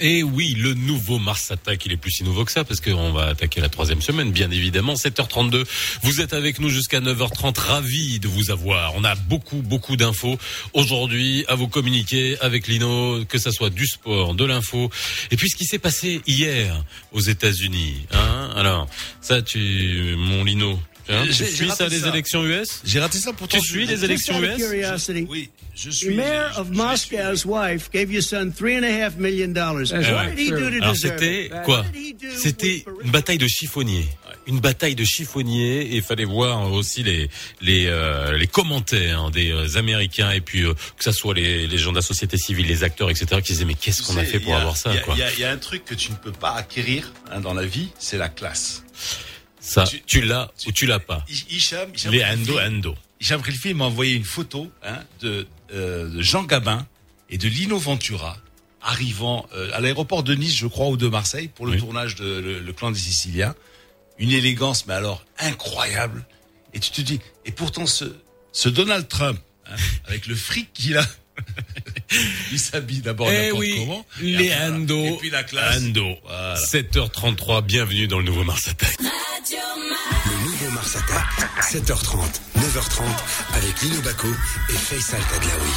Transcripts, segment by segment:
Et oui, le nouveau Mars Attack, il est plus si nouveau que ça parce qu'on va attaquer la troisième semaine, bien évidemment. 7h32, vous êtes avec nous jusqu'à 9h30, ravi de vous avoir. On a beaucoup, beaucoup d'infos aujourd'hui à vous communiquer avec Lino, que ça soit du sport, de l'info. Et puis ce qui s'est passé hier aux États-Unis. Hein Alors, ça, tu, mon Lino, Hein, tu suis ça les élections US J'ai raté ça pour Tu suis les élections US Oui, je suis. The mayor of Moscow's wife gave your son three and a half million dollars. What did he do to Alors c'était it? quoi? C'était une bataille de chiffonniers. Une bataille de chiffonniers et il fallait voir aussi les les euh, les commentaires des euh, Américains et puis euh, que ça soit les les gens de la société civile, les acteurs, etc. qui disaient mais qu'est-ce qu'on a fait pour a- avoir ça Il y a- quoi? il y, a- il y a un truc que tu ne peux pas acquérir hein, dans la vie, c'est la classe. Ça, tu- tu l'as ou tu l'as pas. Hi- Hicham, Hicham Les endo endo. Hicham Khelfi m'a envoyé une photo hein, de, euh, de Jean Gabin et de Lino Ventura arrivant euh, à l'aéroport de Nice, je crois, ou de Marseille pour le Oui. tournage de le, le clan des Siciliens. Une élégance, mais alors incroyable. Et tu te dis, et pourtant ce, ce Donald Trump, hein, avec le fric qu'il a, il s'habille d'abord Eh n'importe oui, comment. et puis la classe. Endo. Voilà. 7h33, bienvenue dans le nouveau Mars Attack. Le nouveau Mars Attack, 7h30, 9h30, avec Lino Baco et Faisal Tadlaoui.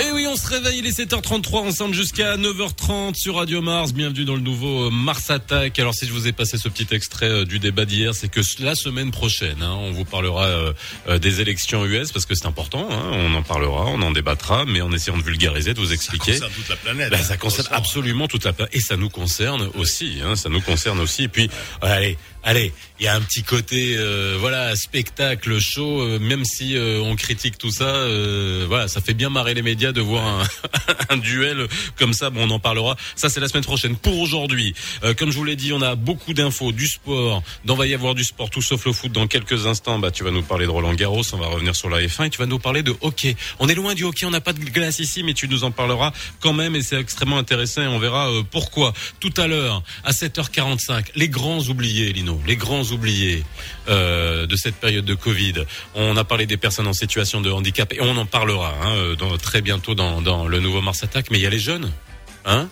Et Eh oui, on se réveille, il est 7h33 ensemble jusqu'à 9h30 sur Radio Mars. Bienvenue dans le nouveau euh, Mars Attack. Alors si je vous ai passé ce petit extrait euh, du débat d'hier, c'est que la semaine prochaine, hein, on vous parlera euh, euh, des élections US parce que c'est important. hein, on en parlera, on en débattra, mais en essayant de vulgariser, de vous Ça expliquer. concerne toute la planète. Hein, ça concerne absolument toute la planète et ça nous concerne aussi. Hein, ça nous concerne aussi. Et puis, allez, allez, il y a un petit côté, euh, voilà, spectacle, show. euh, même si euh, on critique tout ça, euh, voilà, ça fait bien marrer les médias de voir un, duel comme ça. Bon, on en parlera. Ça, c'est la semaine prochaine. Pour aujourd'hui, euh, comme je vous l'ai dit, on a beaucoup d'infos, du sport. Dans va y avoir du sport, tout sauf le foot. Dans quelques instants, bah, tu vas nous parler de Roland Garros. On va revenir sur la F1 et tu vas nous parler de hockey. On est loin du hockey, on n'a pas de glace ici, mais tu nous en parleras quand même et c'est extrêmement intéressant et on verra pourquoi. Tout à l'heure, à 7h45, les grands oubliés, Lino, les grands oubliés euh, de cette période de Covid. On a parlé des personnes en situation de handicap et on en parlera hein, euh, très bientôt dans, le nouveau Mars Attack. Mais il y a les jeunes, hein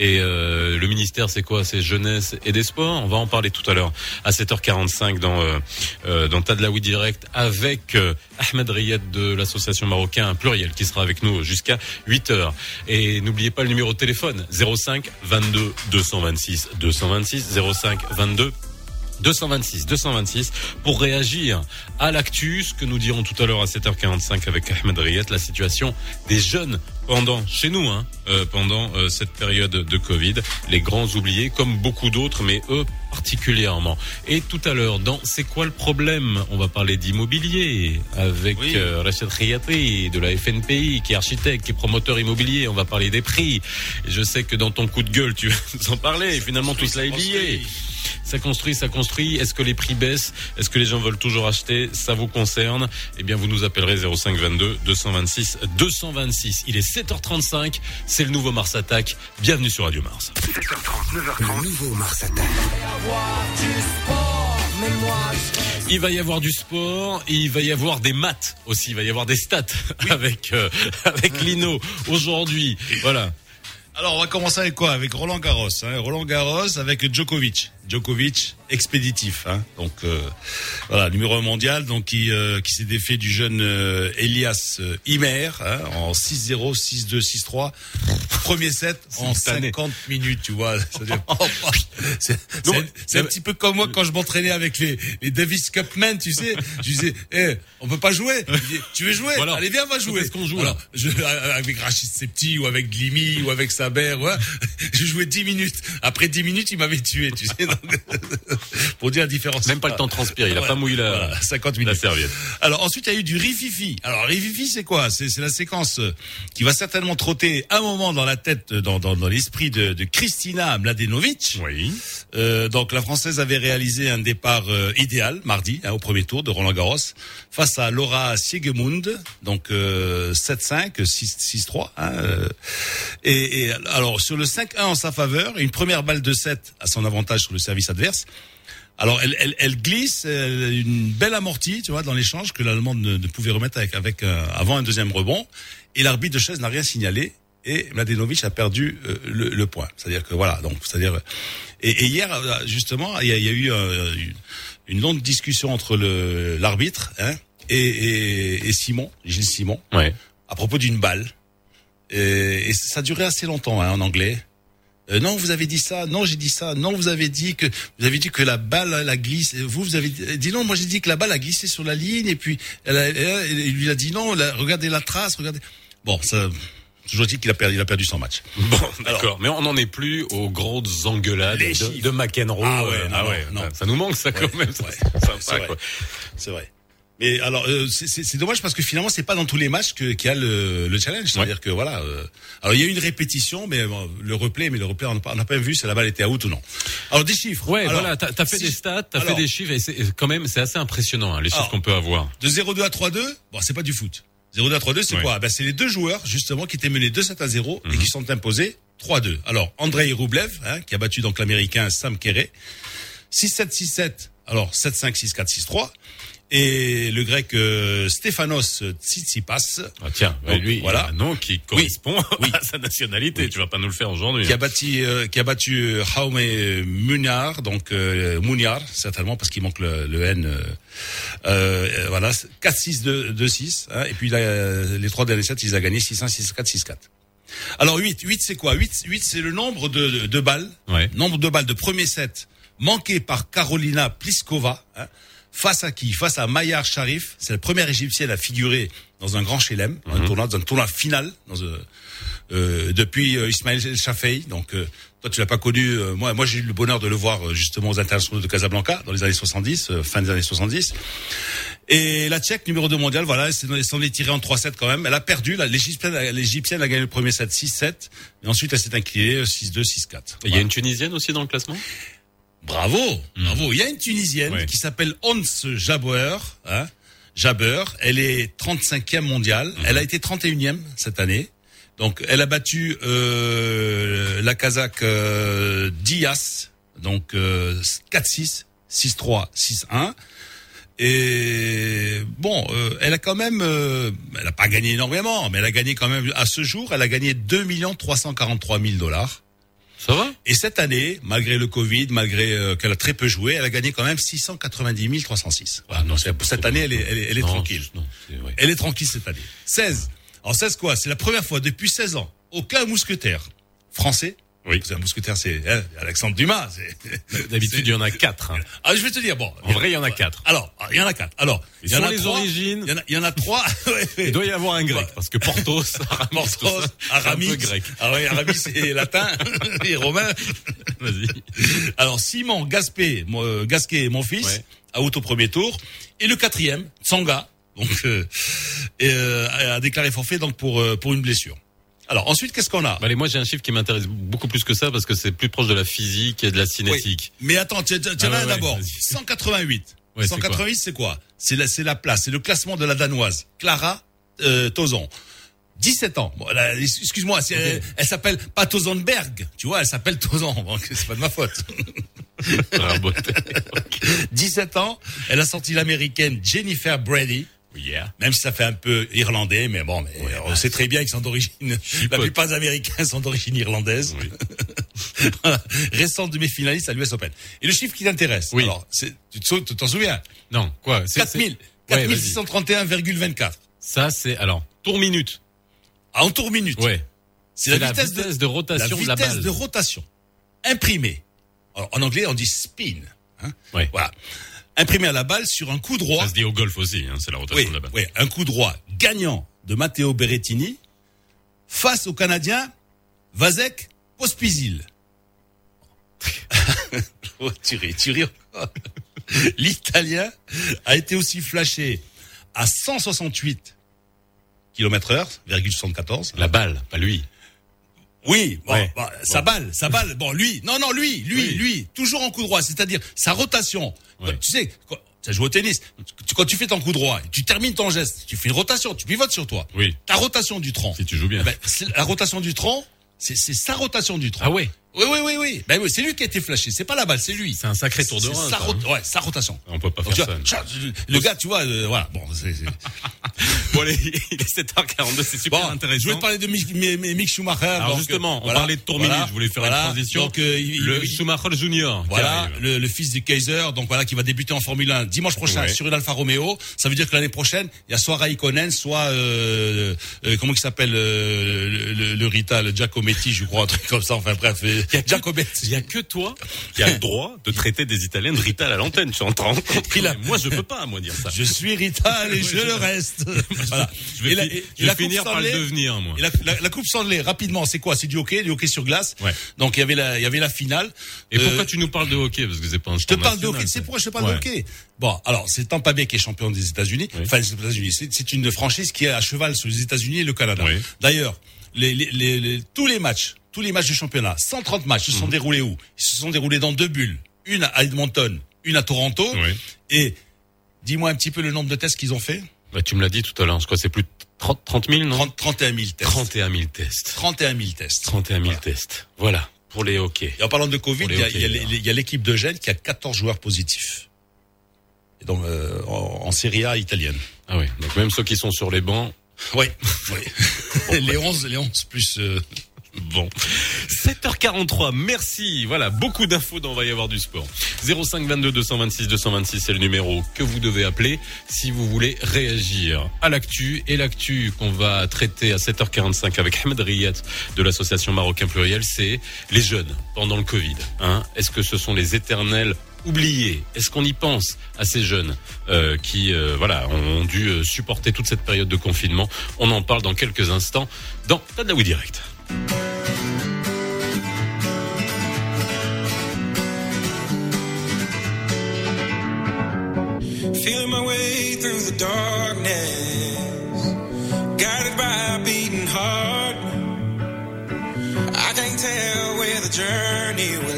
et euh, le ministère, c'est quoi? C'est jeunesse et des sports? On va en parler tout à l'heure à 7h45 dans euh, Tadlaoui Direct avec Ahmed Riyad de l'association marocain pluriel qui sera avec nous jusqu'à 8h. Et n'oubliez pas le numéro de téléphone 05 22 226 226 05 22 226, 226 pour réagir à l'actu, ce que nous dirons tout à l'heure à 7h45 avec Ahmed Riyad, la situation des jeunes pendant, chez nous, hein, euh, pendant euh, cette période de Covid, les grands oubliés comme beaucoup d'autres, mais eux particulièrement. Et tout à l'heure, dans C'est quoi le problème? On va parler d'immobilier avec Oui. euh, Rachid Riyati de la FNPI, qui est architecte, qui est promoteur immobilier. On va parler des prix. Et je sais que dans ton coup de gueule, tu vas nous en parler. Et finalement, tout cela est lié. Ça construit, ça construit. Est-ce que les prix baissent? Est-ce que les gens veulent toujours acheter? Ça vous concerne? Eh bien, vous nous appellerez 05 22 226 226. Il est 7h35. C'est le nouveau Mars Attack. Bienvenue sur Radio Mars. 7h30, 9h30, le nouveau Mars Attack. Il va y avoir du sport, et il va y avoir des maths aussi, il va y avoir des stats avec euh, avec Lino aujourd'hui. Voilà. Alors, on va commencer avec quoi? Avec Roland Garros. Hein. Roland Garros avec Djokovic. Djokovic expéditif. Hein. Donc, euh, voilà, numéro un mondial, donc qui, euh, qui s'est défait du jeune euh, Elias euh, Imer hein, en 6-0, 6-2, 6-3. Premier set en Simultané. 50 minutes, tu vois. C'est-à-dire- C'est un petit peu comme moi quand je m'entraînais avec les, les Davis Cupmen, tu sais. Je disais, eh, on peut pas jouer. Dis, tu veux jouer? Voilà. Allez, viens, on va jouer. Qu'est-ce qu'on joue, Alors, je, avec Rachid Septi ou avec Glimi ou avec Saber, ouais, je jouais 10 minutes. Après 10 minutes, il m'avait tué, tu sais. pour dire la différence. Même pas le temps de transpirer, il a Voilà. pas mouillé la, Voilà, 50 la minutes. serviette. Alors ensuite, il y a eu du rififi. Alors rififi, c'est quoi? C'est c'est la séquence euh, qui va certainement trotter un moment dans la tête, euh, dans, dans, dans l'esprit de, de Kristina Mladenovic. Oui. Euh, donc la française avait réalisé un départ euh, idéal mardi hein, au premier tour de Roland Garros face à Laura Siegemund, donc euh, 7-5, 6-3. Hein, euh, et, et alors sur le 5-1 en sa faveur, une première balle de 7 à son avantage sur le service adverse. Alors elle, elle, elle glisse euh, une belle amortie, tu vois, dans l'échange que l'allemande ne, ne pouvait remettre avec, avec euh, avant un deuxième rebond. Et l'arbitre de chaise n'a rien signalé. et Mladenovic a perdu euh, le, le point. C'est-à-dire que voilà, donc c'est-à-dire et, et hier justement, il y a, il y a eu euh, une, une longue discussion entre l'arbitre hein, et, et, et Simon, Gilles Simon, Ouais. à propos d'une balle. Et, et ça a duré assez longtemps hein, en anglais. Euh, non, vous avez dit ça. Non, j'ai dit ça. Non, vous avez dit que vous avez dit que la balle elle a glissé. Vous, vous avez dit non. Moi, j'ai dit que la balle a glissé sur la ligne et puis elle a- elle il lui a dit non. la- regardez la trace. Regardez. Bon, ça. Toujours dit qu'il a perdu, il a perdu son match. Bon, d'accord. Mais on n'en est plus aux grosses engueulades de, McEnroe. Ah ouais, euh, non, non, non. Ça, ça nous manque ça quand même. ça, ouais. vrai. C'est vrai. Mais alors, euh, c'est- dommage parce que finalement, c'est pas dans tous les matchs qu'il y a le, le challenge. C'est-à-dire que voilà. euh, alors, il y a eu une répétition, mais bon, le replay, mais le replay, on n'a pas, on n'a pas vu si la balle était out ou non. Alors, des chiffres. Ouais, Alors, voilà, t'as as fait si- des stats, t'as fait des chiffres, et c'est quand même, c'est assez impressionnant, hein, les chiffres qu'on peut avoir. De 0-2 à 3-2, bon, c'est pas du foot. 0-2 à 3-2, c'est Ouais. quoi? Ben, C'est les deux joueurs, justement, qui étaient menés 2-7 à 0 Mhm. et qui sont imposés 3-2. Alors, Andrei Roublev, hein, qui a battu donc l'Américain Sam Kerre, 6-7, 6-7, alors 7-5, 6-4, 6-3. Et le grec euh, Stefanos Tsitsipas, Ah, tiens, Donc, lui, voilà. il a un nom qui correspond Oui. à sa nationalité. Tu vas pas nous le faire aujourd'hui. qui a hein. battu, euh, qui a battu euh, Jaume Munar, donc euh, Munar, certainement parce qu'il manque le, le N. Euh, euh, voilà, 4-6, 2-6. Hein, et puis là, les trois derniers sets, il a gagné 6-1, 6-4, 6-4. Alors 8, 8 c'est quoi? 8, 8 c'est le nombre de, de, de balles, Ouais. nombre de balles de premier set manqué par Carolina Pliskova. Hein, face à qui? Face à Mayar Sharif. C'est la première égyptienne à figurer dans un grand chelem, dans un tournoi, dans un tournoi final, dans un, euh, depuis euh, Ismaël Chafei. Donc euh, toi tu l'as pas connu. euh, moi, moi j'ai eu le bonheur de le voir euh, justement aux internationaux de Casablanca dans les années 70, euh, fin des années 70. Et la Tchèque, numéro 2 mondial, voilà, elle s'en- est tirée en 3-7 quand même. Elle a perdu. L'Égyptienne, l'Égyptienne a gagné le premier set 6-7. Et ensuite, elle s'est inclinée euh, 6-2, 6-4. Il y a une Tunisienne aussi dans le classement? Bravo, bravo. Il y a une Tunisienne Ouais. qui s'appelle Hans Jabeur. Hein, Jaber. Elle est 35e mondiale. Elle a été 31e cette année. Donc, elle a battu euh, la Kazakh euh, Diaz. Donc, euh, 4-6, 6-3, 6-1. Et bon, euh, elle a quand même, euh, elle n'a pas gagné énormément, mais elle a gagné quand même à ce jour, elle a gagné 2 343 000 dollars. Ça va? Et cette année, malgré le Covid, malgré euh, qu'elle a très peu joué, elle a gagné quand même 690 306. Voilà, donc c'est- cette année, elle est, elle est, elle est Non, tranquille. non, ouais. Elle est tranquille cette année. 16. Alors 16 quoi? C'est la première fois depuis 16 ans, aucun mousquetaire français. Oui. C'est un mousquetaire, c'est hein, Alexandre Dumas. D'habitude, il y en a quatre. hein. Ah, je vais te dire, bon. En vrai, il y en a quatre. Alors, il y en a quatre. Alors, il y en a les trois. origines. Il y en a, il y en a trois. Il doit y avoir un grec, parce que Portos, Aramis, c'est Aramis. grec. Ah ouais, Aramis c'est latin et romain. Vas-y. Alors Simon Gaspé, mon- euh, Gasquet, mon fils, Ouais. out au premier tour, et le quatrième, Tsanga, donc euh, et, euh, a déclaré forfait donc pour euh, pour une blessure. Alors ensuite qu'est-ce qu'on a Bah, allez, moi, j'ai un chiffre qui m'intéresse beaucoup plus que ça, parce que c'est plus proche de la physique et de la cinétique. Mais attends, tiens, Ah ouais, là, ouais, d'abord. vas-y. 188. Ouais, c'est 188, c'est quoi C'est la, c'est la place, c'est le classement de la danoise. Clara euh, Tozon. 17 ans. Bon, excuse-moi, c'est- elle, elle s'appelle pas Tozonberg, tu vois, elle s'appelle Tozon. C'est pas de ma faute. Ah, bon. 17 ans, elle a sorti l'américaine Jennifer Brady. Yeah. Même si ça fait un peu irlandais, mais bon, mais on sait très bien qu'ils sont d'origine. La plupart des Américains sont d'origine irlandaise. Oui. voilà. Récente demi-finaliste à l'US Open. Et le chiffre qui t'intéresse. Oui. Alors, tu t'en souviens? Non, quoi c'est- 4000. c'est- Ouais, vas-y. 4631,24. Ça, c'est, alors, tour minute. Ah, en tour minute. Ouais. C'est la, vitesse, de, de, rotation la de la vitesse balle. de rotation. Imprimée. Alors, en anglais, on dit spin. Hein Ouais. Voilà. Imprimée à la balle sur un coup droit. Ça se dit au golf aussi, hein, c'est la rotation Oui, de la balle. oui, un coup droit gagnant de Matteo Berrettini face au Canadien Vasek Pospisil. oh, tu ris, tu ris. L'Italien a été aussi flashé à 168 km heure, 74. La balle, pas lui. Oui, bon, Ouais. bah, sa Bon. balle, sa balle. Bon, lui, non, non, lui, lui, Oui. lui, toujours en coup droit, c'est-à-dire sa rotation. Ouais. Tu sais, as joué au tennis, quand tu fais ton coup droit, tu termines ton geste, tu fais une rotation, tu pivotes sur toi. Oui. Ta rotation du tronc. Si tu joues bien. Eh ben, la rotation du tronc, c'est c'est sa rotation du tronc. Ah ouais. Oui, oui, oui, oui. Ben oui, c'est lui qui a été flashé. C'est pas la balle, c'est lui. C'est un sacré tour de rein. sa, rot- hein. ouais, sa rotation. On peut pas faire ça. vois, le gars, tu vois, euh, voilà. Bon, c'est, Bon, allez, il est 7h42, c'est super bon, intéressant. je voulais te parler de Mick, Schumacher. Alors donc, justement, on voilà, parlait de Tour voilà, Minute, je voulais faire voilà. une transition. Donc, euh, il- le il- Schumacher Junior. Voilà, le, le fils du Kaiser, donc voilà, qui va débuter en Formule 1 dimanche prochain Ouais. sur une Alfa Romeo. Ça veut dire que l'année prochaine, il y a soit Raikkonen, soit euh, euh, comment il s'appelle euh, le, le, le Rita, le Giacometti, je crois, un truc comme ça. Enfin bref, euh, Il y a. Il y a que toi qui a le droit de traiter des Italiens de Rita à la l'antenne, tu entends a- Moi, je peux pas, moi, dire ça. Je suis Rita et je le reste. voilà. Je vais, Et la- fi- et- je et vais la Coupe finir par le devenir, moi. Et la, la, la Coupe Stanley, rapidement, c'est quoi? C'est du hockey, du hockey sur glace? Ouais. Donc il y avait la, il y avait la finale. Et Euh, pourquoi tu nous parles de hockey? Parce que c'est pas un Je te parle de hockey. C'est pourquoi je te parle de hockey? Bon, alors c'est Tampa Bay qui est champion des États-Unis. Oui. Enfin, des États-Unis. C'est, c'est une franchise qui est à cheval sur les États-Unis et le Canada. Oui. D'ailleurs, les, les, les, les- tous les matchs, tous les matchs du championnat, 130 matchs, se sont Mhm. déroulés où? Ils se sont déroulés dans deux bulles. Une à Edmonton, une à Toronto. Oui. Et dis-moi un petit peu le nombre de tests qu'ils ont fait. Bah, tu me l'as dit tout à l'heure, je crois que c'est plus de 30, 30 000, non? 30, 31 000 tests. 31 000 tests. 31 000 tests. 31 000 tests. Voilà, pour les hockey. Et en parlant de Covid, il y a l'équipe de Gênes qui a 14 joueurs positifs. Et donc, euh, en, en Serie A italienne. Ah oui, donc même ceux qui sont sur les bancs, Oui, oui. les 11, les 11 plus... euh, Bon. 7h43, merci. Voilà, beaucoup d'infos dans Va y avoir du sport. 05 22 226 226, c'est le numéro que vous devez appeler si vous voulez réagir à l'actu. Et l'actu qu'on va traiter à 7h45 avec Ahmed Riyad de l'association Marocain Pluriel, c'est les jeunes pendant le Covid. Hein Est-ce que ce sont les éternels oubliés Est-ce qu'on y pense à ces jeunes euh, qui euh, voilà ont dû euh, supporter toute cette période de confinement? On en parle dans quelques instants dans Tadlaoui Direct. Feeling my way through the darkness, guided by a beating heart. I can't tell where the journey will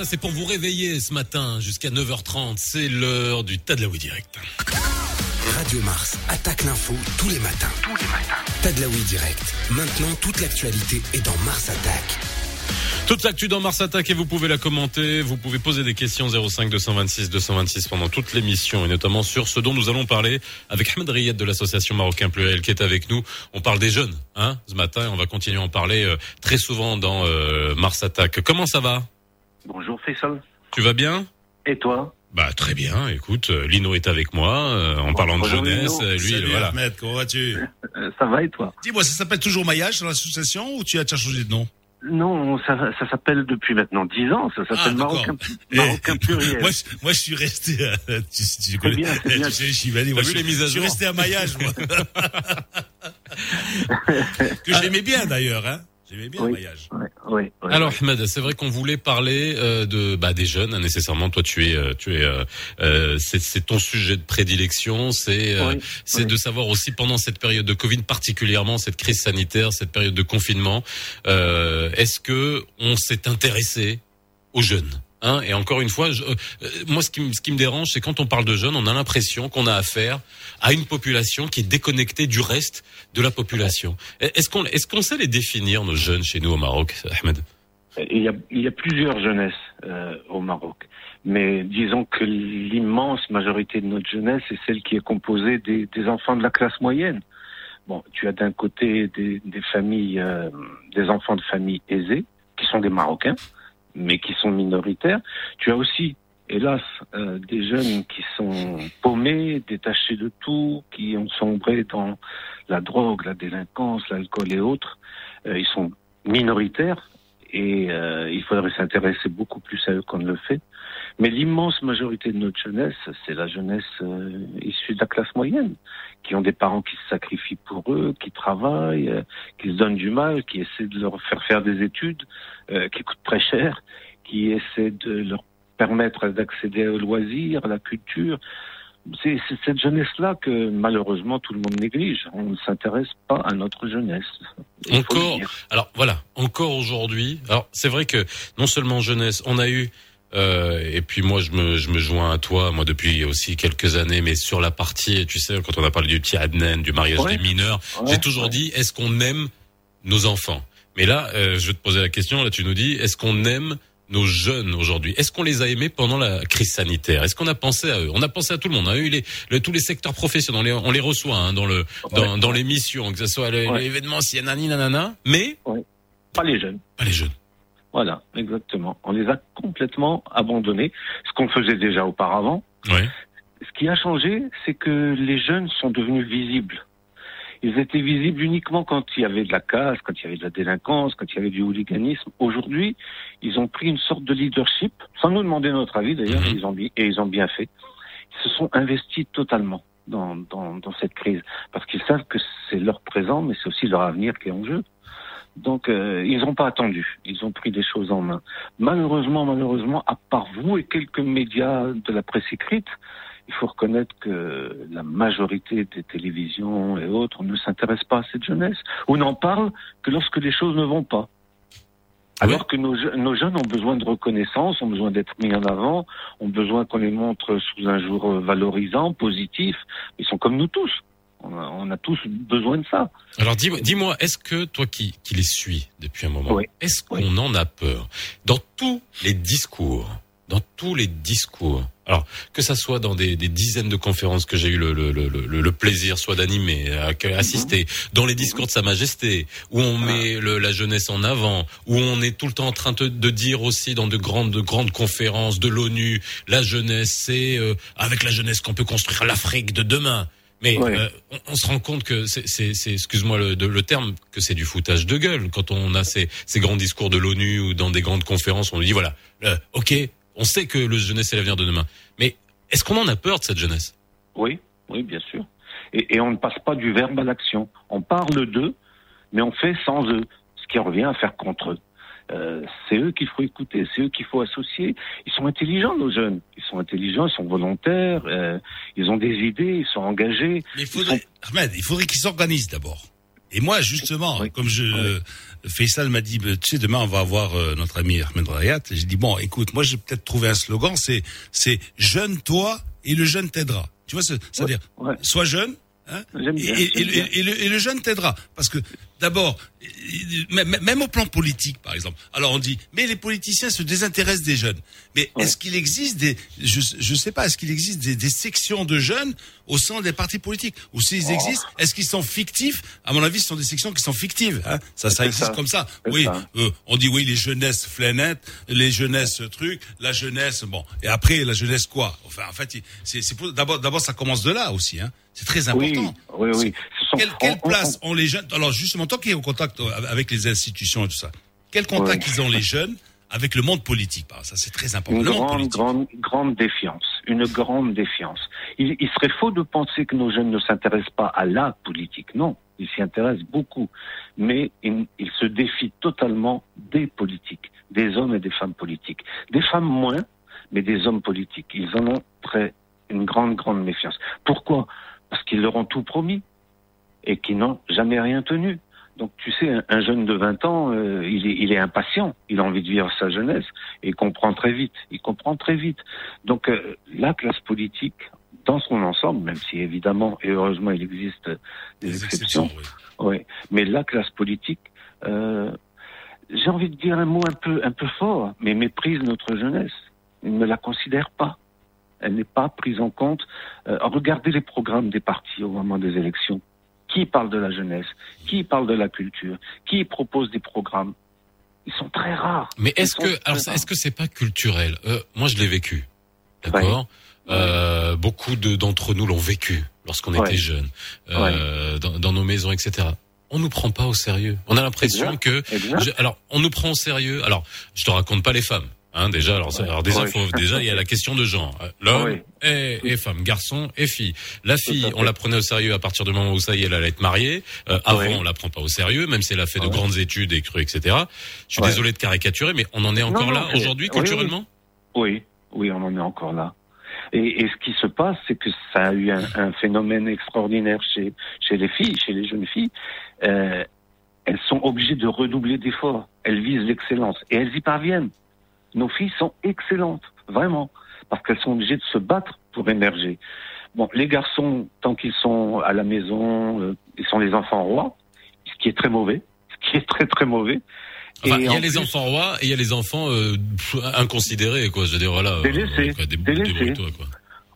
ça c'est pour vous réveiller ce matin jusqu'à 9h30. C'est l'heure du Tadlaoui Direct. Radio Mars attaque l'info tous les matins. Tous les matins. Tadlaoui direct. Maintenant, toute l'actualité est dans Mars Attaque. Toute l'actu dans Mars Attack et vous pouvez la commenter. Vous pouvez poser des questions 05 226 226 pendant toute l'émission et notamment sur ce dont nous allons parler avec Ahmed Riyad de l'association Marocain Pluriel qui est avec nous. On parle des jeunes, hein, ce matin et on va continuer à en parler euh, très souvent dans euh, Mars Attack. Comment ça va? Bonjour Faisal. Tu vas bien? Et toi? Bah très bien. Écoute, euh, Lino est avec moi euh, en parlant de jeunesse. Lino. euh, Lui, Salut voilà. Ahmed, comment vas-tu? Ça va et toi? Dis-moi, ça s'appelle toujours Maillage dans l'association ou tu as déjà changé de nom? Non, ça, ça s'appelle depuis maintenant 10 ans, ça Ah, s'appelle d'accord. Marocain, Eh, Marocain pluriel. moi, je, moi, je suis resté. euh, tu, tu connais, bien, bien. tu sais, moi, vu je, les mises à je suis resté à maillage, moi. que j'aimais bien d'ailleurs, hein. J'aimais bien Oui. maillage. Oui, oui, Alors. Ahmed, c'est vrai qu'on voulait parler euh, de bah, des jeunes hein, nécessairement. Toi, tu es, euh, tu es, euh, euh, c'est c'est ton sujet de prédilection. C'est, euh, Oui, c'est oui. de savoir aussi pendant cette période de Covid, particulièrement cette crise sanitaire, cette période de confinement, euh, est-ce que on s'est intéressé aux jeunes? Hein, et encore une fois, euh, moi, ce qui, me- dérange, c'est quand on parle de jeunes, on a l'impression qu'on a affaire à une population qui est déconnectée du reste de la population. Est-ce qu'on, est-ce sait les définir nos jeunes chez nous au Maroc, Ahmed? Il y a, plusieurs jeunesses euh, au Maroc. Mais disons que l'immense majorité de notre jeunesse est celle qui est composée des, enfants de la classe moyenne. Bon, tu as d'un côté des, des familles, euh, des enfants de familles aisées, qui sont des Marocains, mais qui sont minoritaires. Tu as aussi, hélas, euh, des jeunes qui sont paumés, détachés de tout, qui ont sombré dans la drogue, la délinquance, l'alcool et autres. Euh, ils sont minoritaires et euh, il faudrait s'intéresser beaucoup plus à eux qu'on ne le fait. Mais l'immense majorité de notre jeunesse, c'est la jeunesse euh, issue de la classe moyenne, qui ont des parents qui se sacrifient pour eux, qui travaillent, euh, qui se donnent du mal, qui essaient de leur faire faire des études euh, qui coûtent très cher, qui essaient de leur permettre d'accéder aux loisirs, à la culture. C'est cette jeunesse-là que malheureusement tout le monde néglige. On ne s'intéresse pas à notre jeunesse. Encore, alors voilà, encore aujourd'hui. Alors c'est vrai que non seulement jeunesse, on a eu euh, et puis moi je me je me joins à toi, moi depuis aussi quelques années, mais sur la partie, tu sais, quand on a parlé du petit Adnen, du mariage Ouais. des mineurs, Ouais, j'ai toujours ouais. dit est-ce qu'on aime nos enfants? Mais là, euh, je vais te poser la question. Là, tu nous dis est-ce qu'on aime nos jeunes aujourd'hui? Est-ce qu'on les a aimés pendant la crise sanitaire? Est-ce qu'on a pensé à eux? On a pensé à tout le monde. On a eu les, le- tous les secteurs professionnels. On les, on les reçoit hein, dans le dans, dans l'émission, que ce soit l'événement, nani nanana, mais Pas les jeunes. pas les jeunes. Voilà, exactement. On les a complètement abandonnés, ce qu'on faisait déjà auparavant. Ce qui a changé, c'est que les jeunes sont devenus visibles. Ils étaient visibles uniquement quand il y avait de la casse, quand il y avait de la délinquance, quand il y avait du hooliganisme. Aujourd'hui, ils ont pris une sorte de leadership, sans nous demander notre avis d'ailleurs, Mhm. ils ont, bi- et ils ont bien fait. Ils se sont investis totalement dans, dans, dans cette crise, parce qu'ils savent que c'est leur présent, mais c'est aussi leur avenir qui est en jeu. Donc, euh, ils n'ont pas attendu. Ils ont pris des choses en main. Malheureusement, malheureusement, à part vous et quelques médias de la presse écrite, il faut reconnaître que la majorité des télévisions et autres ne s'intéressent pas à cette jeunesse, ou n'en parlent que lorsque les choses ne vont pas. Alors que nos jeunes ont besoin de reconnaissance, ont besoin d'être mis en avant, ont besoin qu'on les montre sous un jour euh, valorisant, positif. Ils sont comme nous tous. On a, on a tous besoin de ça. Alors dis-moi, dis-moi, est-ce que toi qui, qui les suis depuis un moment, Oui. est-ce qu'on Oui. en a peur dans tous les discours, dans tous les discours Alors que ça soit dans des, des dizaines de conférences que j'ai eu le, le, le, le, le plaisir soit d'animer, à- à assister, dans les discours de Sa Majesté, où on met le, la jeunesse en avant, où on est tout le temps en train de, de dire aussi dans de grandes de grandes conférences de l'ONU, la jeunesse, c'est euh, avec la jeunesse qu'on peut construire l'Afrique de demain. Mais Ouais. euh, on, on se rend compte que c'est, c'est, c'est- excuse-moi le, de- le terme, que c'est du foutage de gueule quand on a ces, ces grands discours de l'ONU ou dans des grandes conférences, on nous dit voilà, euh, ok, on sait que le jeunesse est l'avenir de demain, mais est-ce qu'on en a peur de cette jeunesse? Oui, oui, bien sûr. Et, et on ne passe pas du verbe à l'action. On parle d'eux, mais on fait sans eux, ce qui revient à faire contre eux. Euh, c'est eux qu'il faut écouter, c'est eux qu'il faut associer. Ils sont intelligents, nos jeunes. Ils sont intelligents, ils sont volontaires, euh, ils ont des idées, ils sont engagés. Mais il faudrait, Ahmed, il faudrait qu'ils s'organisent d'abord. Et moi, justement, Oui. comme je, Oui. Faisal m'a dit, bah, tu sais, demain on va avoir euh, notre ami Ahmed Rayat. J'ai dit bon, écoute, moi j'ai peut-être trouvé un slogan, c'est c'est jeune toi et le jeune t'aidera. Tu vois, c'est- c'est-à-dire Ouais, sois jeune. Hein, et le, et le jeune t'aidera. Parce que, d'abord, même même au plan politique, par exemple. Alors on dit, mais les politiciens se désintéressent des jeunes. Mais Ouais. est-ce qu'il existe des, je, je sais pas, est-ce qu'il existe des, des sections de jeunes au sein des partis politiques? Ou s'ils Oh. existent, est-ce qu'ils sont fictifs? À mon avis, ce sont des sections qui sont fictives. Hein ça, ça existe ça. comme ça. Oui, ça. euh, on dit oui, les jeunesses flénettes, les jeunesses trucs, la jeunesse, bon. Et après, la jeunesse quoi? Enfin, en fait, c'est d'abord, d'abord, ça commence de là aussi. Hein c'est très Oui, important. oui, oui. Sont- Quelle, quelle place ont les jeunes? Alors justement, toi qui es au contact euh, avec les institutions et tout ça, quel contact Ouais. ils ont les jeunes avec le monde politique? Par Ça, c'est très important. Une le grande, grande, grande défiance. Une grande défiance. Il, il serait faux de penser que nos jeunes ne s'intéressent pas à la politique. Non, il s'y intéresse beaucoup, mais il, il se défie totalement des politiques, des hommes et des femmes politiques. Des femmes moins, mais des hommes politiques. Ils en ont très une grande, grande méfiance. Pourquoi? Parce qu'ils leur ont tout promis et qu'ils n'ont jamais rien tenu. Donc tu sais, un, un jeune de 20 ans, euh, il, est, il est impatient, il a envie de vivre sa jeunesse et il comprend très vite, il comprend très vite. Donc euh, la classe politique, dans son ensemble, même si évidemment et heureusement il existe des, Des exceptions, exceptions, oui. mais la classe politique, euh, j'ai envie de dire un mot un peu, un peu fort, mais méprise notre jeunesse. Il ne la considère pas. Elle n'est pas prise en compte. Euh, regardez les programmes des partis au moment des élections. Qui parle de la jeunesse? Qui parle de la culture? Qui propose des programmes? Ils sont très rares. Mais est-ce que, alors, est-ce que c'est pas culturel? Euh, Moi, je l'ai vécu. D'accord? Euh, beaucoup de d'entre nous l'ont vécu lorsqu'on Ouais. était jeunes, euh, dans, dans nos maisons, etc. On nous prend pas au sérieux. On a l'impression que, je- alors, on nous prend au sérieux. Alors, je te raconte pas les femmes. Hein, déjà, alors, déjà, faut, déjà, il y a la question de genre. L'homme Ouais. et, et femme, garçon et fille. La fille, on la prenait au sérieux à partir du moment où ça y est, elle allait être mariée. Euh, avant, Ouais. on la prend pas au sérieux, même si elle a fait de grandes études et cru, etc. Je suis désolé de caricaturer, mais on en est encore non, là aujourd'hui, oui, oui. culturellement? Oui, oui, on en est encore là. Et, et ce qui se passe, c'est que ça a eu un, un phénomène extraordinaire chez, chez les filles, chez les jeunes filles. Euh, elles sont obligées de redoubler d'efforts. Elles visent l'excellence et elles y parviennent. Nos filles sont excellentes, vraiment, parce qu'elles sont obligées de se battre pour émerger. Bon, les garçons, tant qu'ils sont à la maison, euh, ils sont les enfants rois, ce qui est très mauvais, ce qui est très très mauvais. Enfin, il y a les enfants rois et il y a les enfants euh, inconsidérés, quoi. Je veux dire, voilà. Délaissés, euh, des- délaissés. quoi.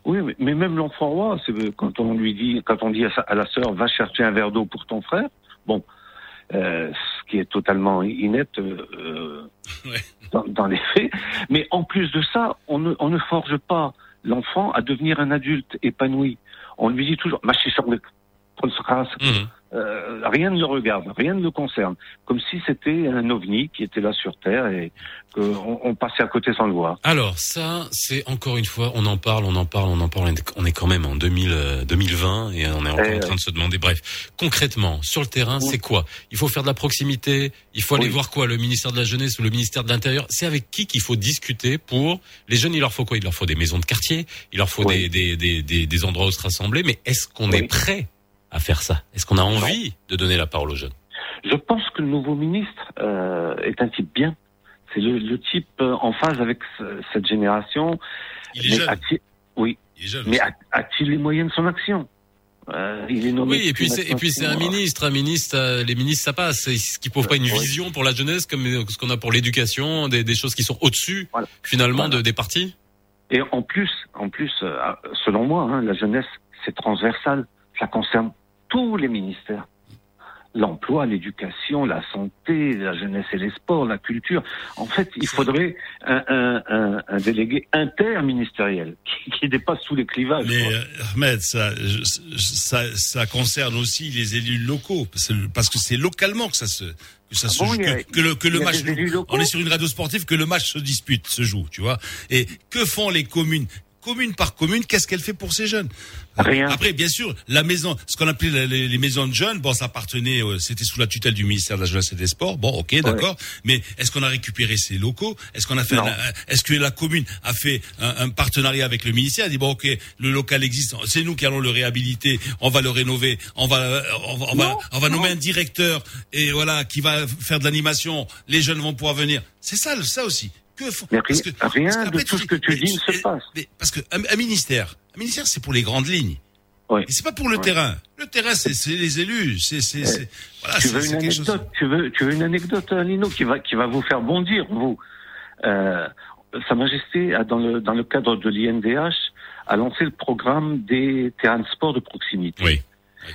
Oui, mais- mais même l'enfant roi, c'est euh, quand on lui dit, quand on dit à, sa- à la sœur, va chercher un verre d'eau pour ton frère. Bon, euh, ce qui est totalement inepte euh, euh, Ouais. dans, dans les faits. Mais en plus de ça, on ne, on ne forge pas l'enfant à devenir un adulte épanoui. On lui dit toujours, ma euh, rien ne le regarde, rien ne le concerne, comme si c'était un ovni qui était là sur Terre et qu'on on passait à côté sans le voir. Alors ça, c'est encore une fois, on en parle, on en parle, on en parle. on est- quand même en 2000, euh, 2020 et on est encore Eh en train de se demander. Bref, concrètement, sur le terrain, Oui. c'est quoi? Il faut faire de la proximité. Il faut aller Oui. voir quoi? Le ministère de la jeunesse ou le ministère de l'intérieur? C'est avec qui qu'il faut discuter pour les jeunes? Il leur faut quoi? Il leur faut des maisons de quartier. Il leur faut Oui. des, des, des, des, des endroits où se rassembler. Mais est-ce qu'on est prêt à faire ça Est-ce qu'on a envie de donner la parole aux jeunes? Je pense que le nouveau ministre euh, est un type bien. C'est le, le type euh, en phase avec ce- cette génération. Il est jeune. oui, Il est jeune. mais a-t-il les moyens de son action? Euh, Il est nommé. Oui, et puis c'est et puis c'est un ministre, un ministre, les ministres ça passe. Est-ce qu'il faut pas une vision pour la jeunesse comme ce qu'on a pour l'éducation, des, des choses qui sont au-dessus Voilà. finalement Voilà. de des partis Et en plus, en plus, selon moi, hein, la jeunesse, c'est transversal. Ça concerne tous les ministères. L'emploi, l'éducation, la santé, la jeunesse et les sports, la culture. En fait, il faudrait un, un, un, un délégué interministériel qui, qui dépasse tous les clivages. Mais euh, Ahmed, ça, ça, ça concerne aussi les élus locaux, parce que- c'est localement que ça se, que ça Ah se bon, joue, a- que, que le, que le match. On est sur une radio sportive, que le match se dispute, se joue, tu vois. Et que font les communes commune par commune, qu'est-ce qu'elle fait pour ces jeunes Rien. Après, bien sûr, la maison, ce qu'on appelait les, maisons de jeunes, bon, ça appartenait, euh, c'était sous la tutelle du ministère de la Jeunesse et des Sports. Bon, ok, d'accord. Mais est-ce qu'on a récupéré ces locaux Est-ce qu'on a fait Est-ce que la commune a fait un, un partenariat avec le ministère a dit bon, ok, le local existe, c'est nous qui allons le réhabiliter, on va le rénover, on va, on va, on va, Non, on va nommer un directeur et voilà qui va faire de l'animation. Les jeunes vont pouvoir venir. C'est ça, ça aussi. Que font Mais rien- que- rien de tout dis, ce que tu mais- dis ne se passe. mais parce que un, un ministère, un ministère, c'est pour les grandes lignes. Oui. C'est pas pour le terrain. Le terrain, c'est les élus. C'est voilà. tu veux une quelque chose. anecdote Tu veux, tu veux une anecdote, Lino, qui va, qui va vous faire bondir, vous. Euh, Sa Majesté, a, dans le, dans le cadre de l'INDH, a lancé le programme des terrains de sport de proximité. Oui.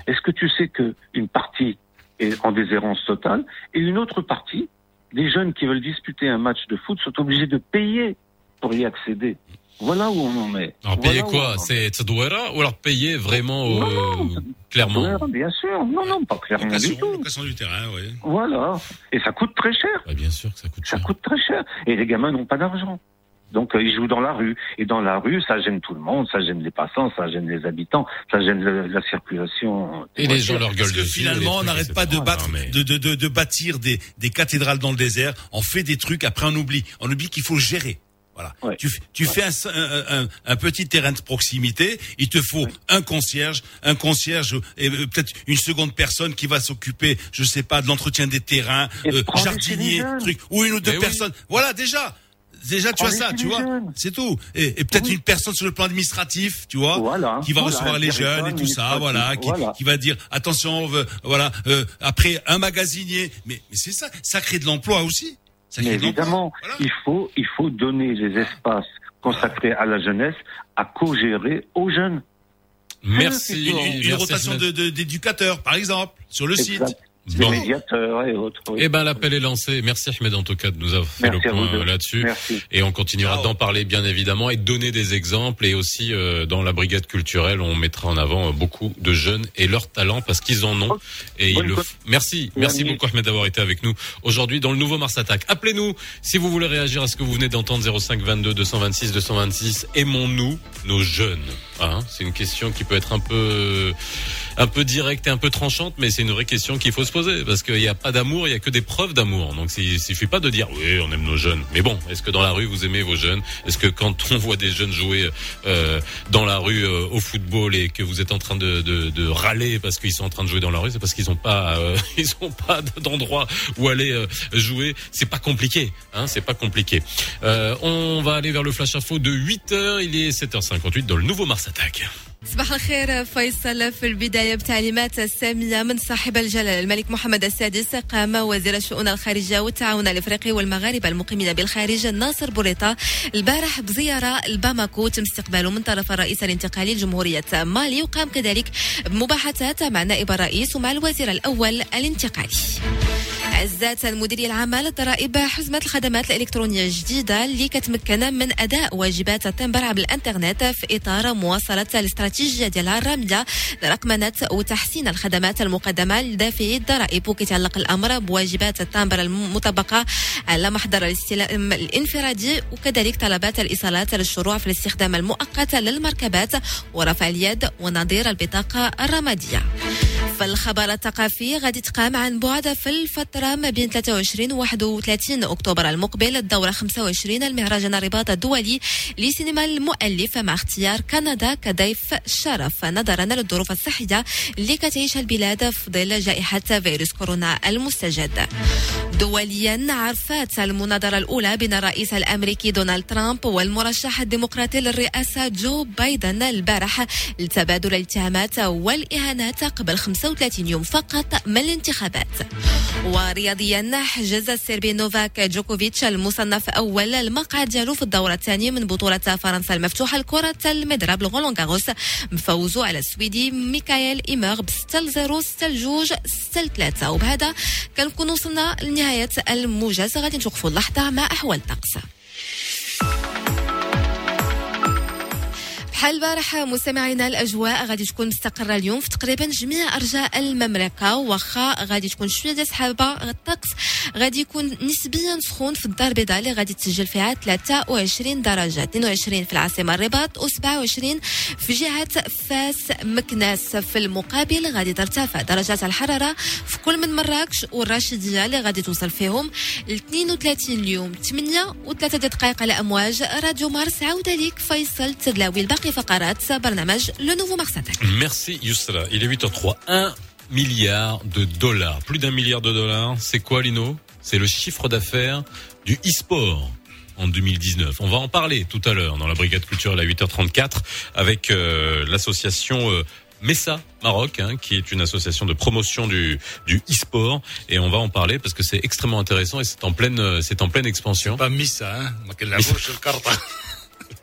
Est-ce que tu sais que une partie est en déshérence totale et une autre partie, des jeunes qui veulent disputer un match de foot, sont obligés de payer pour y accéder Voilà où on en est. Alors Voilà payer quoi. C'est Tsadouera ou alors payer vraiment Non, euh, non, clairement bien sûr. Non, non, pas clairement du tout. location du terrain, oui. Voilà. Et ça coûte très cher. Ouais, Bien sûr que ça coûte Ça cher. coûte très cher. Et les gamins n'ont pas d'argent. Donc euh, ils jouent dans la rue. Et dans la rue, ça gêne tout le monde, ça gêne les passants, ça gêne les habitants, ça gêne le- la circulation. Et les gens leur Parce gueulent que finalement, on n'arrête pas de battre, Non, mais- de, de, de, de bâtir des, des cathédrales dans le désert. On fait des trucs, après on oublie. On oublie qu'il faut gérer. Voilà. Ouais. Tu, tu fais un, un, un- un petit terrain de proximité. Il te faut un concierge, un concierge et euh, peut-être une seconde personne qui va s'occuper, je sais pas, de l'entretien des terrains, euh, jardinier, truc, ou une ou deux Mais oui. personnes. Voilà, déjà. Déjà, tu as Prends-les ça, tu vois. C'est tout. Et, et peut-être une personne sur le plan administratif, tu vois, Voilà, qui va voilà, recevoir les jeunes et tout ça, voilà, qui, voilà. qui va dire attention, on veut- voilà. euh, après, un magasinier, mais, mais c'est ça, ça crée de l'emploi aussi. Ça Mais crée de l'emploi. évidemment, Voilà. il faut il faut donner les espaces consacrés à la jeunesse à co-gérer aux jeunes. Merci. Une, une- une merci, rotation Ahmed. de- de- d'éducateurs, par exemple, sur le site. Bon. Médiateurs et autres. oui. Eh ben l'appel est lancé. Merci Ahmed en tout cas de nous avoir fait Merci le point euh, là-dessus. Et on continuera d'en parler bien évidemment et de donner des exemples et aussi euh, dans la brigade culturelle on mettra en avant euh, beaucoup de jeunes et leurs talents parce qu'ils en ont et ils Bonne le Merci, merci beaucoup Ahmed d'avoir été avec nous aujourd'hui dans le nouveau Mars Attack. Appelez-nous si vous voulez réagir à ce que vous venez d'entendre 05 22 226 226. Aimons-nous nos jeunes Hein, C'est une question qui peut être un peu un peu directe et un peu tranchante, mais c'est une vraie question qu'il faut se poser parce qu'il n'y a pas d'amour, il y a que des preuves d'amour. Donc il suffit pas de dire oui, on aime nos jeunes. Mais bon, est-ce que dans la rue vous aimez vos jeunes? Est-ce que quand on voit des jeunes jouer euh, dans la rue euh, au football et que vous êtes en train de, de, de râler parce qu'ils sont en train de jouer dans la rue, c'est parce qu'ils ont pas euh, ils ont pas d'endroit où aller euh, jouer. C'est pas compliqué, hein, c'est pas compliqué. Euh, on va aller vers le flash info de 8 h Il est 7h58 dans le nouveau Mars Attack. صباح الخير فيصل. في البداية بتعليمات سامية من صاحب الجلالة الملك محمد السادس قام وزير الشؤون الخارجية والتعاون الإفريقي والمغاربة المقيمين بالخارج ناصر بوريطة البارح بزيارة لباماكو تم استقباله من طرف الرئيس الانتقالي لجمهورية مالي وقام كذلك بمباحثات مع نائب الرئيس ومع الوزير الأول الانتقالي. عزات المديرية العامة للضرائب حزمت الخدمات الإلكترونية الجديدة اللي كتمكن من أداء واجبات التنبر عبر الإنترنت في إطار مواصلة الاستراتيجية ديالها الرامية لرقمنة وتحسين الخدمات المقدمة لدافعي الضرائب وكيتعلق الأمر بواجبات التنبر المطبقة على محضر الاستلام الانفرادي وكذلك طلبات الإيصالات للشروع في الاستخدام المؤقت للمركبات ورفع اليد ونظير البطاقة الرمادية. فالخبر الثقافي غادي تقام عن بعد في الفترة ما بين 23 و 31 أكتوبر المقبل الدورة 25 المهرجان الرباط الدولي لسينما المؤلف مع اختيار كندا كضيف شرف نظرا للظروف الصحية اللي كتعيشها البلاد في ظل جائحة فيروس كورونا المستجد. دوليا عرفت المناظرة الأولى بين الرئيس الأمريكي دونالد ترامب والمرشح الديمقراطي للرئاسة جو بايدن البارح لتبادل الاتهامات والإهانات قبل 35 يوم فقط من الانتخابات. ورياضيا حجز السيربي نوفاك جوكوفيتش المصنف أول المقعد ديالو في الدورة الثانية من بطولة فرنسا المفتوحة لكرة المضرب لغولون غاروس بفوزه على السويدي ميكايل إيمر ب 6 0 6 2 6 3 وبهذا كنكون وصلنا لنهاية الموجز. غادي نتوقفوا اللحظة مع أحوال الطقس بحال البارح مستمعينا الأجواء غادي تكون مستقرة اليوم في تقريبا جميع أرجاء المملكة. واخا غادي تكون شوية ديال السحابة الطقس غادي يكون نسبيا سخون في الدار البيضاء اللي غادي تسجل فيها 23 درجة. 22 في العاصمة الرباط و27 في جهة فاس مكناس. في المقابل غادي ترتفع درجات الحرارة في كل من مراكش والراشدية اللي غادي توصل فيهم ل 32 اليوم. 8 و3 دقائق على أمواج راديو مارس. عوده ليك فيصل تدلاوي الباقي. le nouveau Merci Yusra. Il est 8h03. 1 milliard de dollars. Plus d'un milliard de dollars. C'est quoi Lino? C'est le chiffre d'affaires du e-sport en 2019. On va en parler tout à l'heure dans la brigade culture à 8h34 avec euh, l'association euh, Messa Maroc, hein, qui est une association de promotion du du e-sport, et on va en parler parce que c'est extrêmement intéressant et c'est en pleine euh, c'est en pleine expansion. Pas Missa, hein.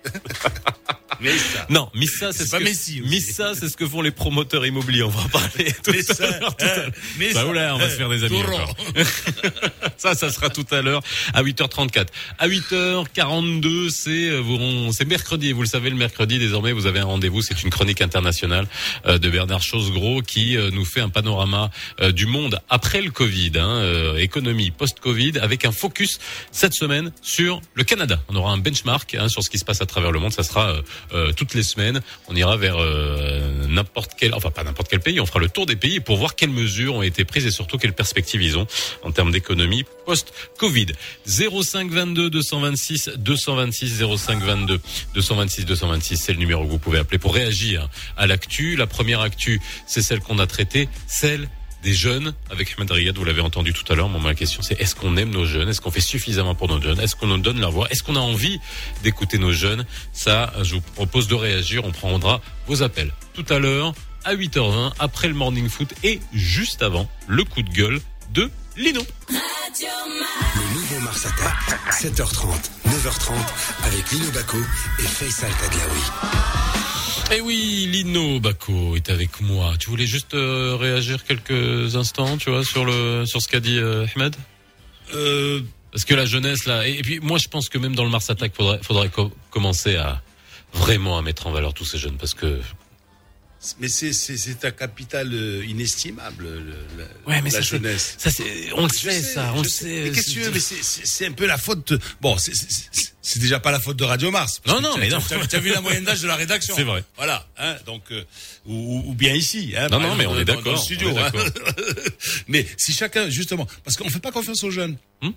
Non, Missa, c'est ce pas que- Messi. Missa, c'est ce que font les promoteurs immobiliers. On va en parler tout à ça, l'heure. tout à l'heure. mais Bah, oula, on va hein, se faire des amis ça, ça sera tout à l'heure à 8h34. À 8h42, c'est euh, vous- c'est mercredi. Vous le savez, le mercredi désormais, vous avez un rendez-vous. C'est une chronique internationale euh, de Bernard Chosgros qui euh, nous fait un panorama euh, du monde après le Covid, hein, euh, économie post-Covid, avec un focus cette semaine sur le Canada. On aura un benchmark hein, sur ce qui se passe à travers le monde. Ça sera euh, euh, toutes les semaines. On ira vers euh, n'importe quel, enfin pas n'importe quel pays. On fera le tour des pays pour voir quelles mesures ont été prises et surtout quelles perspectives ils ont en termes d'économie post-Covid. 05 22 226 226 05 22 226 226, c'est le numéro que vous pouvez appeler pour réagir à l'actu. La première actu, c'est celle qu'on a traitée, celle des jeunes avec Ahmed vous l'avez entendu tout à l'heure. Moi, ma question, c'est est-ce qu'on aime nos jeunes? Est-ce qu'on fait suffisamment pour nos jeunes? Est-ce qu'on nous donne leur voix? Est-ce qu'on a envie d'écouter nos jeunes? Ça, je vous propose de réagir. On prendra vos appels tout à l'heure à 8h20 après le morning foot et juste avant le coup de gueule de Lino. Le nouveau Mars Attack, 7h30, 9h30, avec Lino Baco et Faisal Tadlaoui. Eh oui, Lino Bako est avec moi. Tu voulais juste euh, réagir quelques instants, tu vois, sur le sur ce qu'a dit euh, Ahmed? Euh, Parce que la jeunesse là, et, et puis moi je pense que même dans le Mars Attack, faudrait faudrait co- commencer à vraiment à mettre en valeur tous ces jeunes parce que mais c'est un capital euh, inestimable le- la, Ouais, mais la ça, jeunesse. ça on le sait sais, ça, on sait. Mais qu'est-ce que tu veux Mais c'est- un peu la faute. de- Bon, c'est- déjà pas la faute de Radio Mars. parce Non, non, mais non. t'as- T'as vu la moyenne d'âge de la rédaction C'est vrai. Voilà. Hein, donc euh, ou, ou bien ici. Hein, Non, non, mais on est dans- dans d'accord, le studio. hein. d'accord. mais si chacun, justement, parce qu'on fait pas confiance aux jeunes. Hmm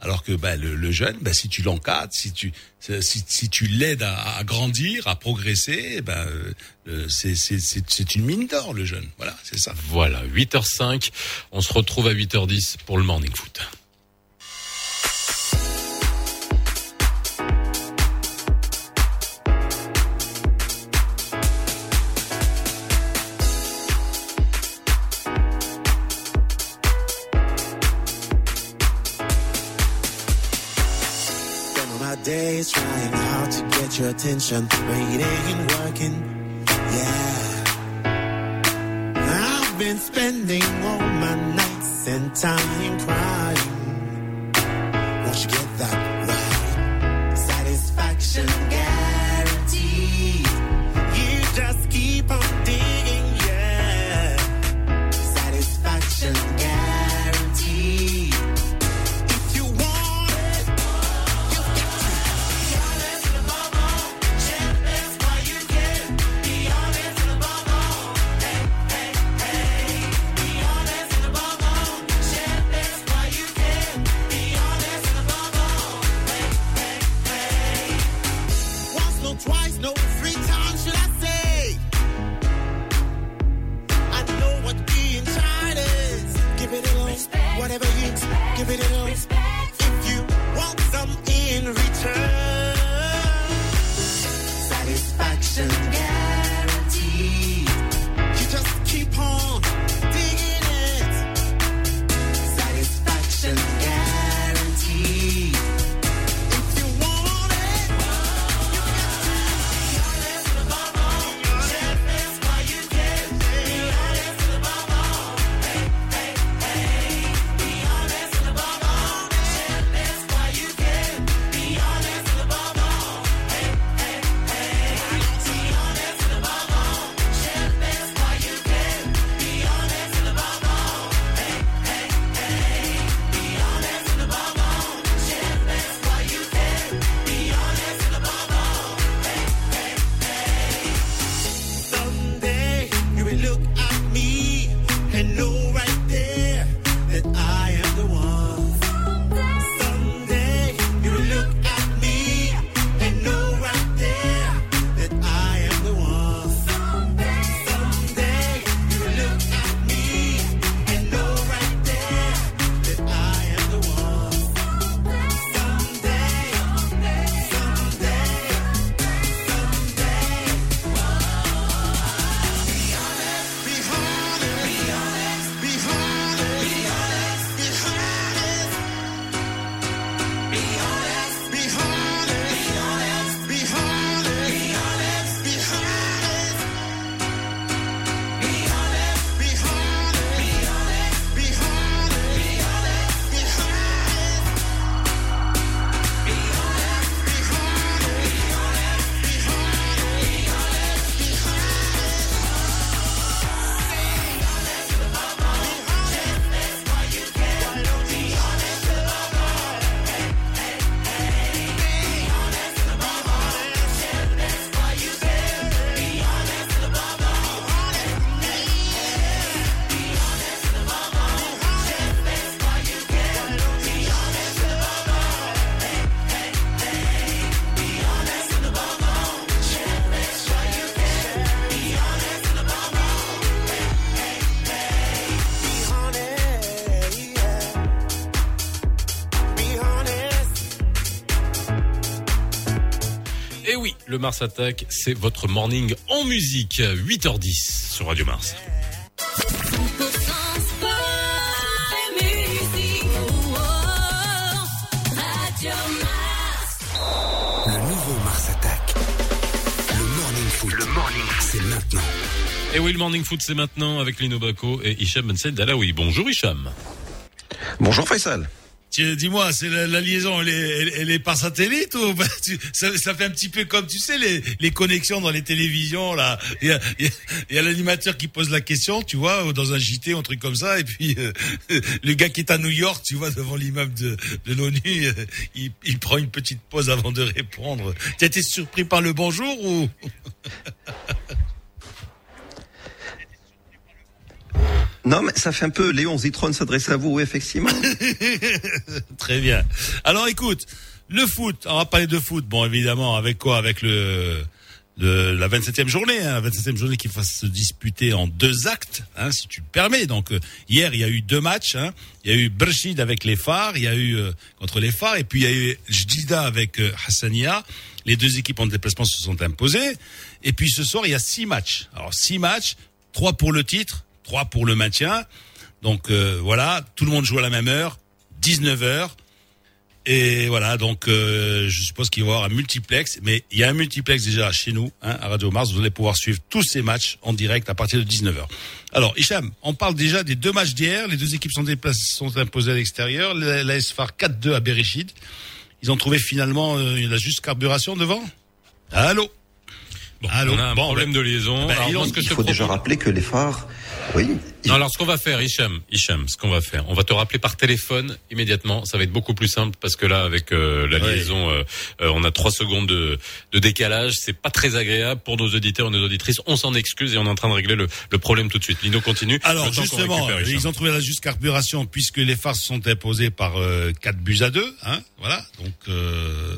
alors que bah, le, le jeune, bah, si tu l'encadres, si tu si, si tu l'aides à, à grandir, à progresser, ben euh, c'est une mine d'or le jeune. Voilà, c'est ça. Voilà, 8h05, on se retrouve à 8h10 pour le morning foot. Attention, but it ain't working. Yeah. I've been spending all my nights and time crying. Le Mars Attack, c'est votre morning en musique, 8h10 sur Radio Mars. Le nouveau Mars Attack. Le morning foot. Le morning C'est maintenant. Et oui, le morning foot, c'est maintenant avec Lino Baco et Hicham Ben Said Dalaoui. Bonjour Hicham. Bonjour Faisal. Dis-moi, c'est la, la liaison, elle est, elle, elle est par satellite ou bah, tu- ça, ça fait un petit peu comme tu sais les, les connexions dans les télévisions là. Il y a, l'animateur qui pose la question, tu vois, dans un JT, un truc comme ça, et puis euh, le gars qui est à New York, tu vois, devant l'immeuble de, de l'ONU, euh, il, il prend une petite pause avant de répondre. Tu as été surpris par le bonjour ou? Non, mais ça fait un peu Léon Zitron s'adresse à vous, effectivement. Très bien. Alors écoute, le foot, on va parler de foot, bon évidemment, avec quoi Avec le, la 27e journée, hein, la 27e journée qui va se disputer en deux actes, hein, si tu le permets. Donc euh, hier, il y a eu deux matchs. hein. Il y a eu Berchid avec les phares, il y a eu euh, contre les phares, et puis il y a eu Jdida avec euh, Hassania. Les deux équipes en déplacement se sont imposées. Et puis ce soir, il y a six matchs. Alors six matchs, trois pour le titre, trois pour le maintien. Donc euh, voilà, tout le monde joue à la même heure, 19 heures. Et voilà, donc euh, je suppose qu'il va y avoir un multiplex, mais il y a un multiplex déjà chez nous, hein, à Radio Mars. Vous allez pouvoir suivre tous ces matchs en direct à partir de 19h. Alors, Hicham, on parle déjà des deux matchs d'hier. Les deux équipes sont, déplacées, sont imposées à l'extérieur. La, la SFAR 4-2 à Bereshid. Ils ont trouvé finalement euh, la juste carburation devant. Allô? Bon, Allô? on a un Bon, problème ben- de liaison. ben, Alors, il faut déjà rappeler que les phares, oui, Non, alors ce qu'on va faire, Hicham, Hicham, ce qu'on va faire, on va te rappeler par téléphone immédiatement. Ça va être beaucoup plus simple parce que là, avec euh, la Ouais. liaison, euh, euh, on a trois secondes de, de décalage. C'est pas très agréable pour nos auditeurs et nos auditrices. On s'en excuse et on est en train de régler le, le problème tout de suite. Lino continue. Alors justement, récupère, ils ont trouvé la juste carburation puisque les phares sont imposés par euh, 4 buts à 2. Hein, voilà, donc euh,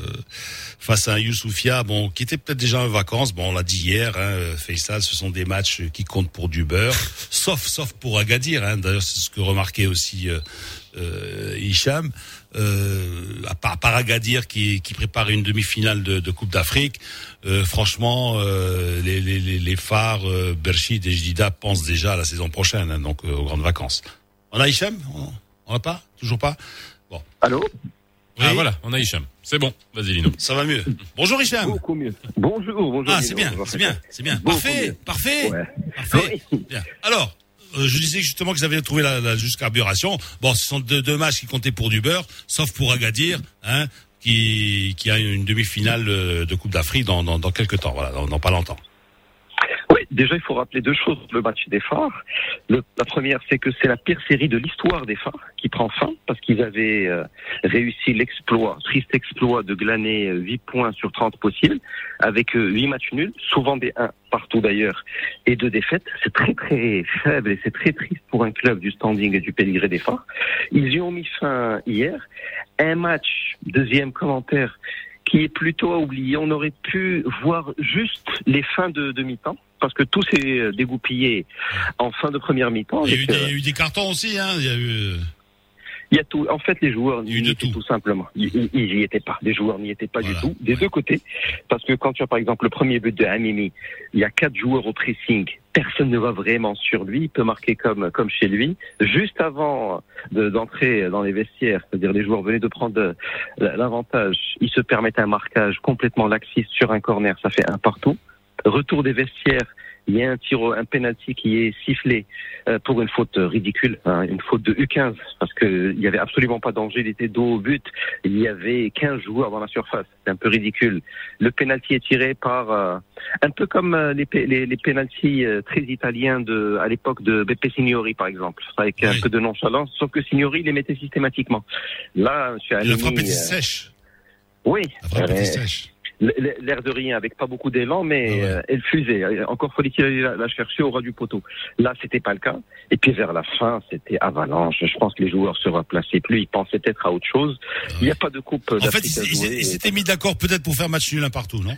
face à un Youssoufia, bon, qui était peut-être déjà en vacances. Bon, on l'a dit hier, hein, euh, Faisal, ce sont des matchs qui comptent pour du beurre, sauf sauf pour Agadir. Hein, D'ailleurs, c'est ce que remarquait aussi euh, euh, Hicham. Euh, à part, à part Agadir qui, qui prépare une demi-finale de, de Coupe d'Afrique, euh, franchement, euh, les, les, les, phares, euh, Berchid et Jdida pensent déjà à la saison prochaine, hein, donc aux grandes vacances. On a Hicham? On on a pas? Toujours pas? Bon. Allô? Ah voilà, on a Hicham. C'est bon. Vas-y, Lino. Ça va mieux. Bonjour Hicham. Beaucoup mieux. Bonjour, bonjour. Ah, c'est bien, c'est bien, c'est bien. Beaucoup Parfait, mieux. parfait, Ouais. parfait. Oui. Bien. Alors, euh, je disais justement qu'ils avaient trouvé la, la juste carburation. Bon, ce sont deux, deux matchs qui comptaient pour du beurre, sauf pour Agadir, hein, qui, qui a une demi-finale euh, de Coupe d'Afrique dans, dans, dans quelques temps, voilà, dans, dans pas longtemps. Déjà, il faut rappeler deux choses le match des phares. La première, c'est que c'est la pire série de l'histoire des phares qui prend fin parce qu'ils avaient euh, réussi l'exploit, triste exploit de glaner euh, 8 points sur 30 possibles avec euh, 8 matchs nuls, souvent des 1 partout d'ailleurs, et deux défaites. C'est très très faible et c'est très triste pour un club du standing et du pédigré des phares. Ils y ont mis fin hier. Un match, deuxième commentaire, qui est plutôt à oublier. On aurait pu voir juste les fins de, de mi-temps, parce que tout s'est dégoupillé en fin de première mi-temps. Il y, a eu avec, des, euh, il y a eu des cartons aussi, hein. Il y a eu. il y a tout. En fait, les joueurs n'y étaient tout. tout simplement. Ils ils- ils y étaient pas. Les joueurs n'y étaient pas Voilà. du tout, des deux côtés. Parce que quand tu as par exemple le premier but de Hamimi, il y a quatre joueurs au pressing. Personne ne va vraiment sur lui. Il peut marquer comme comme chez lui. Juste avant de- d'entrer dans les vestiaires, c'est-à-dire les joueurs venaient de prendre euh, l'avantage, ils se permettent un marquage complètement laxiste sur un corner. Ça fait un partout. Retour des vestiaires. Il y a un tir, un penalty qui est sifflé euh, pour une faute ridicule, hein, une faute de U15, parce que il y avait absolument pas danger, il était dos au but, il y avait 15 joueurs dans la surface, c'est un peu ridicule. Le penalty est tiré par euh, un peu comme euh, les, les, les penalties euh, très italiens de à l'époque de Beppe Signori par exemple, avec Oui. un peu de nonchalance, sauf que Signori les mettait systématiquement. Là, monsieur La Halimi, frappe était euh, sèche. oui, La frappe était sèche. L'air de rien, avec pas beaucoup d'élan, mais ouais. euh, elle fusait. Encore faut-il aller la, la chercher au ras du poteau. Là, c'était pas le cas. Et puis vers la fin, c'était avalanche. Je pense que les joueurs se replaçaient plus. Ils pensaient peut-être à autre chose. Il n'y a pas de coupe En fait, ils s'étaient mis d'accord peut-être pour faire match nul un partout, non?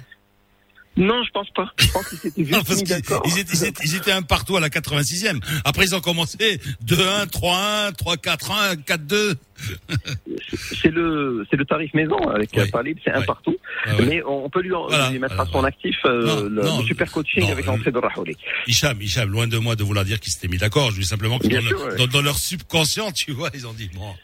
Non, je pense pas. Je pense qu'ils s'étaient Non, juste parce mis d'accord. ils étaient, ils étaient- ils étaient un partout à la 86e. Après, ils ont commencé 2-1, 3-1, 3-4-1, 4-2. C'est le, c'est le tarif maison avec Oui. Talib, c'est un Ouais. partout. Ah ouais. Mais on peut lui, en- Voilà. lui mettre à son actif euh, Non, le, non, le super coaching non, avec euh, l'entrée de Rahouli. Hicham, Hicham, loin de moi de vouloir dire qu'ils s'étaient mis d'accord. Je dis simplement que dans, sûr, leur, ouais. dans, dans leur subconscient, tu vois, ils ont dit, bon,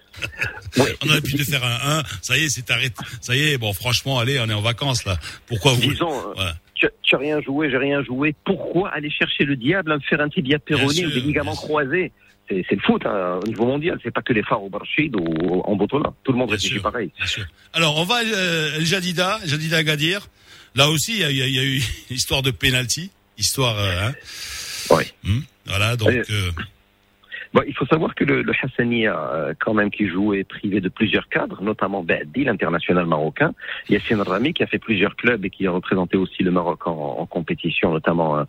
Ouais. on aurait pu te faire un 1, ça y est, c'est arrêté. Ça y est, bon, franchement, allez, on est en vacances, là. Pourquoi vous... Disons, euh, Voilà. tu tu as rien joué, j'ai rien joué. Pourquoi aller chercher le diable à me faire un tibia péroné Bien ou des ligaments croisés? C'est le foot hein, au niveau mondial, c'est pas que les phares au Barchid ou en Botola. Tout le monde réfléchit pareil. Alors, on va euh, Jadida, Jadida Agadir. Là aussi, il y a, y y eu histoire de penalty, histoire. euh, hein. Ouais. Hmm, voilà, donc. Euh, Bon, il faut savoir que le, le Hassania, euh, quand même, qui jouait privé de plusieurs cadres, notamment Baadi, l'international marocain, Yassine Rami, qui a fait plusieurs clubs et qui a représenté aussi le Maroc en, compétition, notamment euh,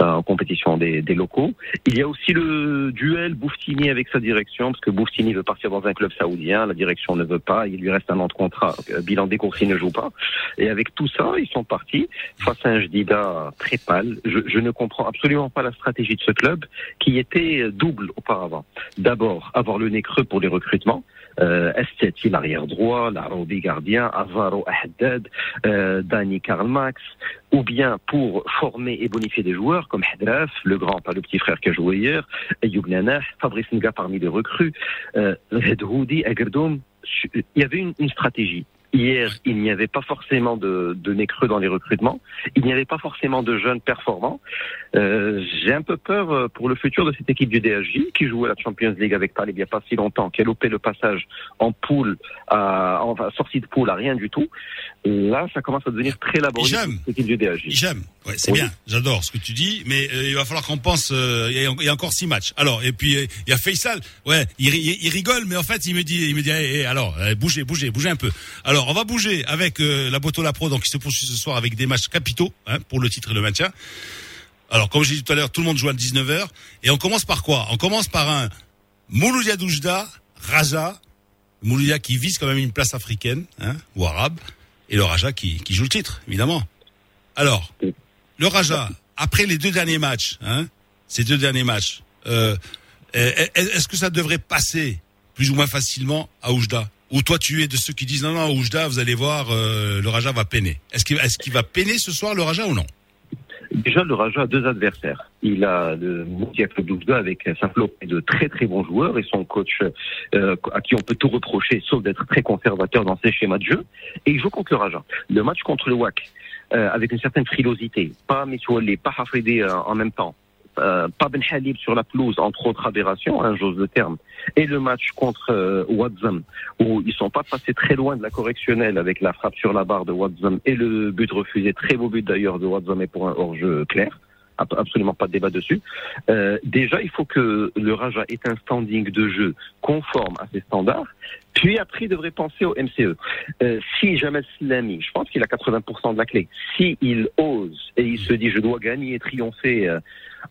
en compétition des, des locaux. Il y a aussi le duel Bouftini avec sa direction, parce que Bouftini veut partir dans un club saoudien, la direction ne veut pas, il lui reste un an de contrat, euh, bilan décoursi ne joue pas. Et avec tout ça, ils sont partis face à un Jdida très pâle. Je, je ne comprends absolument pas la stratégie de ce club qui était double auparavant. D'abord, avoir le nez creux pour les recrutements. Euh, Esteti, l'arrière droit, Laroudi, gardien, Avaro, Haddad, euh, Dani, Karl Max, ou bien pour former et bonifier des joueurs comme Hadraf, le grand, pas le petit frère qui a joué hier, Ayoub Fabrice Nga parmi les recrues, euh, Hedhoudi. Il y avait une stratégie. Hier, il n'y avait pas forcément de, de nez creux dans les recrutements. Il n'y avait pas forcément de jeunes performants. Euh, J'ai un peu peur euh, pour le futur de cette équipe du DHJ qui jouait la Champions League avec Talib il n'y a pas si longtemps, qui a loupé le passage en poule, à, enfin sortie de poule à rien du tout. Là, ça commence à devenir très laborieux DHJ. Hicham, ouais, c'est Oui. bien, j'adore ce que tu dis, mais euh, il va falloir qu'on pense. euh, Il y, a- encore six matchs. Alors, et puis il y a Faisal. Ouais, il, ri- il rigole, mais en fait, il me dit, il me dit, eh, eh, alors, bougez, bougez, bougez un peu. Alors, on va bouger avec euh, la Botola Pro, donc qui se poursuit ce soir avec des matchs capitaux hein, pour le titre et le maintien. Alors, comme j'ai dit tout à l'heure, tout le monde joue à 19h. Et on commence par quoi? On commence par un Mouloudia Doujda, Raja, Mouloudia qui vise quand même une place africaine hein, ou arabe, et le Raja qui, qui joue le titre, évidemment. Alors, le Raja, après les deux derniers matchs, hein, ces deux derniers matchs, euh, est- est-ce que ça devrait passer plus ou moins facilement à Oujda? Ou toi, tu es de ceux qui disent non, non, Oujda, vous allez voir, euh, le Raja va peiner. Est-ce qu'il va peiner ce soir, le Raja, ou non? Déjà, le Raja a deux adversaires. Il a le Club d'Oujda avec un flopée de très très bons joueurs et son coach euh, à qui on peut tout reprocher sauf d'être très conservateur dans ses schémas de jeu. Et il joue contre le Raja. Le match contre le WAC, euh, avec une certaine frilosité, pas Missouali, pas euh, en même temps, euh, pas Ben Halib sur la pelouse, entre autres aberrations, hein, j'ose le terme, et le match contre euh, Wadzam, où ils sont pas passés très loin de la correctionnelle avec la frappe sur la barre de Wadzam et le but refusé, très beau but d'ailleurs de Wadzam et pour un hors-jeu clair. Ab- Absolument pas de débat dessus. Euh, déjà, il faut que le Raja ait un standing de jeu conforme à ses standards. Puis après, il devrait penser au MCE. Euh, si Jamel Slami, je pense qu'il a 80% de la clé, si ose et il se dit je dois gagner et triompher euh,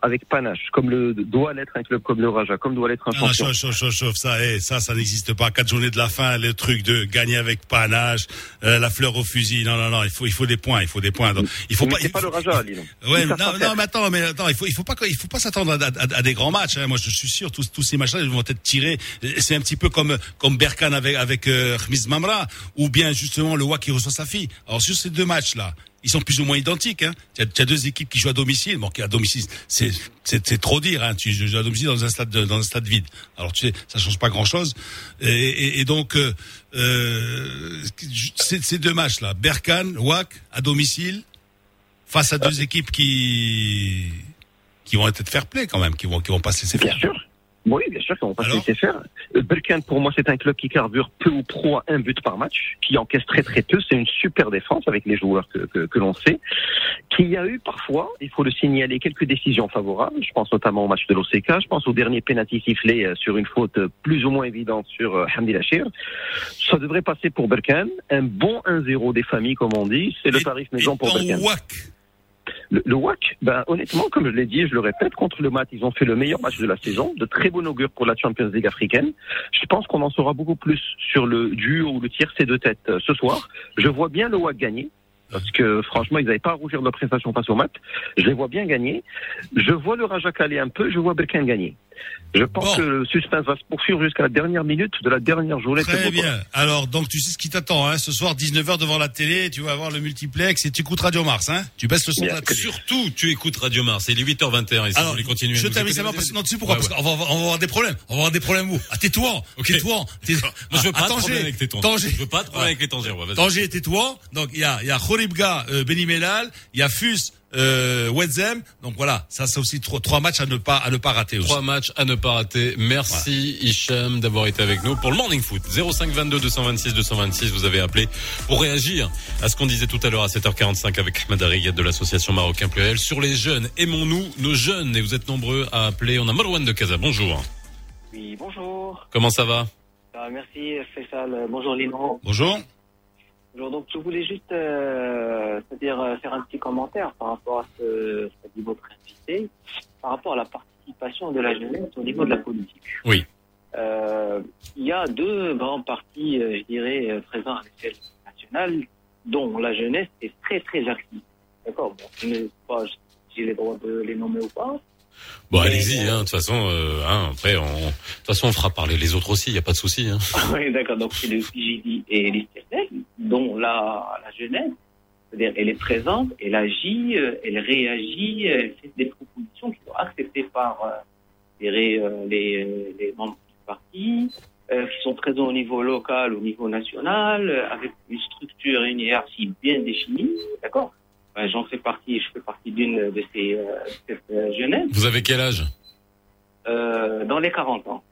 avec panache, comme le doit l'être un club comme le Raja, comme doit l'être un Non, non, champion. chauffe, chauffe, chauffe, chauffe, ça, eh, ça, ça n'existe pas. Quatre journées de la fin, le truc de gagner avec panache, euh, la fleur au fusil. Non, non, non, il faut, il faut des points, il faut des points. Donc, il faut Mais pas. c'est il pas faut- le Raja. Ouais, Ils non, pas non, faire. mais attends, mais attends, il faut, il faut pas, il faut pas s'attendre à, à- à des grands matchs. Hein. Moi, je suis sûr, tous, tous ces matchs-là, ils vont être tirés. C'est un petit peu comme, comme Berkane avec avec euh, Khmiz Mamra, ou bien justement le WAC qui reçoit sa fille. Alors sur ces deux matchs-là, ils sont plus ou moins identiques. Hein. Tu as, deux équipes qui jouent à domicile. Bon, qui à domicile, c'est c'est c'est trop dire. Hein. Tu joues à domicile dans un stade de- dans un stade vide. Alors tu sais, ça change pas grand-chose. Et, et, et donc euh, euh, ces, deux matchs-là, Berkane, WAC à domicile face à deux équipes qui qui vont être fair play quand même, qui vont qui vont pas se laisser Bien sûr. Oui, bien sûr qu'on va pas se laisser faire. Euh, Berkane, pour moi, c'est un club qui carbure peu ou pro à un but par match, qui encaisse très très peu. C'est une super défense avec les joueurs que, que, que l'on sait. Qu'il y a eu parfois, il faut le signaler, quelques décisions favorables. Je pense notamment au match de l'OCK. Je pense au dernier penalty sifflé euh, sur une faute plus ou moins évidente sur euh, Hamdi Lachir. Ça devrait passer pour Berkane. Un bon 1-0 des familles, comme on dit. C'est le tarif maison pour Berkane. Le, WAC, ben, honnêtement, comme je l'ai dit je le répète, contre le MAT, ils ont fait le meilleur match de la saison, de très bon augure pour la Champions League africaine. Je pense qu'on en saura beaucoup plus sur le duo ou le tiercé de tête euh, ce soir. Je vois bien le WAC gagner. Parce que franchement, ils n'avaient pas à rougir de leur prestation face au mat. Je les vois bien gagner. Je vois le Raja caler un peu, je vois Berkane gagner. Je pense Bon. que le suspense va se poursuivre jusqu'à la dernière minute de la dernière journée. Très bien. Alors, donc, tu sais ce qui t'attend, hein. Ce soir, 19h devant la télé, tu vas voir le multiplex et tu écoutes Radio Mars, hein. Tu baisses le son de la télé. Surtout, tu écoutes Radio Mars. C'est les 8h21 et si vous Alors, à je termine ça parce que non, tu sais pourquoi Ouais, Parce qu'on va, on va avoir des problèmes. On va avoir des problèmes où À Tétouan. Ok. Tétouan. Té- Moi, je veux pas de Tanger. problème avec tes tons. Tanger. Je veux pas de problème avec les tangers. ouais, vas-y. Tanger et Tétouan. Donc, il y a, il y a Khoribga, euh, Beni Mellal, il y a Fus, euh, Wedzem. Donc voilà, ça c'est aussi trois, trois matchs à ne pas à ne pas rater aussi. Trois matchs à ne pas rater. Merci Hicham d'avoir été avec nous pour le Morning Foot. 05 22 226 226, vous avez appelé pour réagir à ce qu'on disait tout à l'heure à 7h45 avec Ahmed Ariyad de l'association Marocain Pluriel sur les jeunes. Aimons-nous nos jeunes? Et vous êtes nombreux à appeler. On a Marwan de Casa. Bonjour. Oui, bonjour. Comment ça va? Ah, merci Faisal. Bonjour Lino. Bonjour. Donc je voulais juste, euh, c'est-à-dire euh, faire un petit commentaire par rapport à ce qu'a dit votre invité, par rapport à la participation de la jeunesse au niveau de la politique. Oui. Euh, il y a deux grands partis, euh, je dirais, euh, présents à l'échelle nationale, dont la jeunesse est très très active. D'accord? Bon, je ne sais pas si j'ai les droits de les nommer ou pas. Bon, allez-y. Hein, de toute façon, euh, hein, après, on, de toute façon, on fera parler les autres aussi. Il y a pas de souci. Hein. oui, d'accord. Donc, c'est le PJD et l'ISTFL, dont la, la jeunesse, c'est-à-dire, elle est présente, elle agit, euh, elle réagit, elle fait des propositions qui sont acceptées par euh, les, les membres du parti, euh, qui sont présents au niveau local, au niveau national, avec une structure et une hiérarchie bien définie, d'accord? Ben, J'en fais partie, je fais partie d'une de ces euh, cette euh, jeunesse, Vous avez quel âge? Euh, dans les 40 ans.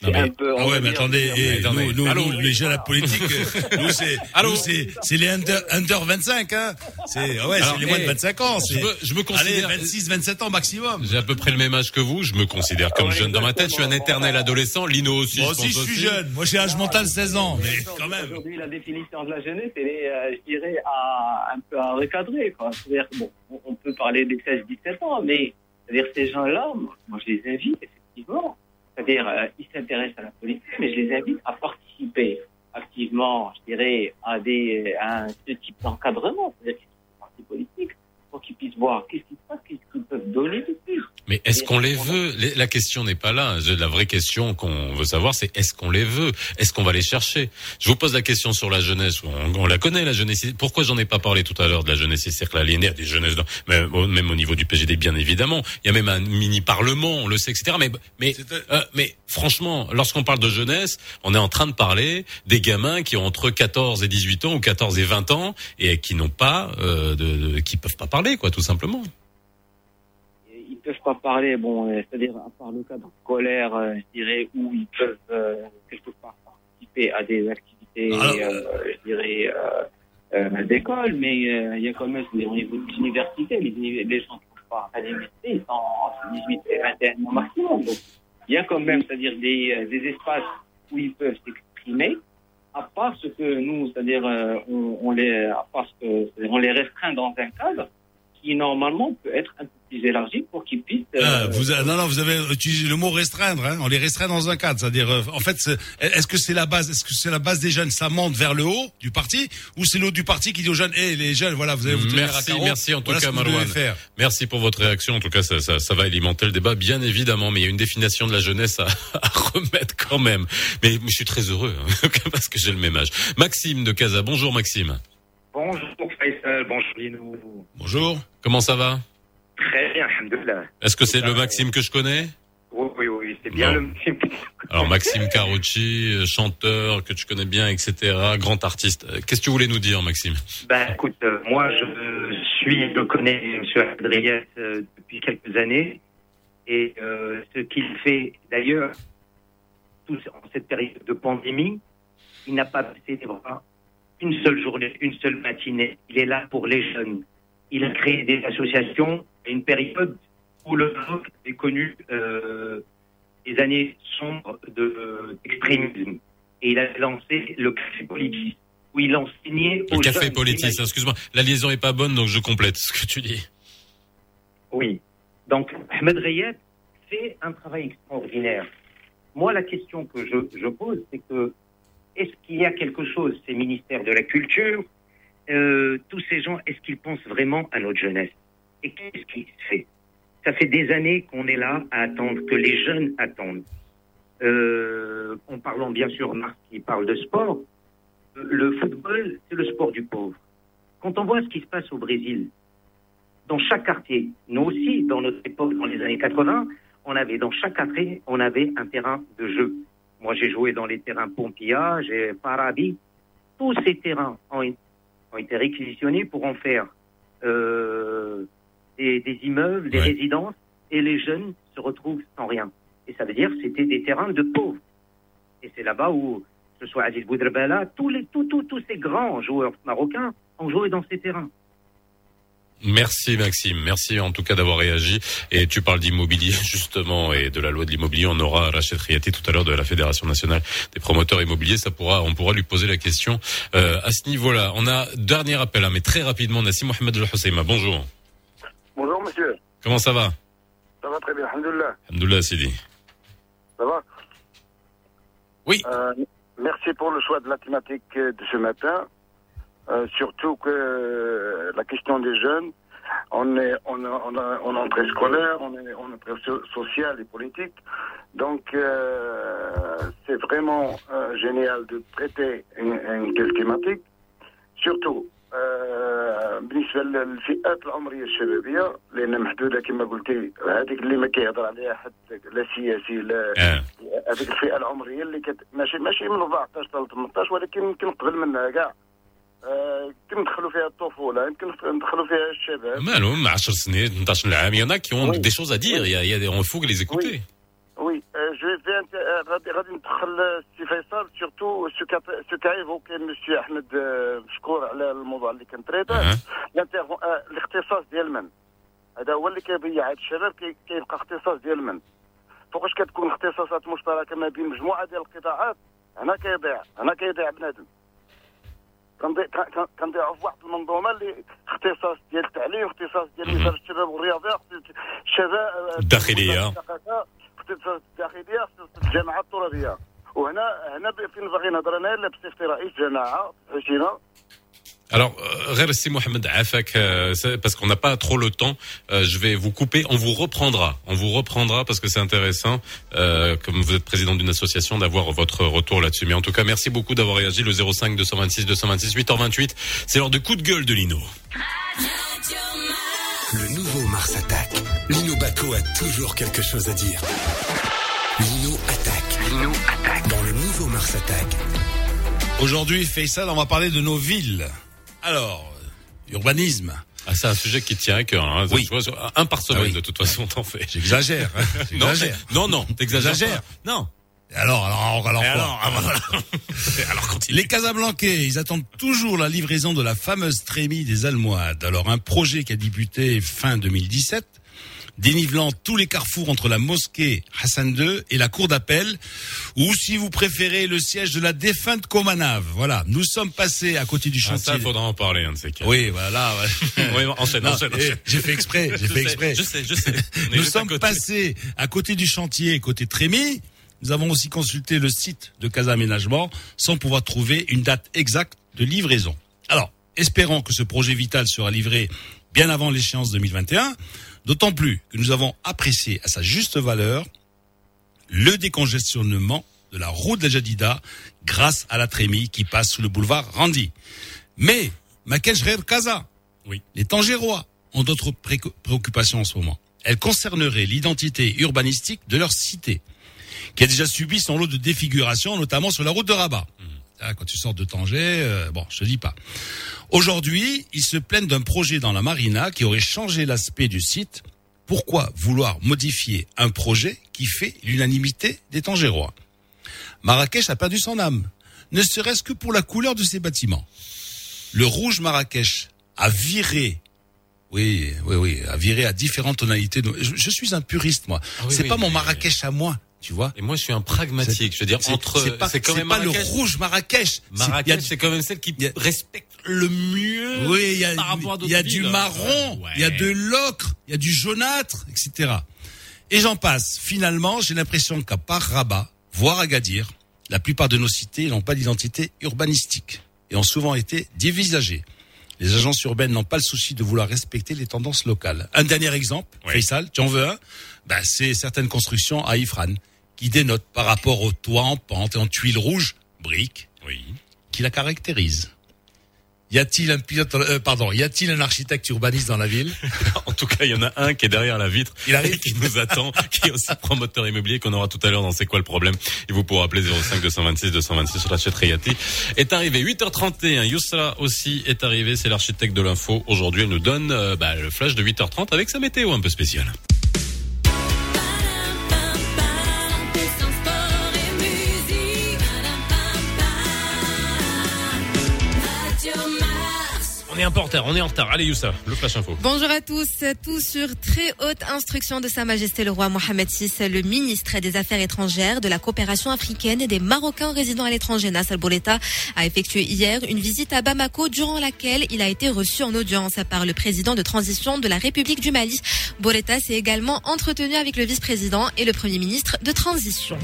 Non, C'est mais- un peu, Ah ouais, mais attendez, eh, nous, nous, Allô nous, les jeunes à la politique, euh, nous c'est, Allô nous c'est, c'est les under, under 25, hein. C'est, ah ouais, Alors, c'est les moins de eh, 25 ans. Je C'est, me, je me allez, considère. 26, 27 ans maximum. J'ai à peu près le même âge que vous. Je me considère comme Ouais, jeune dans ma tête. Je suis un éternel adolescent. Lino aussi. Moi je aussi, pense je suis jeune. Moi, j'ai âge mental 16 ans, mais quand même. Aujourd'hui, la définition de la jeunesse, elle est, euh, je dirais, à, un peu à recadrer. quoi. C'est-à-dire, bon, on- peut parler des 16-17 ans, mais c'est-à-dire ces gens-là, moi, moi, je les invite, effectivement. C'est-à-dire, euh, ils s'intéressent à la politique, mais je les invite à participer activement, je dirais, à, des, à ce type d'encadrement, c'est-à-dire qu'ils sont partis politiques, pour qu'ils puissent voir qu'est-ce qui se passe, qu'est-ce qu'ils peuvent donner de plus. Mais est-ce qu'on les veut La question n'est pas là. La vraie question qu'on veut savoir, c'est est-ce qu'on les veut Est-ce qu'on va les chercher Je vous pose la question sur la jeunesse. On, on la connaît, la jeunesse. Pourquoi j'en ai pas parlé tout à l'heure de la jeunesse et cercle aliénaire, des jeunesses, dans- même, au- même au niveau du PGD, bien évidemment. Il y a même un mini parlement, on le sait, etc. Mais, mais, euh, mais franchement, lorsqu'on parle de jeunesse, on est en train de parler des gamins qui ont entre 14 et 18 ans ou 14 et 20 ans et qui n'ont pas, euh, de, de- qui peuvent pas parler, quoi, tout simplement. Peuvent pas parler, bon, euh, c'est-à-dire à part le cadre scolaire, euh, je dirais, où ils peuvent euh, quelque part participer à des activités, euh, je dirais, d'école, mais il y a quand même, au niveau de l'université, les, gens qui sont pas à l'université, ils sont entre 18 et 21 ans maximum. Donc, il y a quand même, c'est-à-dire des, des espaces où ils peuvent s'exprimer, à part ce que nous, c'est-à-dire, on, on les, à part ce que, c'est-à-dire, on les restreint dans un cadre qui normalement peut être un peu plus élargi pour qu'ils puissent. euh, Ah, vous, a- non, non, vous avez utilisé le mot restreindre. Hein. On les restreint dans un cadre, c'est-à-dire, euh, en fait, c'est- est-ce que c'est la base, est-ce que c'est la base des jeunes, ça monte vers le haut du parti, ou c'est l'autre du parti qui dit aux jeunes, hé, les jeunes, voilà, vous allez vous tenir à Merci, carreau, merci en tout voilà cas, Marouane. faire. Merci pour votre réaction. En tout cas, ça, ça, ça va alimenter le débat, bien évidemment. Mais il y a une définition de la jeunesse à, à remettre quand même. Mais, mais je suis très heureux hein, parce que j'ai le même âge. Maxime de Casa. Bonjour Maxime. Bonjour Faisal, bonjour Linou. Bonjour. Comment ça va? Très bien, alhamdoulilah. Est-ce que c'est le Maxime que je connais? Oui, oui, oui, c'est bien Bon. le Maxime. Alors Maxime Carucci, euh, chanteur que tu connais bien, etc. Grand artiste. Euh, Qu'est-ce que tu voulais nous dire, Maxime? Ben écoute, euh, moi je suis, je connais M. Adriès euh, depuis quelques années et euh, ce qu'il fait d'ailleurs, en cette période de pandémie, il n'a pas baissé les bras une seule journée, une seule matinée. Il est là pour les jeunes. Il a créé des associations à une période où le Maroc est connu euh, des années sombres de- d'extrémisme. et il a lancé le café politique où il enseignait Le aux café jeunes- politique, excuse-moi. La liaison est pas bonne, donc je complète ce que tu dis. Oui. Donc, Ahmed Reyet fait un travail extraordinaire. Moi, la question que je, je pose, c'est que est-ce qu'il y a quelque chose, ces ministères de la Culture, euh, tous ces gens, est-ce qu'ils pensent vraiment à notre jeunesse? Et qu'est-ce qui se fait? Ça fait des années qu'on est là à attendre, que les jeunes attendent. Euh, en parlant bien sûr, Marc qui parle de sport, le football, c'est le sport du pauvre. Quand on voit ce qui se passe au Brésil, dans chaque quartier, nous aussi, dans notre époque, dans les années 80, on avait dans chaque quartier, on avait un terrain de jeu. Moi, j'ai joué dans les terrains Pompia, j'ai Parabi. Tous ces terrains ont, ont été réquisitionnés pour en faire euh, des, des immeubles, des Ouais. résidences, et les jeunes se retrouvent sans rien. Et ça veut dire que c'était des terrains de pauvres. Et c'est là-bas où, que ce soit Aziz Boudrabala, tous, les, tous, tous, tous ces grands joueurs marocains ont joué dans ces terrains. Merci Maxime, merci en tout cas d'avoir réagi. Et tu parles d'immobilier justement et de la loi de l'immobilier. On aura Rachid Riati tout à l'heure de la Fédération nationale des promoteurs immobiliers. Ça pourra, on pourra lui poser la question euh, à ce niveau-là. On a dernier appel, hein, mais très rapidement, Nassim Mohamed El Husseima. Bonjour. Bonjour monsieur, Comment ça va? Ça va très bien, alhamdoulilah. Alhamdoulilah, Sidi. Ça va? Oui. Euh, merci pour le choix de la thématique de ce matin. Euh, surtout que euh, la question des jeunes, on est on a, on a, on est en scolaire, on est en entrée so- sociale et politique. Donc euh, c'est vraiment euh, génial de traiter une, une telle thématique. Surtout آه، بالنسبه للفئات العمريه الشبابيه لان محدوده كما قلتي هذيك اللي ما كيهضر عليها حد لا سياسي لا آه. هذيك الفئه العمريه اللي كت... ماشي ماشي من 14 حتى ل 18 ولكن يمكن قبل منها كاع آه، آه، يمكن ندخلوا فيها الطفولة يمكن ندخلوا فيها الشباب. مالهم 10 سنين 18 عام يانا كي اون دي شوز ا دير يا اون فوغ لي زيكوتي وي جو في غادي غادي ندخل السي فيصل سورتو سو كايفوكي مسيو احمد مشكور على الموضوع اللي كان تريدا euh, الاختصاص ديال من هذا هو اللي كيضيع هاد الشباب كيبقى اختصاص ديال من فوقاش كتكون اختصاصات مشتركة ما بين مجموعة ديال القطاعات هنا كيضيع هنا كيضيع بنادم. كنضيعوا في واحد المنظومه اللي اختصاص ديال التعليم اختصاص ديال وزاره الشباب والرياضة الشباب الداخلية. اختصاص الداخلية اختصاص الجامعة الترابيه وهنا هنا فين باغي نهضر أنا؟ الا بصفتي رئيس جماعة حسينه Alors, euh, Rersi Mohamed Afak, euh, parce qu'on n'a pas trop le temps, euh, je vais vous couper. On vous reprendra. On vous reprendra parce que c'est intéressant, comme vous êtes président d'une association, d'avoir votre retour là-dessus. Mais en tout cas, merci beaucoup d'avoir réagi. Le 05 226 226 8h28, c'est l'heure du coup de gueule de Lino. Le nouveau Mars attaque. Lino Baco a toujours quelque chose à dire. Lino attaque. Lino attaque. Dans le nouveau Mars attaque. Aujourd'hui, Faisal, on va parler de nos villes. Alors, euh, urbanisme. Ah, c'est un sujet qui tient à cœur. Hein. Oui. Un par semaine, Ah oui. de toute façon, t'en fais. J'exagère. hein, Non, non, non, t'exagères. Non. Alors, alors, alors, quoi alors, ah, continue. Les Casablancais, ils attendent toujours la livraison de la fameuse trémie des Almohades. Alors, un projet qui a débuté fin 2017, dénivelant tous les carrefours entre la mosquée Hassan II et la cour d'appel, ou si vous préférez, le siège de la défunte Comanave. Voilà, nous sommes passés à côté du Ah, chantier. ça, il faudra en parler, un de ces quatre. Oui, voilà. Oui, enchaîne, Non, enchaîne, eh, enchaîne. J'ai fait exprès, j'ai Je fait sais, exprès. Je sais, je sais. Nous à sommes passés à côté du chantier, côté Trémy. Nous avons aussi consulté le site de Casa Aménagement sans pouvoir trouver une date exacte de livraison. Alors, espérons que ce projet vital sera livré bien avant l'échéance 2021, d'autant plus que nous avons apprécié à sa juste valeur le décongestionnement de la route de la Jadida grâce à la Trémy qui passe sous le boulevard Randy. Mais, Makesh Rer Casa, Oui. les Tangérois ont d'autres préoccupations en ce moment. Elles concerneraient l'identité urbanistique de leur cité, qui a déjà subi son lot de défiguration, notamment sur la route de Rabat. Ah, quand tu sors de Tanger, euh, bon, je te dis pas. Aujourd'hui, ils se plaignent d'un projet dans la marina qui aurait changé l'aspect du site. Pourquoi vouloir modifier un projet qui fait l'unanimité des Tangérois? Marrakech a perdu son âme, ne serait-ce que pour la couleur de ses bâtiments. Le rouge Marrakech a viré, oui, oui, oui, a viré à différentes tonalités. Je, je suis un puriste, moi. Ah oui, c'est oui, pas mon Marrakech à moi, tu vois. Et moi, je suis un pragmatique. Je veux dire, entre, c'est pas, quand même pas le rouge Marrakech. Marrakech, c'est quand même celle qui a- respecte le mieux. Oui, il y a, il y du marron, Ouais. il y a de l'ocre, il y a du jaunâtre, etc. Et j'en passe. Finalement, j'ai l'impression qu'à part Rabat, voire Agadir, la plupart de nos cités n'ont pas d'identité urbanistique et ont souvent été dévisagées. Les agences urbaines n'ont pas le souci de vouloir respecter les tendances locales. Un dernier exemple, Faisal, tu en veux un? Ben, C'est certaines constructions à Ifran qui dénotent par rapport au toit en pente et en tuiles rouges, briques, oui. qui la caractérisent. Y a-t-il un pilote, euh, pardon, y a-t-il un architecte urbaniste dans la ville En tout cas, il y en a un qui est derrière la vitre, Il arrive et qui nous attend, qui est aussi promoteur immobilier qu'on aura tout à l'heure dans C'est quoi le problème Et vous pourrez appeler 05 226 226 sur la chaîne Rayati. Est arrivé 8h31. Yousra aussi est arrivé. C'est l'architecte de l'info. Aujourd'hui, elle nous donne euh, bah, le flash de 8h30 avec sa météo un peu spéciale. On est est en retard. Allez Youssa, le flash info. Bonjour à tous. Tout sur très haute instruction de Sa Majesté le roi Mohamed VI, le ministre des Affaires étrangères, de la coopération africaine et des Marocains résidant à l'étranger, Nassal Boureta, a effectué hier une visite à Bamako durant laquelle il a été reçu en audience par le président de transition de la République du Mali. Boureta s'est également entretenu avec le vice-président et le premier ministre de transition.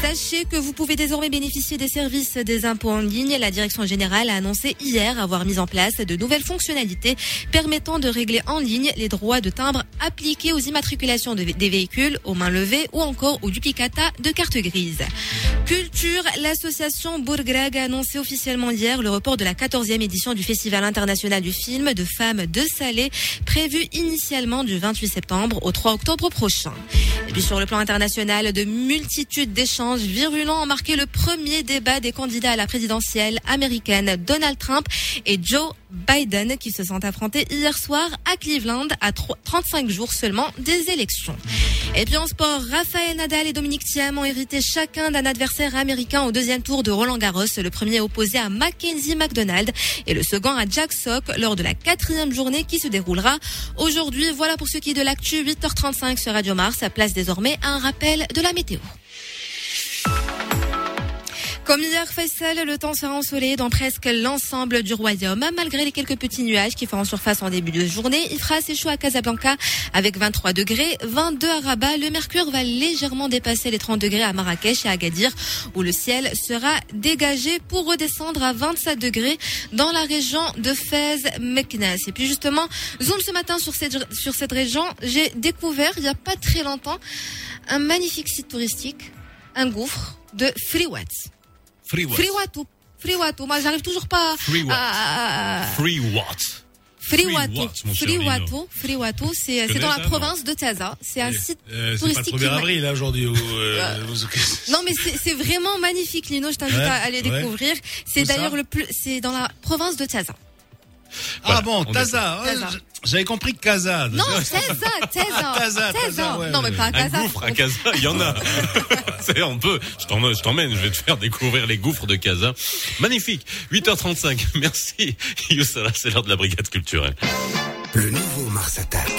Sachez que vous pouvez désormais bénéficier des services des impôts en ligne. La direction générale a annoncé hier avoir mis en place de nouvelles fonctionnalités permettant de régler en ligne les droits de timbre appliqués aux immatriculations de- des véhicules, aux mains levées ou encore aux duplicata de cartes grises. Culture, l'association Bourgrag a annoncé officiellement hier le report de la 14e édition du Festival international du film de femmes de Salé, prévu initialement du 28 septembre au 3 octobre prochain. Et puis sur le plan international, de multitudes d'échanges virulents ont marqué le premier débat des candidats à la présidentielle américaine Donald Trump et Joe Biden qui se sont affrontés hier soir à Cleveland à tro- 35 jours seulement des élections. Et puis en sport, Rafael Nadal et Dominique Thiem ont hérité chacun d'un adversaire américain au deuxième tour de Roland Garros. Le premier opposé à Mackenzie McDonald et le second à Jack Sock lors de la quatrième journée qui se déroulera aujourd'hui. Voilà pour ce qui est de l'actu 8h35 sur Radio Mars. Ça place désormais un rappel de la météo. Comme hier, Faisal, le temps sera ensoleillé dans presque l'ensemble du royaume. Malgré les quelques petits nuages qui feront surface en début de journée, il fera assez chaud à Casablanca avec 23 degrés, 22 à Rabat. Le mercure va légèrement dépasser les 30 degrés à Marrakech et à Agadir, où le ciel sera dégagé pour redescendre à 27 degrés dans la région de Fès, Meknes. Et puis justement, zoom ce matin sur cette, région, j'ai découvert il n'y a pas très longtemps un magnifique site touristique, un gouffre de Friwat. Free what? Friwatu. Friwatu. Moi, j'arrive toujours pas Free what? à... Free what? What? Lino? Friwatu, c'est c'est dans la province de Taza. C'est un site Euh, c'est pas le touristique. 1er qui est ma- avril là aujourd'hui. où, euh, vous- Non, mais c'est c'est vraiment magnifique, Lino. Je t'invite Ouais, à aller ouais. découvrir. C'est d'ailleurs le plus, c'est dans la province de Taza. Ah bon, on Taza. Taza. ouais, J'avais compris Casa. Non, Taza, Taza, Taza, Taza, ouais, Non, mais pas à Un Taza. gouffre à Casa, il y en a. C'est on peut. Je t'emmène, je t'emmène, je vais te faire découvrir les gouffres de Casa. Magnifique. 8h35. Merci. Youssala, c'est l'heure de la brigade culturelle. Le nouveau Mars Attack.